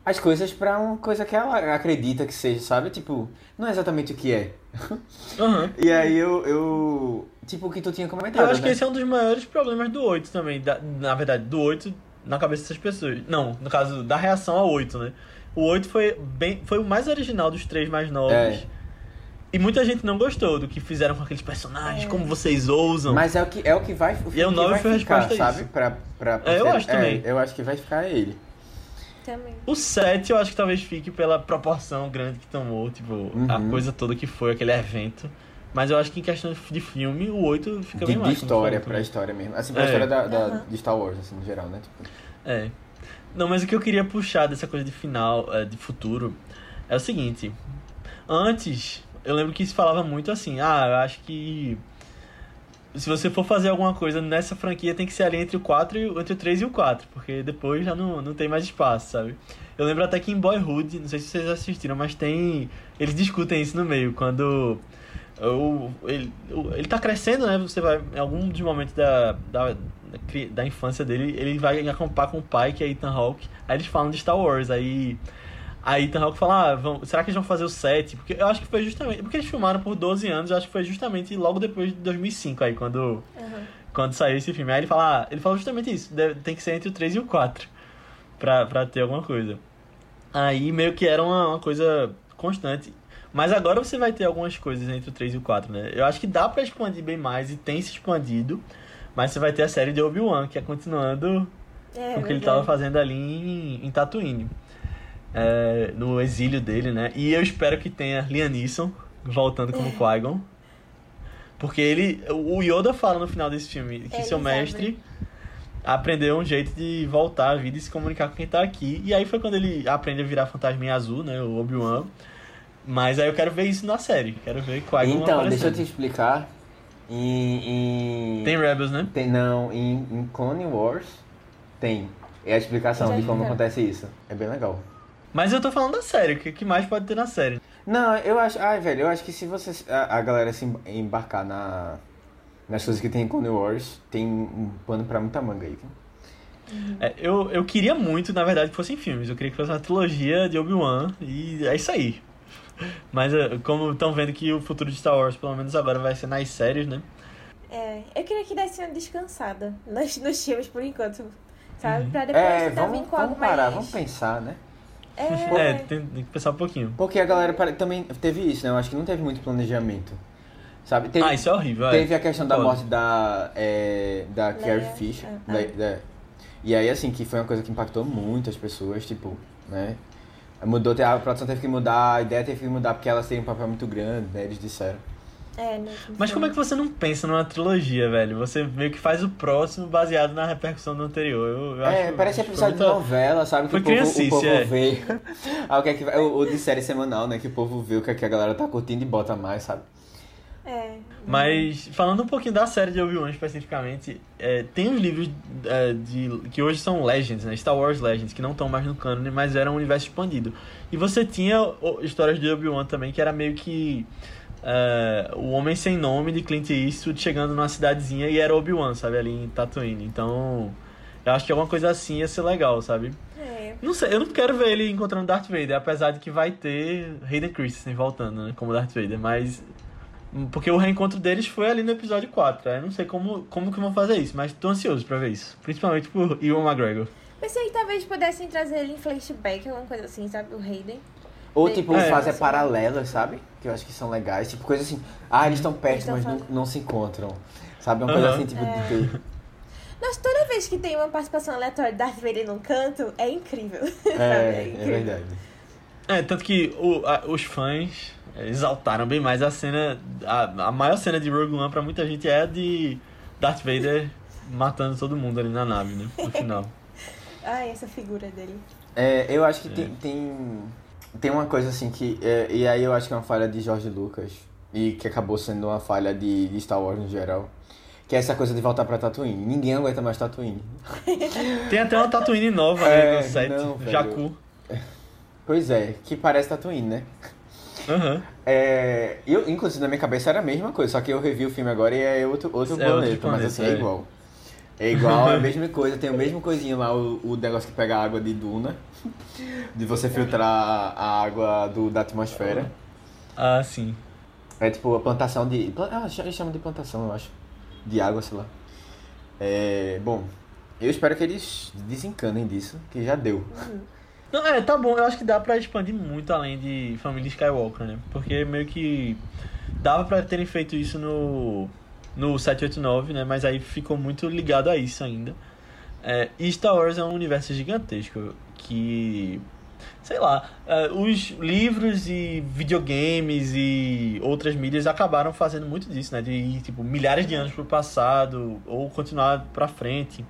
as coisas pra uma coisa que ela acredita que seja, sabe? Tipo, não é exatamente o que é. Aham. E aí eu. eu tipo, o que tu tinha comentado. Eu acho que né? esse é um dos maiores problemas do 8 também. da- na verdade, do 8 na cabeça dessas pessoas. Não, no caso, da reação ao 8, né? O 8 foi, bem, foi o mais original dos três mais novos. É. E muita gente não gostou do que fizeram com aqueles personagens, É. como vocês ousam. Mas é o que, é o que vai, o E que o nove vai foi a ficar, resposta a sabe? isso. Pra, pra, É, eu acho também. eu acho que vai ficar ele. Também. O 7 eu acho que talvez fique pela proporção grande que tomou, tipo, a Uhum. coisa toda que foi aquele evento. Mas eu acho que em questão de filme, o 8 fica De, bem de mais. como história pra também. história mesmo. Assim, pra É. história da, da- Aham. de Star Wars, assim, no geral, né? Tipo, É. Não, mas o que eu queria puxar dessa coisa de final, é, de futuro, é o seguinte. Antes, eu lembro que se falava muito assim, ah, eu acho que se você for fazer alguma coisa nessa franquia tem que ser ali entre o 4 e entre o 3 e o 4, porque depois já não, não tem mais espaço, sabe? Eu lembro até que em Boyhood, não sei se vocês assistiram, mas tem. Eles discutem isso no meio, quando. O, ele, o- ele tá crescendo, né? Você vai. Em algum dos momentos da, da, da, infância dele, ele vai acampar com o pai, que é Ethan Hawke. Aí eles falam de Star Wars. Aí. Aí Ethan Hawke fala, ah, vão, será que eles vão fazer o 7? Porque eu acho que foi justamente. Porque eles filmaram por 12 anos, eu acho que foi justamente logo depois de 2005, aí, quando Aham. quando saiu esse filme. Aí ele fala, ah, ele falou justamente isso, deve- tem que ser entre o 3 e o 4 pra, pra ter alguma coisa. Aí meio que era uma, uma coisa constante. Mas agora você vai ter algumas coisas entre o 3 e o 4, né? Eu acho que dá pra expandir bem mais e tem se expandido. Mas você vai ter a série de Obi-Wan, que é continuando É, com o que ele verdade. tava fazendo ali em, em Tatooine. É, no exílio dele, né? E eu espero que tenha Liam Neeson voltando como Qui-Gon. Porque ele. O Yoda fala no final desse filme que Ele seu sabe. mestre aprendeu um jeito de voltar à vida e se comunicar com quem tá aqui. E aí foi quando ele aprende a virar fantasminha azul, né? O Obi-Wan. Mas aí eu quero ver isso na série. Quero ver Qui-Gon Então, deixa eu aparecendo. te explicar. Em. em- Tem Rebels, né? Tem, não, em, em Clone Wars tem. É a explicação de como vi, acontece isso. É bem legal. Mas eu tô falando da série. O que, que mais pode ter na série? Não, eu acho. Ai, velho, eu acho que se você. A, a galera se em- embarcar na, nas coisas que tem em Clone Wars, tem um pano pra muita manga aí. viu? É, eu, eu queria muito, na verdade, que fossem filmes. Eu queria que fosse uma trilogia de Obi-Wan. E é isso aí. Mas é, como estão vendo que o futuro de Star Wars, pelo menos agora, vai ser nas séries, né? É, eu queria que desse uma descansada nos, nos filmes por enquanto, sabe? Pra depois É, tentar vamos, vir com algo vamos parar, mais... vamos pensar, né? É, É, tem, tem que pensar um pouquinho. Porque a galera também teve isso, né? Eu acho que não teve muito planejamento. Sabe? Teve, Ah, isso é horrível. é. teve a questão da morte da, é, da Carrie Fisher. ah, da- da- e aí, assim, que foi uma coisa que impactou muito as pessoas, tipo, né? Mudou, a produção teve que mudar, a ideia teve que mudar porque elas têm um papel muito grande, né? Eles disseram. é, Mas como é que você não pensa numa trilogia, velho? Você meio que faz o próximo baseado na repercussão do anterior. Eu, eu é, acho, parece acho episódio de foi muita- novela, sabe? Que Foi o povo, o criancice, povo é. vê. ah, o que é que o, o de série semanal, né? Que o povo vê o que, é que a galera tá curtindo e bota mais, sabe? É. Mas, falando um pouquinho da série de Obi-Wan especificamente, é, tem os livros é, de, que hoje são Legends, né? Star Wars Legends, que não estão mais no cânone, mas eram um universo expandido. E você tinha histórias de Obi-Wan também, que era meio que é, o Homem Sem Nome de Clint Eastwood chegando numa cidadezinha e era Obi-Wan, sabe? Ali em Tatooine. Então, eu acho que alguma coisa assim ia ser legal, sabe? É. Não sei, eu não quero ver ele encontrando Darth Vader, apesar de que vai ter Hayden Christensen voltando, né, como Darth Vader, mas porque o reencontro deles foi ali no episódio 4, aí eu não sei como, como que vão fazer isso, mas tô ansioso pra ver isso, principalmente por Ewan McGregor. Pensei que talvez pudessem trazer ele em flashback, alguma coisa assim, sabe? O Hayden. Ou tipo, É. fazer paralelas, sabe? Que eu acho que são legais. Tipo, coisa assim. Ah, eles estão perto, Eles mas não, não se encontram. Sabe? Uma coisa assim, tipo, É. de. Nossa, toda vez que tem uma participação aleatória de Darth Vader num canto, é incrível. sabe? É, é incrível. verdade. É, tanto que o- a- os fãs exaltaram bem mais a cena, a, a maior cena de Rogue One pra muita gente é a de Darth Vader matando todo mundo ali na nave, né, no final. Ai, essa figura dele. É, eu acho que tem, tem. Tem uma coisa assim que. é, e aí eu acho que é uma falha de George Lucas. E que acabou sendo uma falha de, de Star Wars no geral. Que é essa coisa de voltar pra Tatooine. Ninguém aguenta mais Tatooine. Tem até uma Tatooine nova, É, né, no set, não. Jakku. Pois é, que parece Tatooine, né? Aham. É, eu, inclusive, na minha cabeça era a mesma coisa, só que eu revi o filme agora e é outro, outro É outro planeta, mas planeta, assim, é, é. igual. É igual, é a mesma coisa, tem o mesmo coisinho lá, o, o negócio que pega a água de duna, de você filtrar a água do, da atmosfera. Ah, sim. É tipo a plantação de. Ah, eles chamam de plantação, eu acho. De água, sei lá. É. Bom, eu espero que eles desencanem disso, que já deu. Não, é, tá bom. Eu acho que dá pra expandir muito além de família Skywalker, né? Porque meio que dava pra terem feito isso no no 789, né? Mas aí ficou muito ligado a isso ainda. É, e Star Wars é um universo gigantesco que sei lá, é, os livros e videogames e outras mídias acabaram fazendo muito disso, né? De ir, tipo, milhares de anos pro passado ou continuar pra frente.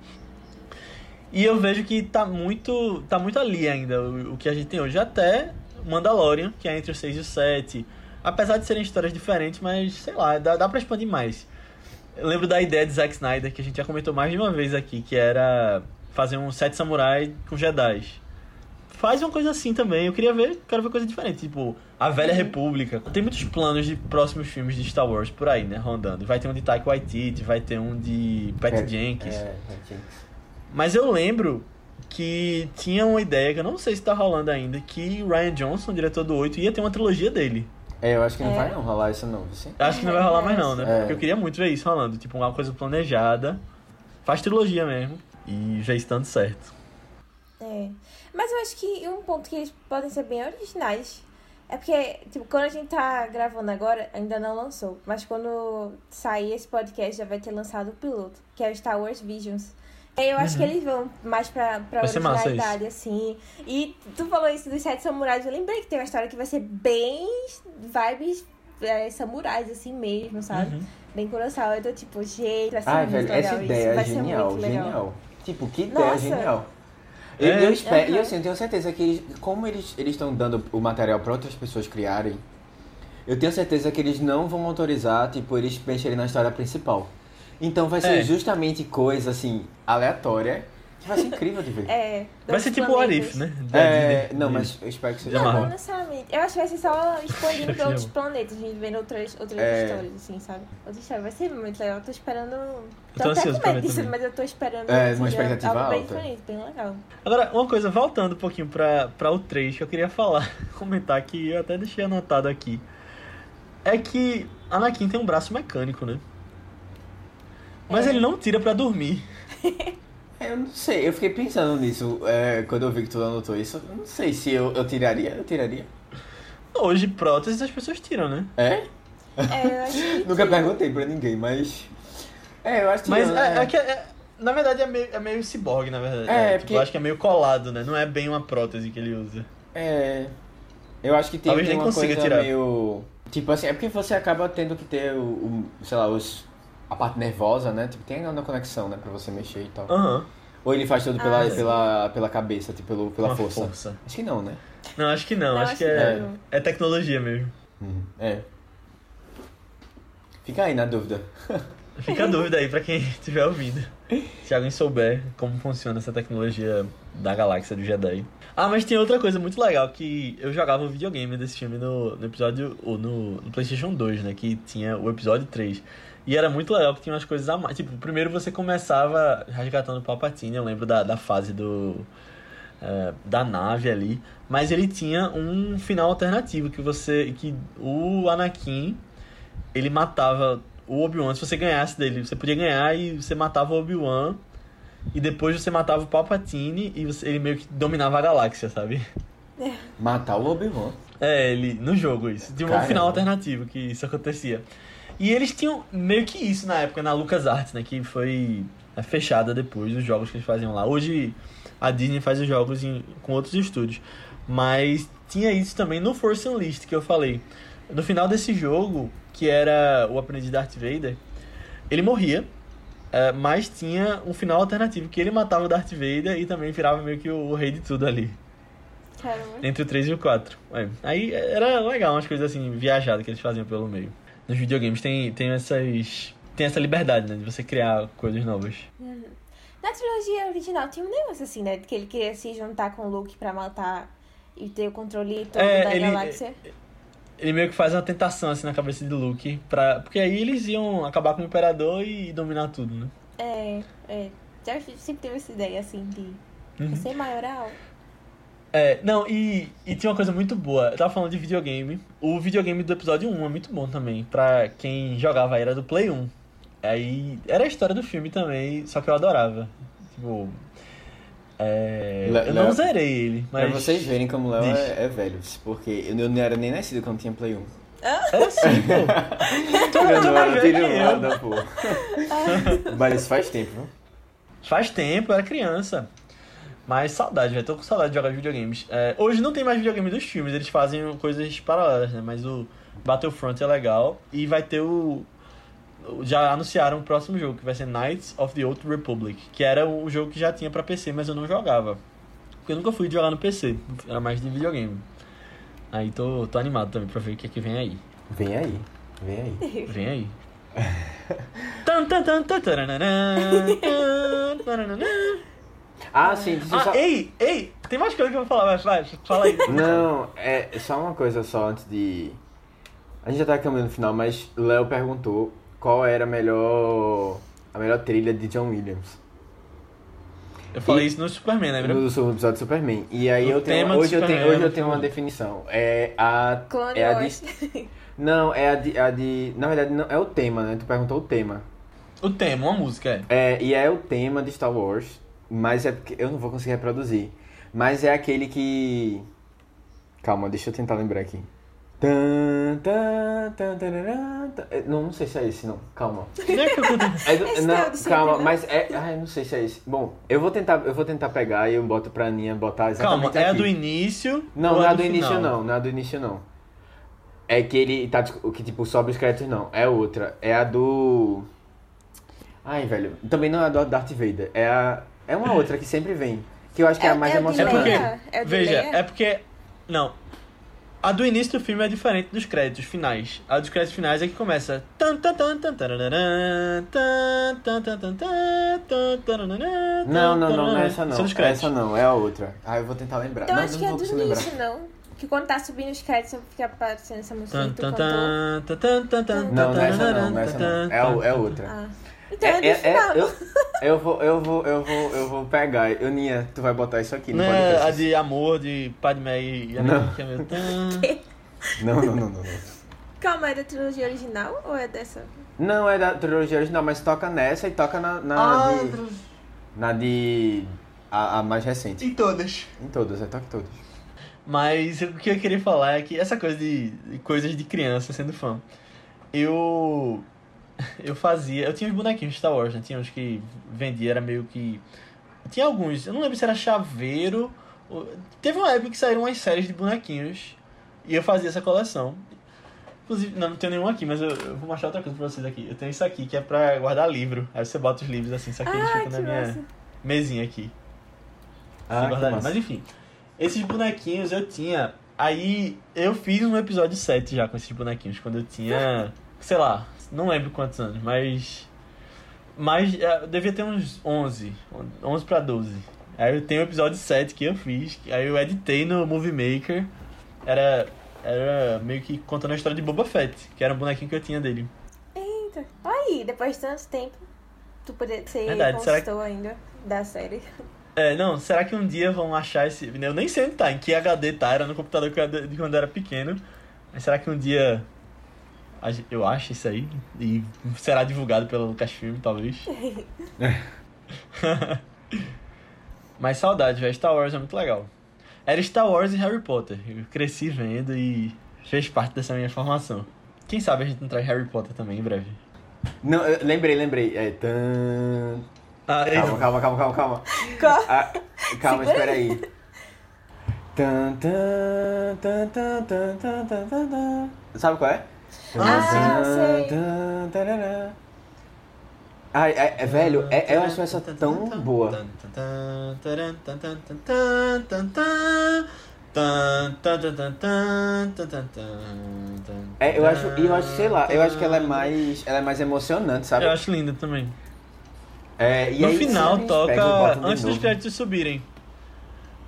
E eu vejo que tá muito, tá muito ali ainda o, o que a gente tem hoje. Até Mandalorian, que é entre o 6 e o 7. Apesar de serem histórias diferentes, mas sei lá, dá, dá pra expandir mais. Eu lembro da ideia de Zack Snyder, que a gente já comentou mais de uma vez aqui, que era fazer um Sete Samurai com Jedi. Faz uma coisa assim também. Eu queria ver, quero ver coisa diferente. Tipo, a Velha República. Tem muitos planos de próximos filmes de Star Wars por aí, né? Rondando. Vai ter um de Taika Waititi, vai ter um de Patty É, Jenkins. É, Pat Jenkins. Mas eu lembro que tinha uma ideia, que eu não sei se tá rolando ainda, que o Ryan Johnson, diretor do 8, ia ter uma trilogia dele. É, eu acho que não É. vai não rolar isso não, Acho que não vai rolar mais não, né? É. Porque eu queria muito ver isso rolando. Tipo, uma coisa planejada. Faz trilogia mesmo. E já estando certo. É. Mas eu acho que um ponto que eles podem ser bem originais é porque, tipo, quando a gente tá gravando agora, ainda não lançou. Mas quando sair esse podcast, já vai ter lançado o piloto, que é o Star Wars Visions. E aí eu acho que eles vão mais pra, pra Uhum. Originalidade, assim. E tu falou isso dos Sete Samurais, eu lembrei que tem uma história que vai ser bem vibes é, samurais, assim mesmo, sabe? Uhum. Bem Kurosawa. Eu tô tipo, gente, vai ser Ai, velho, legal essa isso. ideia é vai ser genial, genial. Tipo, que ideia Nossa. genial. Eu, É. eu espero, e Aham. assim, eu tenho certeza que eles, como eles eles estão dando o material para outras pessoas criarem, eu tenho certeza que eles não vão autorizar, tipo, eles mexerem na história principal. Então vai ser É. justamente coisa assim aleatória que vai ser incrível de ver. É. Vai ser tipo o. Arif, né? Da É, Disney. não, mas eu espero que seja Não, não necessariamente. Eu acho que vai ser só expandindo pra outros planetas, a gente vendo outras, outras É. histórias, assim, sabe? Outras histórias. Vai ser muito legal. Eu tô esperando. Tô, tô até ansioso com pra medo ver disso, também. mas eu tô esperando. É, uma expectativa algo bem alta. diferente, bem legal. Agora, uma coisa, voltando um pouquinho pra, pra o 3, que eu queria falar, comentar que eu até deixei anotado aqui. É que Anakin tem um braço mecânico, né? Mas É. ele não tira pra dormir. Eu não sei, eu fiquei pensando nisso é, quando eu vi que tu anotou isso. Eu não sei se eu, eu tiraria, eu tiraria. Hoje, próteses as pessoas tiram, né? É? É, eu que. Nunca perguntei pra ninguém, mas. É, eu acho que. Mas não, é, né? é que é- na verdade é meio, é meio ciborgue, na verdade. É, tipo, porque- Eu acho que é meio colado, né? Não é bem uma prótese que ele usa. É. Eu acho que tem, Talvez tem nem uma consiga coisa tirar. meio. Tipo assim, é porque você acaba tendo que ter o, o- sei lá, os. A parte nervosa, né? Tipo, tem na conexão, né? Pra você mexer e tal. Aham. Ou ele faz tudo pela, Ah, pela, pela cabeça, tipo, pelo, pela Com a força. Acho que não, né? Não, acho que não. Não, acho, acho que que é, não. é tecnologia mesmo. É. Fica aí na dúvida. Fica a dúvida aí pra quem estiver ouvindo. Se alguém souber como funciona essa tecnologia da galáxia do Jedi. Ah, mas tem outra coisa muito legal que eu jogava o videogame desse filme no, no episódio. ou no, no PlayStation 2, né? Que tinha o episódio 3. E era muito legal que tinha umas coisas a mais. Tipo, primeiro você começava resgatando o Palpatine, eu lembro da, da fase do. é, da nave ali. Mas ele tinha um final alternativo que você. que o Anakin ele matava o Obi-Wan. Se você ganhasse dele, você podia ganhar e você matava o Obi-Wan. E depois você matava o Palpatine e você- ele meio que dominava a galáxia, sabe? Matar o Obi-Wan. É, ele no jogo isso. Tinha um Caramba. final alternativo que isso acontecia. E eles tinham meio que isso na época na LucasArts, né, que foi é, fechada depois dos jogos que eles faziam lá. Hoje a Disney faz os jogos em- com outros estúdios, mas tinha isso também no Force Unleashed que eu falei. No final desse jogo, que era o aprendiz de Darth Vader, ele morria, é, mas tinha um final alternativo que ele matava o Darth Vader e também virava meio que o, o rei de tudo ali. Caramba. Entre o 3 e o 4. É. Aí era legal umas coisas assim, viajadas que eles faziam pelo meio. Nos videogames tem, tem essas. Tem essa liberdade, né? De você criar coisas novas. Na trilogia original tinha um negócio assim, né? Que ele queria se juntar com o Luke pra matar e ter o controle todo É, da ele- galáxia. Ele meio que faz uma tentação assim na cabeça de Luke. Pra... Porque aí eles iam acabar com o Imperador e dominar tudo, né? É, é. Já sempre teve essa ideia assim de Uhum. ser maioral. É, não, e, e tinha uma coisa muito boa. Eu tava falando de videogame. O videogame do episódio 1 é muito bom também. Pra quem jogava era do Play 1. Aí era a história do filme também, só que eu adorava. Tipo. É, Le- eu não Léo, zerei ele, mas. Pra vocês verem como o Léo é, é velho. Porque eu não era nem nascido quando tinha Play 1. Era assim, pô. Tu Eu não não era mais velho nada, pô. Mas isso faz tempo, viu? Faz tempo, eu era criança. Mas saudade, velho. Tô com saudade de jogar videogames. É, hoje não tem mais videogame dos filmes, eles fazem coisas paralelas, né? Mas o Battlefront é legal. E vai ter o. Já anunciaram o próximo jogo, que vai ser Knights of the Old Republic. Que era o jogo que já tinha pra PC, mas eu não jogava. Porque eu nunca fui jogar no PC. Era mais de videogame. Aí tô, tô animado também pra ver o que é que vem aí. Vem aí. Vem aí. Vem aí. Tan, tan, tan, tan, taranana, tan, eu Ah, só... ei, ei, tem mais coisa que eu vou falar, vai, vai, fala aí. Não, é só uma coisa só antes de. A gente já tá caminhando no final, mas Léo perguntou qual era a melhor. a melhor trilha de John Williams. Eu falei E- isso no Superman, lembra? No segundo episódio do Superman. E aí O eu tenho. Hoje eu tenho, hoje é eu tenho uma definição. É a. Clone é a Wars. de. Não, é a de, a de. Na verdade, não, é o tema, né? Tu perguntou o tema. O tema, uma música, é. É, e é o tema de Star Wars, mas é porque eu não vou conseguir reproduzir. Mas é aquele que. Calma, deixa eu tentar lembrar aqui. É, Não, não sei se é esse, não. Calma. É que eu tô- É do- não, é do calma, mas é. Ai, não sei se é esse. Bom, eu vou tentar, eu vou tentar pegar e eu boto pra Aninha botar exatamente Calma, é a aqui. do início? Não, ou não é a a do início final? não, não é a do início não. É que ele tá, o que tipo, sobe os créditos não, é outra. É a do... Ai, velho, também não é a do Darth Vader, é a... É uma outra que sempre vem. Que eu acho que é, a mais é emocionante. É de Veja, é porque. Não. A do início do filme é diferente dos créditos finais. A dos créditos finais é que começa. Não, não, não, não é essa não. São dos créditos. Essa não, é a outra. Ah, eu vou tentar lembrar. Então não, acho não que é do início, não. Que quando tá subindo os créditos fica aparecendo essa música Não, não é essa não, não é essa não. É, o- é outra. Ah. Então é, do final. eu, eu vou, eu vou, eu vou, eu vou pegar. Eu, Ninha, tu vai botar isso aqui Não é a de amor de Padmé e Não. Anakin, que é. Não, não, não, não, não. Calma, é da trilogia original ou é dessa? Não é da trilogia original, mas toca nessa e toca na, na Ah, de. Na de. A, a mais recente. Em todas. Em todas, é toca em todas. Mas o que eu queria falar é que essa coisa de, de coisas de criança sendo fã. Eu. Eu fazia. Eu tinha os bonequinhos de Star Wars, né? Tinha uns que vendia, era meio que. Tinha alguns, eu não lembro se era chaveiro. ou- Teve uma época que saíram umas séries de bonequinhos. E eu fazia essa coleção. Inclusive, não, não tenho nenhum aqui, mas eu, eu vou mostrar outra coisa pra vocês aqui. Eu tenho isso aqui que é pra guardar livro. Aí você bota os livros assim, só que eles Ah, ficam que na minha massa. mesinha aqui. Ah. Mas enfim, esses bonequinhos eu tinha. Aí eu fiz um episódio 7 já com esses bonequinhos, quando eu tinha, sei lá, não lembro quantos anos, mas. Mas é, eu devia ter uns 11, 11 pra 12. Aí eu tenho o episódio 7 que eu fiz, aí eu editei no Movie Maker. Era, era meio que contando a história de Boba Fett, que era um bonequinho que eu tinha dele. Eita. Aí, depois de tanto tempo, tu poder ser Verdade, será que- ainda da série. É, não, será que um dia vão achar esse. Eu nem sei onde tá, em que HD tá, era no computador de quando eu era pequeno. Mas será que um dia eu acho isso aí. E será divulgado pelo Lucasfilm, talvez. Mas saudade, velho. Star Wars é muito legal. Era Star Wars e Harry Potter. Eu cresci vendo e fez parte dessa minha formação. Quem sabe a gente não traz Harry Potter também em breve. Não, lembrei, lembrei. É, tan... ah, é. calma, calma, calma, calma, calma. Qual? Ah, calma, espera aí. Tan, tan, tan, tan, tan, tan, tan, tan. Sabe qual é? Ah, sei. Tan, tarará. Ai, ai, é, velho, é, eu acho essa tão boa. É, eu acho, e eu acho, sei lá, eu acho que ela é mais, ela é mais emocionante, sabe? Eu acho linda também. É, e No aí, final toca e antes dos créditos subirem.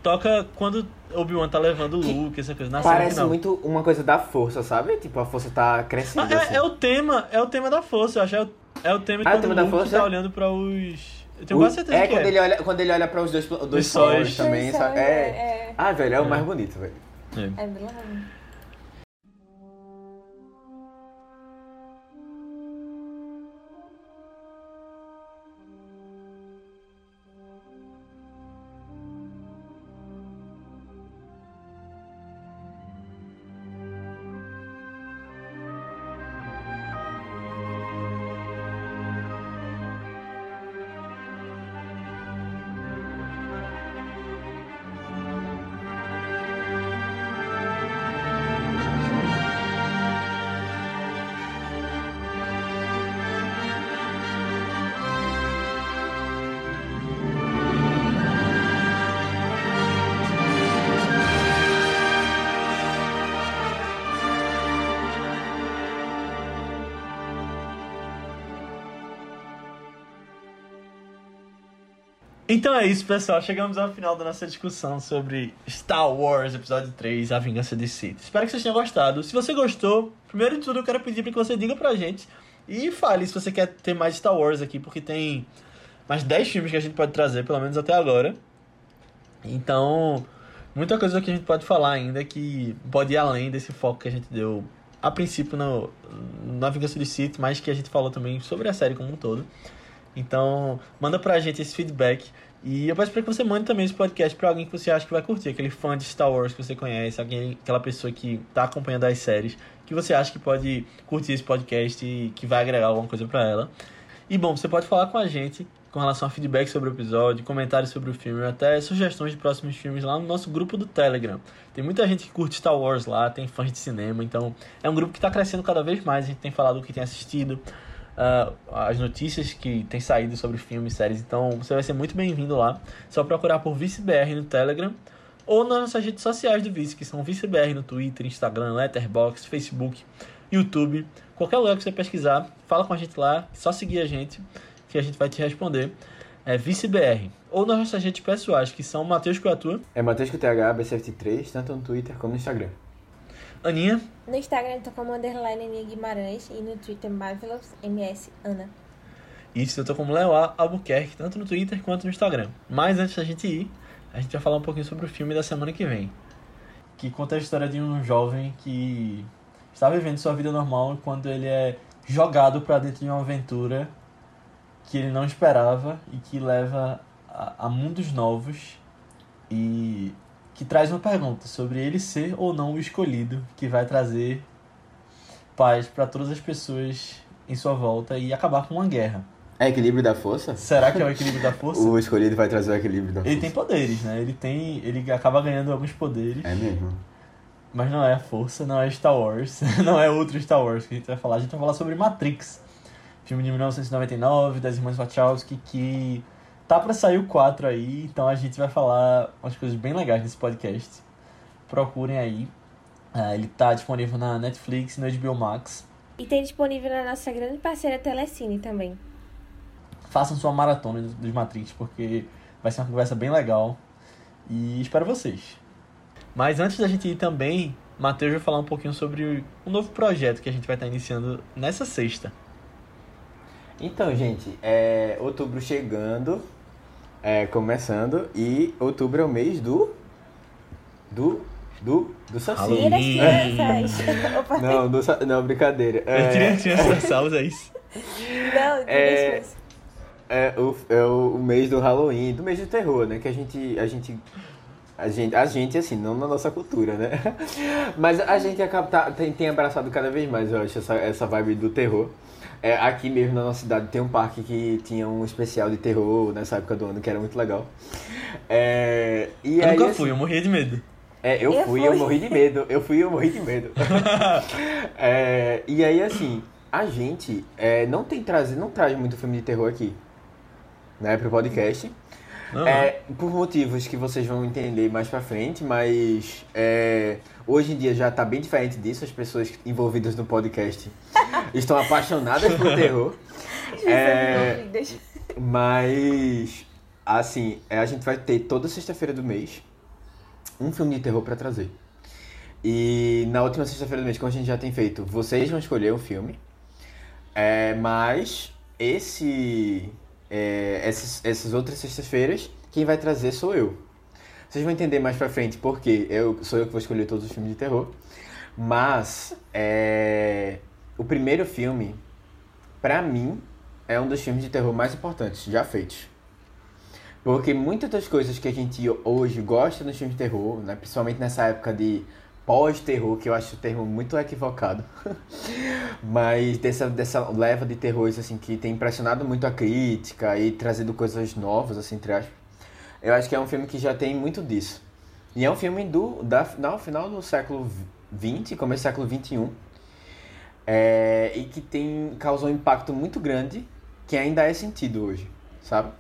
Toca quando Obi-Wan tá levando o Luke, essa coisa. Na Parece final. muito uma coisa da força, sabe? Tipo, a força tá crescendo Ah, assim. é, é o tema, é o tema da força, eu acho. É o, é o tema Ah, é o quando tema o da Luke força? tá olhando pra os. Eu tenho O- quase certeza é, que quando é. ele olha, quando ele olha para os dois, dois Os sóis. também, Dois sóis, É. é. Ah, velho, é o É. mais bonito, velho. É. É Então é isso, pessoal. Chegamos ao final da nossa discussão sobre Star Wars Episódio 3, A Vingança de Sith. Espero que vocês tenham gostado. Se você gostou, primeiro de tudo eu quero pedir para que você diga pra gente e fale se você quer ter mais Star Wars aqui, porque tem mais 10 filmes que a gente pode trazer, pelo menos até agora. Então, muita coisa que a gente pode falar ainda que pode ir além desse foco que a gente deu a princípio no, na Vingança de Sith, mas que a gente falou também sobre a série como um todo. Então, manda pra gente esse feedback. E eu peço pra que você mande também esse podcast pra alguém que você acha que vai curtir, aquele fã de Star Wars que você conhece, alguém, aquela pessoa que tá acompanhando as séries, que você acha que pode curtir esse podcast e que vai agregar alguma coisa pra ela. E bom, você pode falar com a gente com relação a feedback sobre o episódio, comentários sobre o filme, até sugestões de próximos filmes lá no nosso grupo do Telegram. Tem muita gente que curte Star Wars lá, tem fãs de cinema, então é um grupo que está crescendo cada vez mais. A gente tem falado o que tem assistido, uh, as notícias que tem saído sobre filmes e séries. Então você vai ser muito bem-vindo lá. Só procurar por ViceBR no Telegram ou nas nossas redes sociais do Vice, que são ViceBR no Twitter, Instagram, Letterboxd, Facebook, YouTube. Qualquer lugar que você pesquisar, fala com a gente lá, só seguir a gente que a gente vai te responder. É ViceBR. Ou nas nossas redes pessoais, que são Matheus Coatua. É Matheus com TH, BCFT3, tanto no Twitter como no Instagram. Aninha. No Instagram eu tô como underline Aninha Guimarães e no Twitter Marvelous MS Ana. Isso, eu tô como Leo Albuquerque, tanto no Twitter quanto no Instagram. Mas antes da gente ir, a gente vai falar um pouquinho sobre o filme da semana que vem. Que conta a história de um jovem que está vivendo sua vida normal quando ele é jogado para dentro de uma aventura que ele não esperava e que leva a, a mundos novos e que traz uma pergunta sobre ele ser ou não o escolhido que vai trazer paz para todas as pessoas em sua volta e acabar com uma guerra. É equilíbrio da força? Será que é o equilíbrio da força? o escolhido vai trazer o equilíbrio da força. Ele tem poderes, né? Ele tem. Ele acaba ganhando alguns poderes. É mesmo. Mas não é a força, não é Star Wars, não é outro Star Wars que a gente vai falar. A gente vai falar sobre Matrix. Filme de 1999, das irmãs Wachowski, que Tá pra sair o 4 aí, então a gente vai falar umas coisas bem legais nesse podcast. Procurem aí. Uh, ele tá disponível na Netflix e no HBO Max. E tem disponível na nossa grande parceira Telecine também. Façam sua maratona dos Matrix, porque vai ser uma conversa bem legal. E espero vocês. Mas antes da gente ir também, Matheus vai falar um pouquinho sobre um novo projeto que a gente vai estar iniciando nessa sexta. Então, gente, é outubro chegando é, começando e outubro é o mês do. Do. Do. Do Saci. Não, do, não, brincadeira. É... Crianças salvas, é isso? Não, é, é, o, é o mês do Halloween, do mês do terror, né? Que a gente. A gente a gente, a gente, assim, não na nossa cultura, né? Mas a gente acaba, tá, tem, tem abraçado cada vez mais, eu acho, essa, essa vibe do terror. É, aqui mesmo na nossa cidade tem um parque que tinha um especial de terror nessa época do ano, que era muito legal. É, e eu aí, nunca assim, fui, eu morri de medo. É, eu, eu fui, fui, eu morri de medo. Eu fui, eu morri de medo. é, e aí, assim, a gente é, não tem trazido, não traz muito filme de terror aqui, né, pro podcast. Uhum. É, por motivos que vocês vão entender mais pra frente, mas é, hoje em dia já tá bem diferente disso. As pessoas envolvidas no podcast estão apaixonadas por terror. é, mas, assim, é, a gente vai ter toda sexta-feira do mês um filme de terror para trazer. E na última sexta-feira do mês, como a gente já tem feito, vocês vão escolher um filme. É, mas esse é, essas, essas outras sextas-feiras, quem vai trazer sou eu. Vocês vão entender mais pra frente porque eu sou eu que vou escolher todos os filmes de terror. Mas é, o primeiro filme, pra mim, é um dos filmes de terror mais importantes já feitos. Porque muitas das coisas que a gente hoje gosta nos filmes de terror, né, principalmente nessa época de pós-terror, que eu acho o termo muito equivocado. Mas dessa, dessa leva de terrores assim que tem impressionado muito a crítica e trazido coisas novas, assim, entre aspas. Eu acho que é um filme que já tem muito disso. E é um filme do da, no final do século XX, começo do século XXI. É, e que tem causou um impacto muito grande que ainda é sentido hoje, sabe?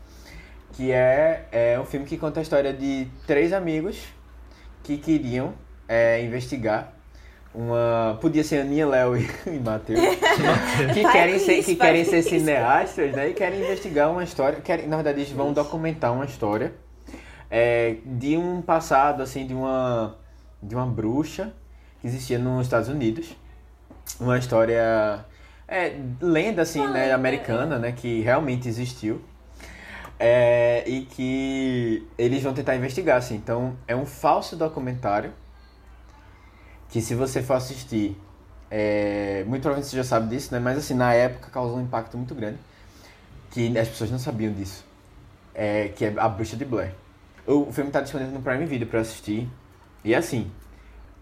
Que é, é um filme que conta a história de três amigos que queriam é, investigar uma. Podia ser Aninha, Léo e, e Matheus. que querem ser, que querem ser cineastas, né? E querem investigar uma história. Querem, na verdade, eles vão documentar uma história é, de um passado, assim, de uma. de uma bruxa que existia nos Estados Unidos. Uma história. É, lenda, assim, né, americana, né? Que realmente existiu. É, e que eles vão tentar investigar, assim. Então, é um falso documentário que se você for assistir, é, muito provavelmente você já sabe disso, né? Mas assim, na época causou um impacto muito grande, que as pessoas não sabiam disso, é, que é A Bruxa de Blair. O filme está disponível no Prime Video para assistir, e assim,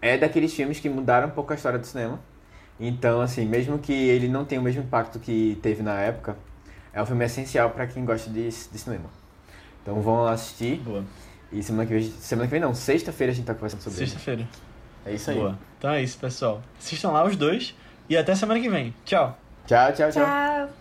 é daqueles filmes que mudaram um pouco a história do cinema, então assim, mesmo que ele não tenha o mesmo impacto que teve na época, é um filme essencial para quem gosta de, de cinema. Então vão lá assistir. Boa. E semana que vem, semana que vem não, sexta-feira a gente tá conversando sobre Sexta-feira. É isso aí. Boa. Então é isso, pessoal. Assistam lá os dois e até semana que vem. Tchau. Tchau, tchau, tchau. Tchau.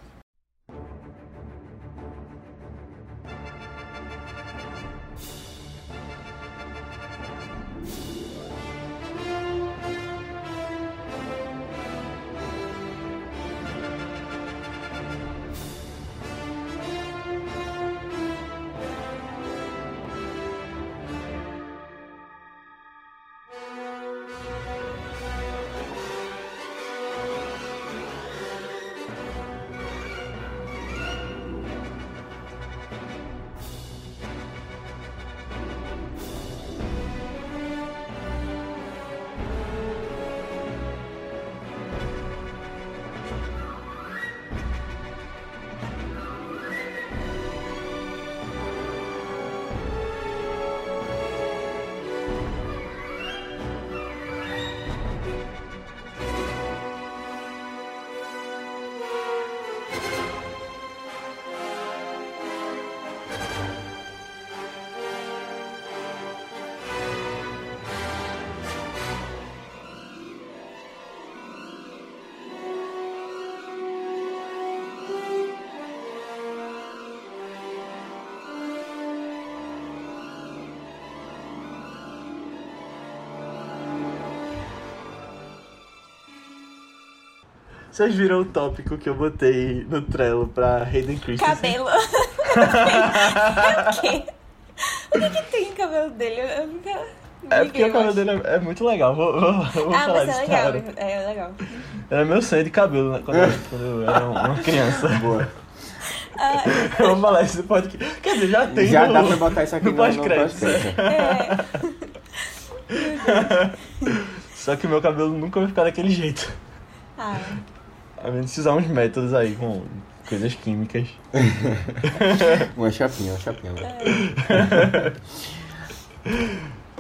Vocês viram o tópico que eu botei no Trello pra Hayden Christensen? Cabelo. o quê? O que, que tem no cabelo dele? Eu nunca. É porque o cabelo dele é, é muito legal. Vou, vou, vou Ah, falar mas é legal. agora. É legal. Era meu sonho de cabelo né, quando, eu, quando eu era uma criança. Boa. Ah, Eu vou falar isso no podcast. Quer dizer, já tem Já no, dá pra botar isso aqui no no, pós-crédito. pós-crédito. é. Só que o meu cabelo nunca vai ficar daquele jeito. Ah, A menos de usar uns métodos aí com coisas químicas. Uma chapinha, uma chapinha. é.